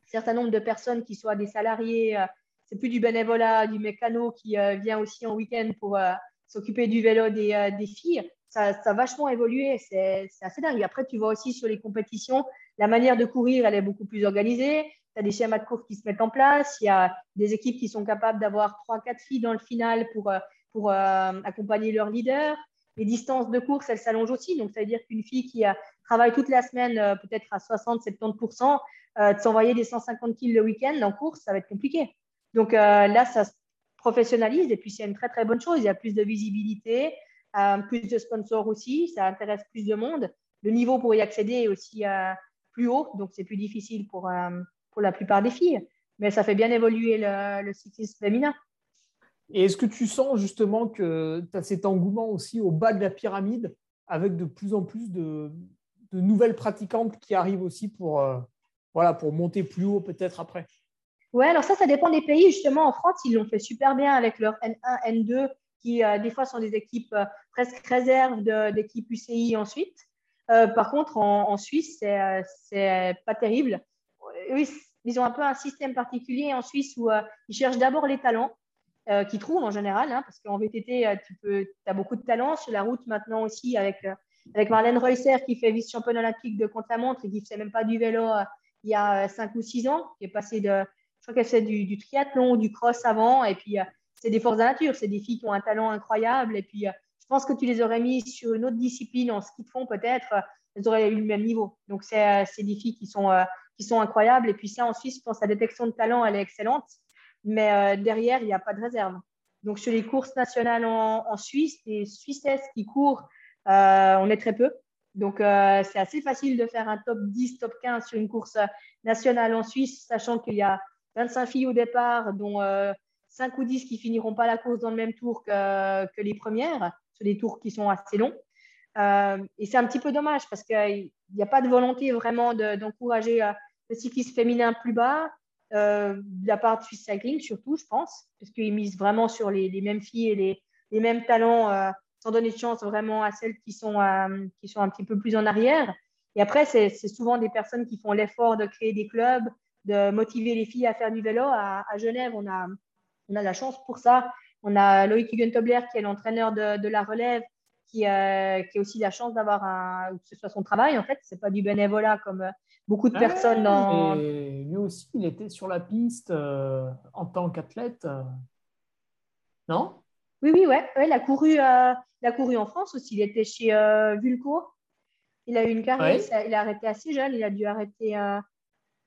certain nombre de personnes qui soient des salariés. Euh, c'est plus du bénévolat, du mécano qui euh, vient aussi en week-end pour s'occuper du vélo des, des filles. Ça, ça, a vachement évolué. C'est assez dingue. Après, tu vois aussi sur les compétitions, la manière de courir, elle est beaucoup plus organisée. Tu as des schémas de course qui se mettent en place. Il y a des équipes qui sont capables d'avoir 3-4 filles dans le final pour, pour accompagner leur leader. Les distances de course, elles s'allongent aussi. Donc, ça veut dire qu'une fille qui travaille toute la semaine, peut-être à 60-70%, de s'envoyer des 150 kg le week-end en course, ça va être compliqué. Donc là, ça se professionnalise et puis c'est une très, très bonne chose. Il y a plus de visibilité, plus de sponsors aussi, ça intéresse plus de monde. Le niveau pour y accéder est aussi plus haut, donc c'est plus difficile pour, pour la plupart des filles. Mais ça fait bien évoluer le, cyclisme féminin. Et est-ce que tu sens justement que tu as cet engouement aussi au bas de la pyramide avec de plus en plus de, nouvelles pratiquantes qui arrivent aussi pour, euh, voilà, pour monter plus haut peut-être après? Oui, alors ça, ça dépend des pays. Justement, en France, ils l'ont fait super bien avec leur N1, N2, qui euh, des fois sont des équipes euh, presque réserves d'équipes UCI ensuite. par contre, en, Suisse, c'est pas terrible. Oui, ils ont un peu un système particulier en Suisse où ils cherchent d'abord les talents euh, qui trouvent en général, hein, parce qu'en VTT, euh, tu as beaucoup de talent. Sur la route maintenant aussi, avec, euh, avec Marlène Reusser qui fait vice-championne olympique de contre-la-montre et qui ne faisait même pas du vélo il y a 5 ou 6 ans, qui est passé de, je crois qu'elle fait du, du, triathlon, du cross avant, et puis c'est des forces de la nature, c'est des filles qui ont un talent incroyable, et puis je pense que tu les aurais mis sur une autre discipline en ski de fond peut-être, elles auraient eu le même niveau. Donc c'est des filles qui sont, qui sont incroyables, et puis ça en Suisse, je pense que la détection de talent, elle est excellente mais euh, derrière, il n'y a pas de réserve. Donc, sur les courses nationales en, Suisse, les Suissesses qui courent, euh, on est très peu. Donc, euh, c'est assez facile de faire un top 10, top 15 sur une course nationale en Suisse, sachant qu'il y a 25 filles au départ, dont 5 ou 10 qui finiront pas la course dans le même tour que, les premières, sur des tours qui sont assez longs. et c'est un petit peu dommage parce qu'il n'y a pas de volonté vraiment d'encourager le cyclisme féminin plus bas de la part de Swiss Cycling, surtout, je pense, parce qu'ils misent vraiment sur les, mêmes filles et les, mêmes talents, euh, sans donner de chance vraiment à celles qui sont, euh, qui sont un petit peu plus en arrière. Et après, c'est souvent des personnes qui font l'effort de créer des clubs, de motiver les filles à faire du vélo. À, Genève, on a, on a la chance pour ça. On a Loïc Hugentobler, qui est l'entraîneur de, de, la relève, qui, qui a aussi la chance d'avoir un, que ce soit son travail, en fait. C'est pas du bénévolat comme beaucoup de personnes dans. Et lui aussi, il était sur la piste euh, en tant qu'athlète. Euh. Non? Oui, oui, ouais. ouais il, a couru, euh, il a couru en France aussi. Il était chez Vulco. Il a eu une carrière. Il a arrêté assez jeune. Il a dû arrêter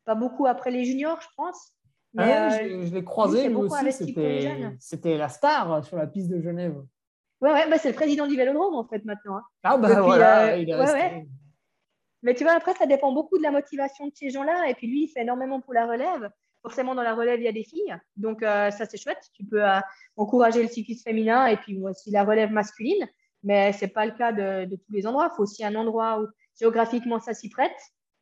pas beaucoup après les juniors, je pense. Mais, je, l'ai croisé, lui aussi. C'était la star sur la piste de Genève. Ouais, ouais, bah, c'est le président du Vélodrome en fait maintenant. Hein. Ah bah voilà, il est resté. Mais tu vois, après, ça dépend beaucoup de la motivation de ces gens-là. Et puis lui, il fait énormément pour la relève. Forcément, dans la relève, il y a des filles. Donc, euh, ça, c'est chouette. Tu peux euh, encourager le cyclisme féminin et puis aussi la relève masculine. Mais ce n'est pas le cas de, tous les endroits. Il faut aussi un endroit où géographiquement ça s'y prête.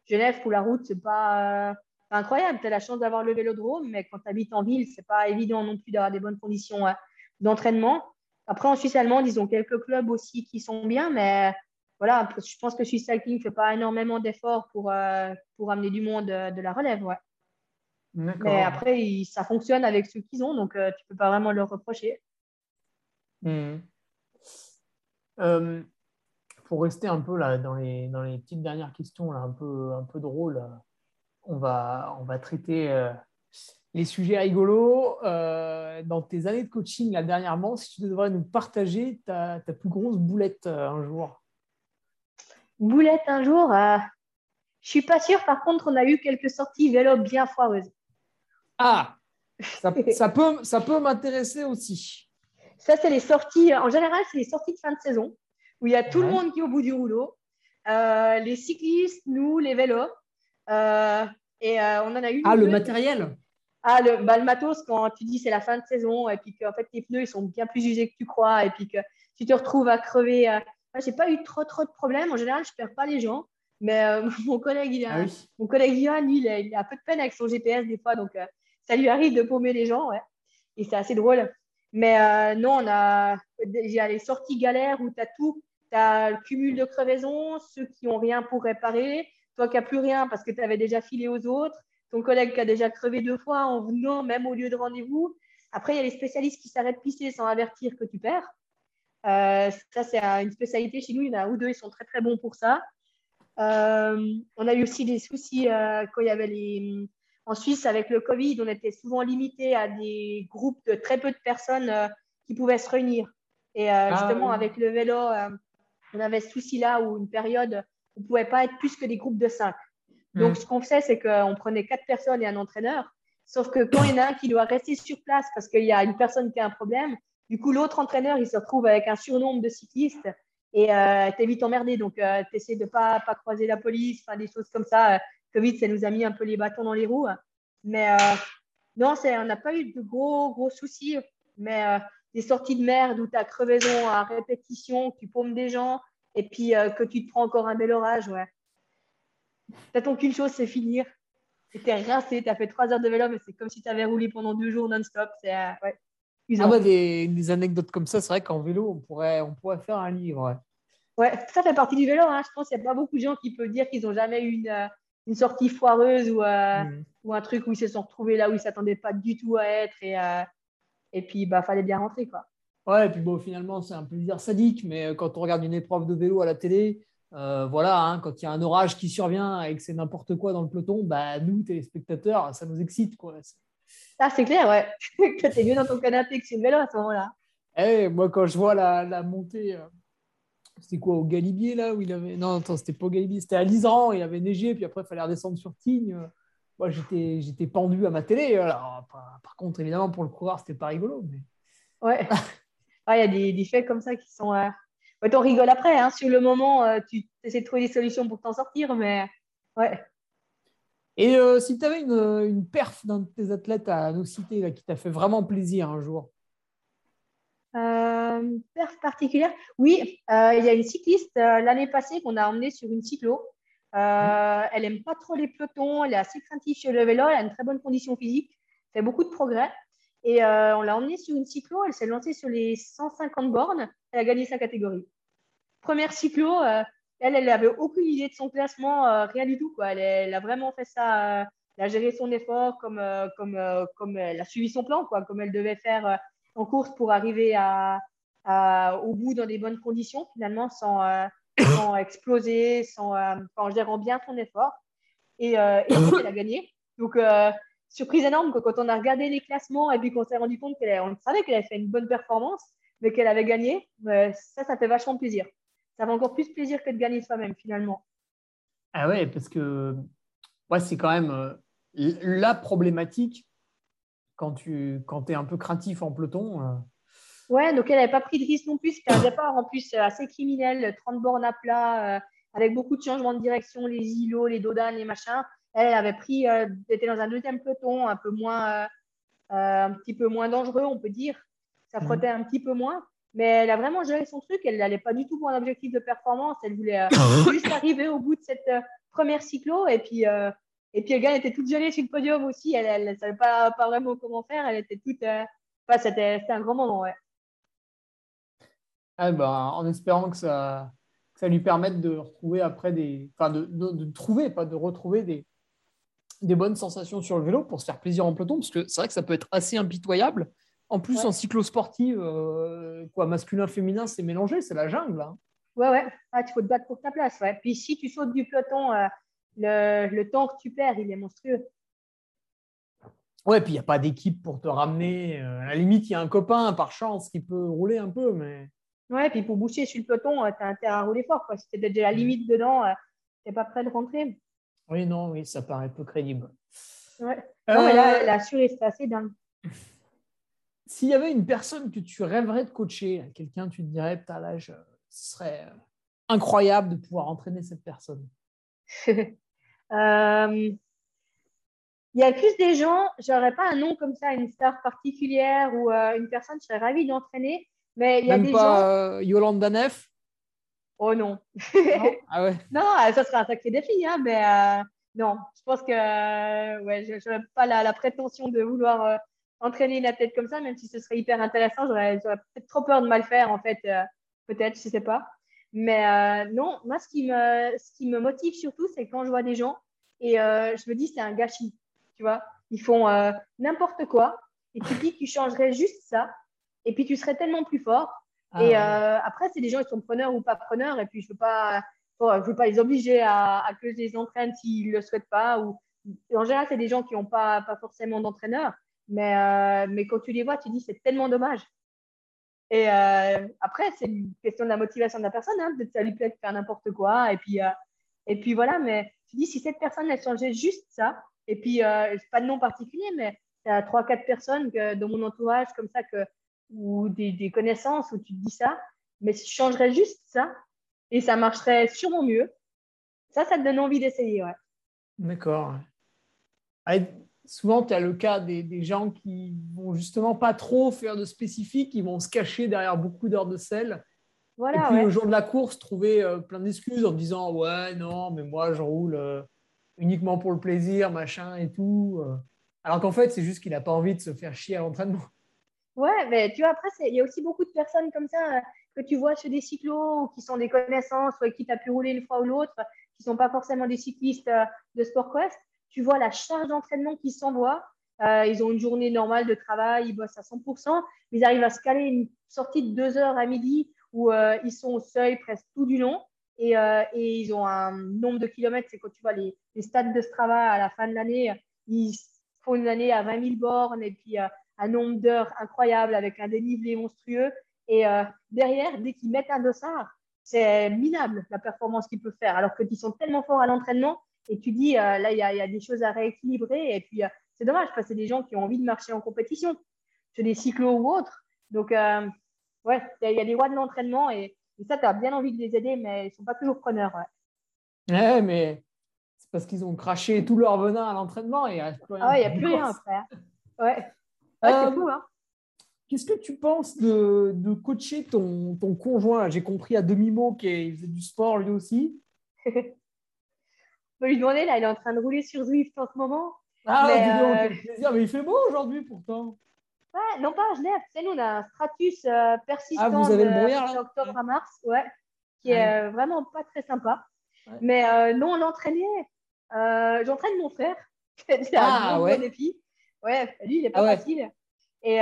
Genève, pour la route, ce n'est pas, incroyable. Tu as la chance d'avoir le vélodrome, mais quand tu habites en ville, ce n'est pas évident non plus d'avoir des bonnes conditions euh, d'entraînement. Après, en Suisse allemande, ils ont quelques clubs aussi qui sont bien, mais voilà, je pense que Swiss Cycling ne fait pas énormément d'efforts pour, euh, pour amener du monde euh, de la relève. Ouais. Mais après, ça fonctionne avec ceux qu'ils ont, donc euh, tu ne peux pas vraiment leur reprocher. Hmm. pour rester un peu là dans les, dans les petites dernières questions, là, un, peu, un peu drôles, on va, on va traiter les sujets rigolos. dans tes années de coaching, là, dernièrement, si tu devrais nous partager ta, ta plus grosse boulette un jour Boulette un jour, euh, je suis pas sûre. Par contre, on a eu quelques sorties vélo bien foireuses. Ah, ça, peut, ça peut m'intéresser aussi. Ça, c'est les sorties. En général, c'est les sorties de fin de saison où il y a tout le monde qui est au bout du rouleau. Euh, les cyclistes, nous, les vélos. Euh, et on en a eu. Ah, le matériel? Ah, le, bah, le, matos, quand tu dis c'est la fin de saison et puis que en fait, tes pneus ils sont bien plus usés que tu crois et puis que tu te retrouves à crever j'ai pas eu trop, trop de problèmes. En général, je perds pas les gens. Mais euh, mon collègue, il a, ah mon collègue Johan, lui, il a, un peu de peine avec son GPS des fois. Donc, euh, ça lui arrive de paumer les gens. Ouais. Et c'est assez drôle. Mais euh, non, on a, il y a les sorties galères où tu as tout. Tu as le cumul de crevaisons, ceux qui n'ont rien pour réparer, toi qui n'as plus rien parce que tu avais déjà filé aux autres, ton collègue qui a déjà crevé deux fois en venant même au lieu de rendez-vous. Après, il y a les spécialistes qui s'arrêtent pisser sans avertir que tu perds. Euh, ça, c'est une spécialité chez nous. Il y en a un ou deux, ils sont très, très bons pour ça. Euh, on a eu aussi des soucis euh, quand il y avait les. En Suisse, avec le Covid, on était souvent limité à des groupes de très peu de personnes qui pouvaient se réunir. Et ah justement, avec le vélo, on avait ce souci-là où une période, on ne pouvait pas être plus que des groupes de cinq. Donc, hmm. ce qu'on faisait, c'est qu'on prenait quatre personnes et un entraîneur. Sauf que quand il y en a un qui doit rester sur place parce qu'il y a une personne qui a un problème, du coup, l'autre entraîneur, il se retrouve avec un surnombre de cyclistes et euh, t'es vite emmerdé. Donc, euh, tu essaies de ne pas, pas croiser la police, enfin, des choses comme ça. Euh, Covid, ça nous a mis un peu les bâtons dans les roues. Mais euh, non, on n'a pas eu de gros, gros soucis. Mais euh, des sorties de merde où tu as crevaison à répétition, tu paumes des gens et puis que tu te prends encore un bel orage, ouais. T'attends qu'une chose, c'est finir. Es rincé, tu as fait trois heures de vélo, mais c'est comme si tu avais roulé pendant deux jours non-stop. C'est ouais. Ah des, anecdotes comme ça, c'est vrai qu'en vélo, on pourrait, on pourrait faire un livre. Ouais. ça fait partie du vélo. Hein. Je pense qu'il n'y a pas beaucoup de gens qui peuvent dire qu'ils n'ont jamais eu une, euh, une, sortie foireuse ou, euh, mm. ou, un truc où ils se sont retrouvés là où ils ne s'attendaient pas du tout à être. Et, euh, et puis, il bah, fallait bien rentrer. Quoi. Ouais, et puis bon, finalement, c'est un plaisir sadique, mais quand on regarde une épreuve de vélo à la télé, voilà, hein, quand il y a un orage qui survient et que c'est n'importe quoi dans le peloton, bah, nous, téléspectateurs, ça nous excite. Quoi. Ah, c'est clair, ouais. que tu es mieux dans ton canapé que sur le vélo à ce moment-là. Eh, moi, quand je vois la, la montée, euh, c'était quoi, au Galibier, là où il avait. Non, attends, c'était pas au Galibier, c'était à Liseran, il avait neigé, puis après, il fallait redescendre sur Tignes. Moi, j'étais, j'étais pendu à ma télé. Alors, par, contre, évidemment, pour le coureur, c'était pas rigolo. Mais... Ouais. Ah, il y a des, des, faits comme ça qui sont. Euh... Ouais, on rigole après. Hein. Sur le moment, euh, tu essaies de trouver des solutions pour t'en sortir, mais ouais. Et euh, si tu avais une, une, perf d'un de tes athlètes à nous citer qui t'a fait vraiment plaisir un jour? Euh, Perf particulière? Oui, euh, il y a une cycliste l'année passée qu'on a emmenée sur une cyclo. Elle n'aime pas trop les pelotons, elle est assez craintive sur le vélo, elle a une très bonne condition physique, fait beaucoup de progrès. Et on l'a emmenée sur une cyclo, elle s'est lancée sur les 150 bornes, elle a gagné sa catégorie. Première cyclo, elle, elle n'avait aucune idée de son classement, euh, rien du tout. Quoi. Elle, a vraiment fait ça, euh, elle a géré son effort comme, euh, comme, comme elle a suivi son plan, quoi, comme elle devait faire en course pour arriver au bout dans des bonnes conditions, finalement, sans, sans exploser, sans, en gérant bien son effort. Et, elle a gagné. Donc, surprise énorme quand on a regardé les classements et puis qu'on s'est rendu compte qu'on savait qu'elle avait fait une bonne performance, mais qu'elle avait gagné. ça, ça fait vachement plaisir ça fait encore plus plaisir que de gagner soi-même finalement. Ah ouais, parce que ouais, c'est quand même euh, la problématique quand tu quand es un peu craintif en peloton. Euh. Ouais, donc elle n'avait pas pris de risque non plus. C'était un départ en plus euh, assez criminel, 30 bornes à plat, avec beaucoup de changements de direction, les îlots, les dodanes, les machins. Elle avait pris, était dans un deuxième peloton, un peu moins, un petit peu moins dangereux, on peut dire. Ça mhm. frottait un petit peu moins. Mais elle a vraiment géré son truc. Elle n'allait pas du tout pour un objectif de performance. Elle voulait euh, ah juste arriver au bout de cette euh, première cyclo. Et puis, euh, et puis, elle était toute gelée sur le podium aussi. Elle ne savait pas, pas vraiment comment faire. Elle était toute. Enfin, c'était un grand moment, ouais. Ah, bah, en espérant que ça, ça lui permette de retrouver après des. Enfin, de, de, trouver, pas de retrouver des, des bonnes sensations sur le vélo pour se faire plaisir en peloton. Parce que c'est vrai que ça peut être assez impitoyable. En plus, en cyclosportive, euh, quoi, masculin, féminin, c'est mélangé, c'est la jungle. Hein. Ouais, ouais. Ah, tu faut te battre pour ta place. Ouais. Puis si tu sautes du peloton, euh, le, temps que tu perds, il est monstrueux. Ouais, puis il n'y a pas d'équipe pour te ramener. Euh, à la limite, il y a un copain par chance qui peut rouler un peu, mais. Ouais, puis pour boucher sur le peloton, tu as intérêt à rouler fort. Quoi. Si tu es déjà à la mm. limite dedans, tu n'es pas prêt de rentrer. Oui, non, oui, ça paraît peu crédible. Ouais. Non, mais là, la surée, c'est assez dingue. S'il y avait une personne que tu rêverais de coacher, quelqu'un, tu te dirais, là, ce serait euh, incroyable de pouvoir entraîner cette personne. Euh, il y a plus des gens, j'aurais pas un nom comme ça, une star particulière ou euh, une personne je serais ravie d'entraîner, mais il y a des pas, gens. Yolande Danef Oh non. non? Ah ouais. non, ça serait un sacré défi, hein, mais non, je pense que ouais, je n'aurais pas la, prétention de vouloir entraîner la tête comme ça, même si ce serait hyper intéressant, j'aurais peut-être trop peur de mal faire, en fait, euh, peut-être, je sais pas. Mais euh, non, moi, ce qui, me, ce qui me motive surtout, c'est quand je vois des gens et euh, je me dis, c'est un gâchis, tu vois. Ils font n'importe quoi et tu dis, tu changerais juste ça et puis tu serais tellement plus fort. Ah et après, c'est des gens qui sont preneurs ou pas preneurs et puis je ne veux, pas, je veux pas les obliger à, à que je les entraîne s'ils ne le souhaitent pas. Ou, en général, c'est des gens qui n'ont pas, pas forcément d'entraîneur. Mais, euh, mais quand tu les vois, tu dis c'est tellement dommage. Et euh, après, c'est une question de la motivation de la personne. Hein. Peut-être ça lui plaît de faire n'importe quoi. Et puis, euh, et puis voilà, mais tu dis, si cette personne, elle changeait juste ça, et puis, pas de nom particulier, mais tu as trois, quatre personnes que, dans mon entourage comme ça, que, ou des, connaissances où tu te dis ça, mais je changerais juste ça, et ça marcherait sûrement mieux. Ça, ça te donne envie d'essayer, ouais. D'accord. Souvent, tu as le cas des, des, gens qui vont justement pas trop faire de spécifique, ils vont se cacher derrière beaucoup d'heures de sel. Voilà, et puis, au jour de la course, trouver euh, plein d'excuses en disant Ouais, non, mais moi, je roule euh, uniquement pour le plaisir, machin et tout. Euh. Alors qu'en fait, c'est juste qu'il n'a pas envie de se faire chier à l'entraînement. Ouais, mais tu vois, après, il y a aussi beaucoup de personnes comme ça que tu vois sur des cyclos ou qui sont des connaissances ou avec qui tu as pu rouler une fois ou l'autre, qui ne sont pas forcément des cyclistes de Sport Quest. Tu vois la charge d'entraînement qui s'envoie. ils ont une journée normale de travail, ils bossent à 100%, mais ils arrivent à se caler une sortie de deux heures à midi où euh, ils sont au seuil presque tout du long. Et, euh, et, ils ont un nombre de kilomètres, c'est quand tu vois les, les stades de Strava à la fin de l'année, ils font une année à 20 000 bornes et puis euh, un nombre d'heures incroyable avec un dénivelé monstrueux. Et derrière, dès qu'ils mettent un dossard, c'est minable la performance qu'ils peuvent faire. Alors qu'ils sont tellement forts à l'entraînement et tu dis, là, il y, y, a des choses à rééquilibrer. Et puis, c'est dommage parce que c'est des gens qui ont envie de marcher en compétition, sur des cyclos ou autres. Donc, ouais, il y, a des rois de l'entraînement et, ça, tu as bien envie de les aider, mais ils ne sont pas toujours preneurs. Ouais, mais c'est parce qu'ils ont craché tout leur venin à l'entraînement et il n'y Ah, il n'y a plus rien après. Hein. Ouais, c'est euh, fou, hein. Qu'est-ce que tu penses de, de coacher ton, ton conjoint? J'ai compris à demi-mot qu'il faisait du sport lui aussi. On peut lui demander, là, il est en train de rouler sur Zwift en ce moment. Ah, mais, euh... quel plaisir, mais il fait beau aujourd'hui pourtant non pas à Genève. Tu sais, nous, on a un stratus euh, persistant ah, vous avez de, octobre à mars, ouais, qui est euh, vraiment pas très sympa. Mais euh, non, on entraînait. J'entraîne mon frère. C'est ah, un ouais. défi. Ouais, lui, il n'est pas ah facile. Et,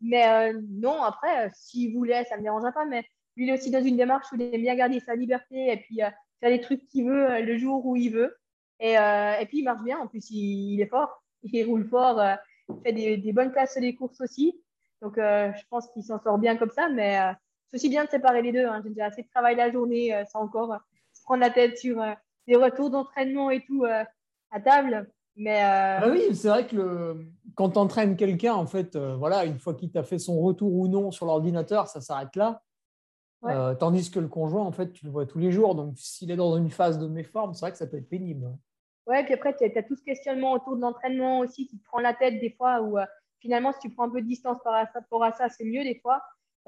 mais non, après, s'il voulait, ça ne me dérangerait pas. Mais lui, il est aussi dans une démarche où il aime bien garder sa liberté et puis faire les trucs qu'il veut le jour où il veut. Et, et puis, il marche bien. En plus, il, il est fort. Il roule fort fait des, bonnes places sur les courses aussi. Donc, euh, je pense qu'il s'en sort bien comme ça. Mais euh, c'est aussi bien de séparer les deux. Hein. J'ai déjà assez de travail la journée euh, sans encore se prendre la tête sur des retours d'entraînement et tout à table. Mais ah oui, c'est vrai que quand tu entraînes quelqu'un, en fait, voilà, une fois qu'il t'a fait son retour ou non sur l'ordinateur, ça s'arrête là. Tandis que le conjoint, en fait, tu le vois tous les jours. Donc, s'il est dans une phase de méforme, c'est vrai que ça peut être pénible. Ouais, puis après, tu as, tout ce questionnement autour de l'entraînement aussi qui te prend la tête des fois, où euh, finalement, si tu prends un peu de distance par rapport à ça, c'est mieux des fois.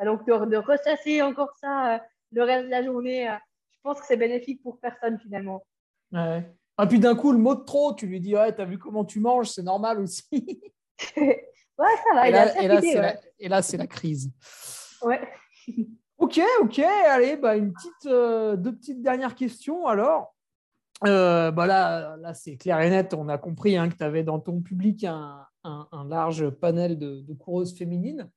Donc, de, ressasser encore ça euh, le reste de la journée, euh, je pense que c'est bénéfique pour personne finalement. Ouais. Et ah, puis d'un coup, le mot de trop, tu lui dis, ouais, t'as vu comment tu manges, c'est normal aussi. ouais, ça va. Et là, là, la, et là, c'est la crise. Ouais. ok, ok. Allez, bah, une petite, deux petites dernières questions alors. Euh, bah là, là c'est clair et net. On a compris hein, que tu avais dans ton public un, large panel de, coureuses féminines.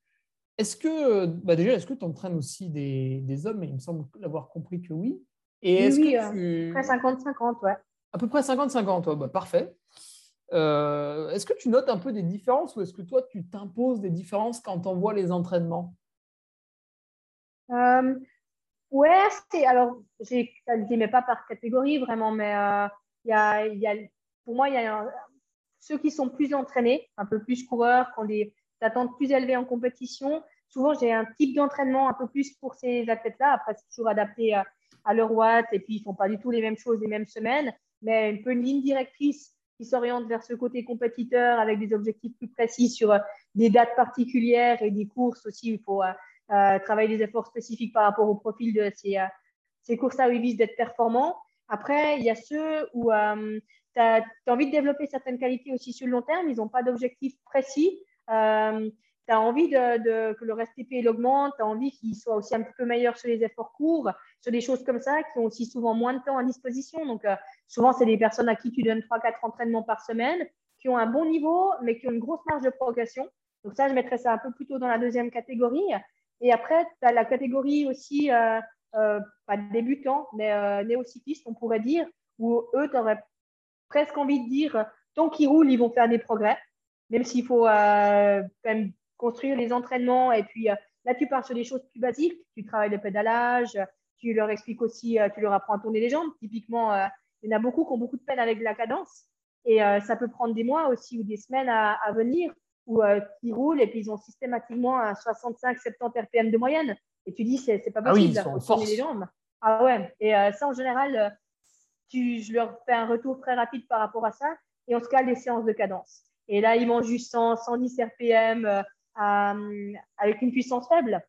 Est-ce que, bah déjà, est-ce que tu entraînes aussi des, des, hommes? Il me semble l'avoir compris que oui. Et est-ce oui, que tu... 50-50, ouais. À peu près 50-50, ouais, bah, parfait. Euh, est-ce que tu notes un peu des différences ou est-ce que toi, tu t'imposes des différences quand tu envoies les entraînements? Euh, Ouais, c'est alors, ne les mets pas par catégorie vraiment, mais euh, y, a, y, a, pour moi, il y a ceux qui sont plus entraînés, un peu plus coureurs, qui ont des attentes plus élevées en compétition. Souvent, j'ai un type d'entraînement un peu plus pour ces athlètes-là. Après, c'est toujours adapté à, leur watt et puis ils ne font pas du tout les mêmes choses les mêmes semaines, mais un peu une ligne directrice qui s'oriente vers ce côté compétiteur avec des objectifs plus précis sur euh, des dates particulières et des courses aussi. Il faut euh, travailler des efforts spécifiques par rapport au profil de ces, euh, ces courses-là où ils visent d'être performants. Après, il y a ceux où euh, tu as, envie de développer certaines qualités aussi sur le long terme, ils n'ont pas d'objectif précis. tu as envie que le RSTP augmente, tu as envie qu'il soit aussi un petit peu meilleur sur les efforts courts, sur des choses comme ça qui ont aussi souvent moins de temps à disposition. Donc, souvent, c'est des personnes à qui tu donnes 3-4 entraînements par semaine, qui ont un bon niveau, mais qui ont une grosse marge de progression. Donc, ça, je mettrais ça un peu plutôt dans la deuxième catégorie. Et après, tu as la catégorie aussi, euh, euh, pas débutant, mais euh, néo-cycliste, on pourrait dire, où eux, tu aurais presque envie de dire, tant qu'ils roulent, ils vont faire des progrès, même s'il faut quand même construire les entraînements et puis Là, tu pars sur des choses plus basiques. Tu travailles le pédalage, tu leur expliques aussi, tu leur apprends à tourner les jambes. Typiquement, il y en a beaucoup qui ont beaucoup de peine avec la cadence. Et ça peut prendre des mois aussi ou des semaines à venir où ils roulent et puis ils ont systématiquement un 65-70 RPM de moyenne. Et tu dis, c'est pas possible, ah oui, tourner les jambes. Ah ouais, et ça en général, tu, je leur fais un retour très rapide par rapport à ça et on se cale des séances de cadence. Et là, ils mangent juste 100, 110 RPM avec une puissance faible,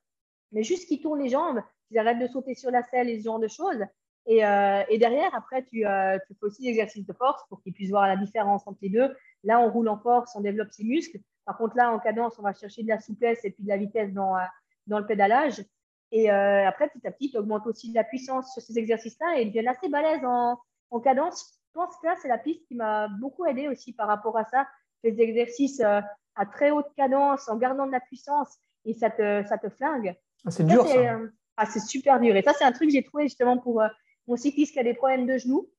mais juste qu'ils tournent les jambes, qu'ils arrêtent de sauter sur la selle et ce genre de choses. Et, euh, et derrière, après, tu, euh, tu, fais aussi des exercices de force pour qu'ils puissent voir la différence entre les deux. Là, on roule en force, on développe ses muscles. Par contre, là, en cadence, on va chercher de la souplesse et puis de la vitesse dans, euh, dans le pédalage. Et après, petit à petit, tu augmentes aussi la puissance sur ces exercices-là et ils deviennent assez balèzes en, en cadence je pense que là, c'est la piste qui m'a beaucoup aidé aussi par rapport à ça. Des exercices euh, à très haute cadence en gardant de la puissance et ça te, ça te flingue. Ah, c'est dur, ça. Euh, ah, c'est super dur. Et ça, c'est un truc que j'ai trouvé justement pour euh, mon cycliste qui a des problèmes de genoux.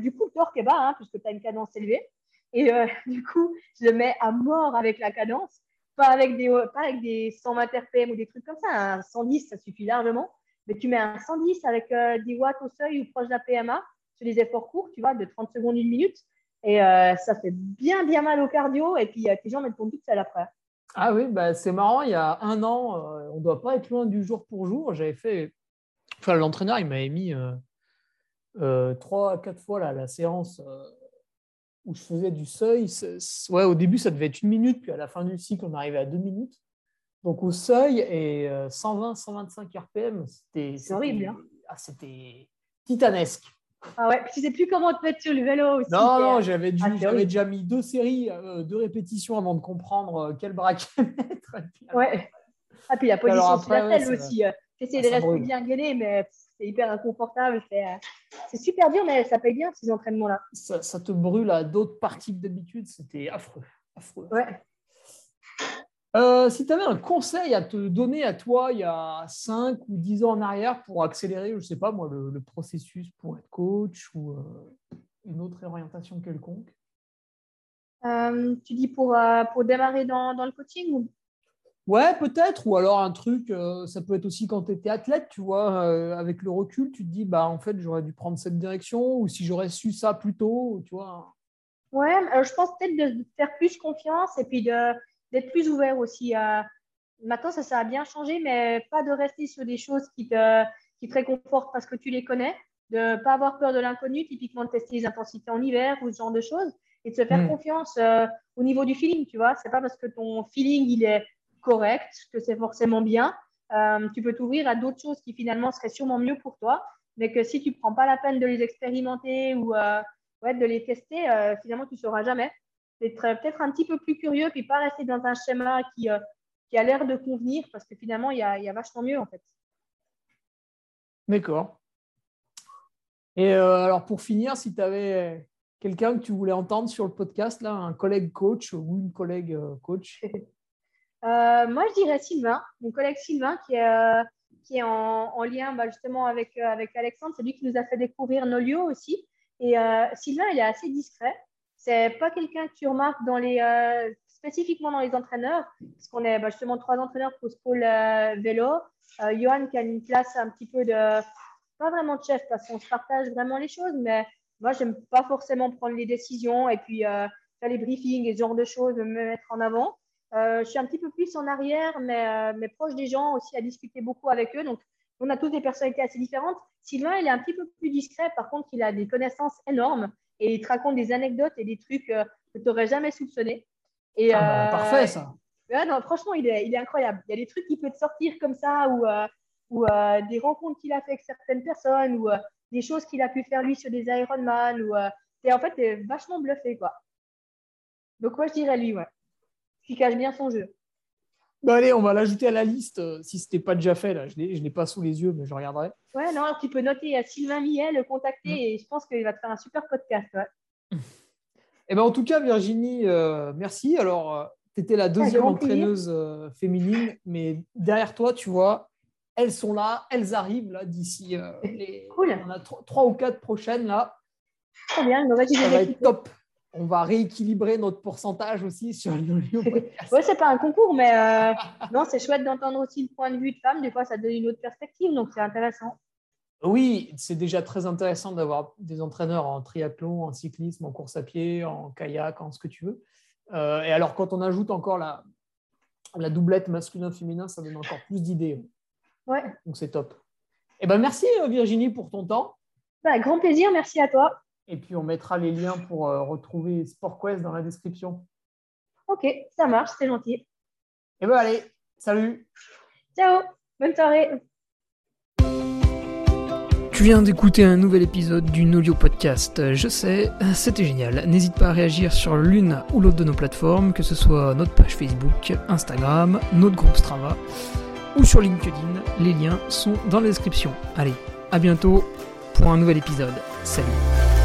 du coup, le torque est bas, hein, puisque tu as une cadence élevée. Et du coup, je le mets à mort avec la cadence, pas avec des, pas avec des 120 RPM ou des trucs comme ça. Un 110, ça suffit largement. Mais tu mets un 110 avec 10 watts au seuil ou proche de la PMA des efforts courts, tu vois, de 30 secondes, une minute. Et euh, ça fait bien, bien mal au cardio. Et puis, euh, tes jambes, elles tombent toutes seules après. Ah oui, bah, c'est marrant. Il y a un an, euh, on ne doit pas être loin du jour pour jour. J'avais fait. Enfin, l'entraîneur, il m'avait mis trois à quatre fois là, la séance où je faisais du seuil. Ouais, au début, ça devait être une minute. Puis à la fin du cycle, on arrivait à deux minutes. Donc au seuil et 120, 125 RPM, c'était horrible. Hein. Ah, c'était titanesque. Ah ouais, tu sais plus comment te mettre sur le vélo aussi. Non, non, j'avais ah, déjà mis deux séries, euh, deux répétitions avant de comprendre euh, quel braquet mettre. Ouais. Ah, puis la position sur la selle aussi. Euh, J'essaie de rester bien gainé, mais c'est hyper inconfortable. C'est super dur, mais ça paye bien ces entraînements-là. Ça, ça, te brûle à d'autres parties que d'habitude. C'était affreux. affreux. Ouais. Euh, si tu avais un conseil à te donner à toi il y a 5 ou 10 ans en arrière pour accélérer, je ne sais pas moi, le, processus pour être coach ou euh, une autre orientation quelconque? Euh, Tu dis pour, pour démarrer dans, dans le coaching ou... Ouais, peut-être. Ou alors un truc, ça peut être aussi quand tu étais athlète, tu vois, avec le recul, tu te dis, bah en fait, j'aurais dû prendre cette direction ou si j'aurais su ça plus tôt, tu vois. Ouais, je pense peut-être de faire plus confiance et puis d'être plus ouvert aussi. À... Maintenant, ça, ça a bien changé, mais pas de rester sur des choses qui te, qui te réconfortent parce que tu les connais, de ne pas avoir peur de l'inconnu, typiquement de tester les intensités en hiver ou ce genre de choses, et de se faire hmm. confiance euh, au niveau du feeling, tu vois. C'est pas parce que ton feeling, il est correct que c'est forcément bien. Euh, tu peux t'ouvrir à d'autres choses qui finalement seraient sûrement mieux pour toi, mais que si tu ne prends pas la peine de les expérimenter ou euh, ouais, de les tester, finalement, tu ne sauras jamais d'être peut-être un petit peu plus curieux, puis pas rester dans un schéma qui, euh, qui a l'air de convenir, parce que finalement, il y a, y a vachement mieux en fait. D'accord. Et euh, alors pour finir, si tu avais quelqu'un que tu voulais entendre sur le podcast, là, un collègue coach ou une collègue euh, Moi, je dirais Sylvain, mon collègue Sylvain qui est, qui est en, en lien bah, justement avec, avec Alexandre. C'est lui qui nous a fait découvrir Nolio aussi. Et Sylvain, il est assez discret. C'est pas quelqu'un que tu remarques dans les, euh, spécifiquement dans les entraîneurs, parce qu'on est bah, justement trois entraîneurs pour ce pôle euh, vélo. Euh, Johan qui a une place un petit peu de, pas vraiment de chef, parce qu'on se partage vraiment les choses, mais moi, j'aime pas forcément prendre les décisions et puis faire les briefings et ce genre de choses, me mettre en avant. Je suis un petit peu plus en arrière, mais, mais proche des gens aussi, à discuter beaucoup avec eux. Donc, on a tous des personnalités assez différentes. Sylvain, il est un petit peu plus discret, par contre, il a des connaissances énormes et il te raconte des anecdotes et des trucs euh, que tu n'aurais jamais soupçonné. Et, ah bah, euh, parfait, ça. non, franchement, il est, il est, incroyable. Il y a des trucs qui peuvent te sortir comme ça, ou, euh, ou des rencontres qu'il a fait avec certaines personnes, ou des choses qu'il a pu faire lui sur des Ironman. Ou, en fait, tu es vachement bluffé. Quoi. Donc, moi, je dirais lui, ouais. Qui cache bien son jeu. Bah allez, on va l'ajouter à la liste euh, si ce n'était pas déjà fait. Là. Je ne l'ai pas sous les yeux, mais je regarderai. Ouais, non, tu peux noter à Sylvain Millet, le contacter mm. et je pense qu'il va te faire un super podcast. Ouais. Eh ben, en tout cas, Virginie, euh, merci. Alors, euh, tu étais la deuxième entraîneuse féminine, mais derrière toi, tu vois, elles sont là, elles arrivent là d'ici. cool. On a trois ou quatre prochaines là. Très bien, ça va être top. On va rééquilibrer notre pourcentage aussi sur le ouais, c'est pas un concours, mais euh, non, c'est chouette d'entendre aussi le point de vue de femme. Des fois, ça donne une autre perspective, donc c'est intéressant. Oui, c'est déjà très intéressant d'avoir des entraîneurs en triathlon, en cyclisme, en course à pied, en kayak, en ce que tu veux. Euh, et alors, quand on ajoute encore la, la doublette masculin-féminin, ça donne encore plus d'idées. Ouais. Donc, c'est top. Eh ben, merci euh, Virginie pour ton temps. Bah, grand plaisir, merci à toi. Et puis, on mettra les liens pour euh, retrouver SportQuest dans la description. Ok, ça marche, c'est gentil. Eh bien, allez, salut. Ciao, bonne soirée. Tu viens d'écouter un nouvel épisode du Nolio Podcast. Je sais, c'était génial. N'hésite pas à réagir sur l'une ou l'autre de nos plateformes, que ce soit notre page Facebook, Instagram, notre groupe Strava ou sur LinkedIn. Les liens sont dans la description. Allez, à bientôt pour un nouvel épisode. Salut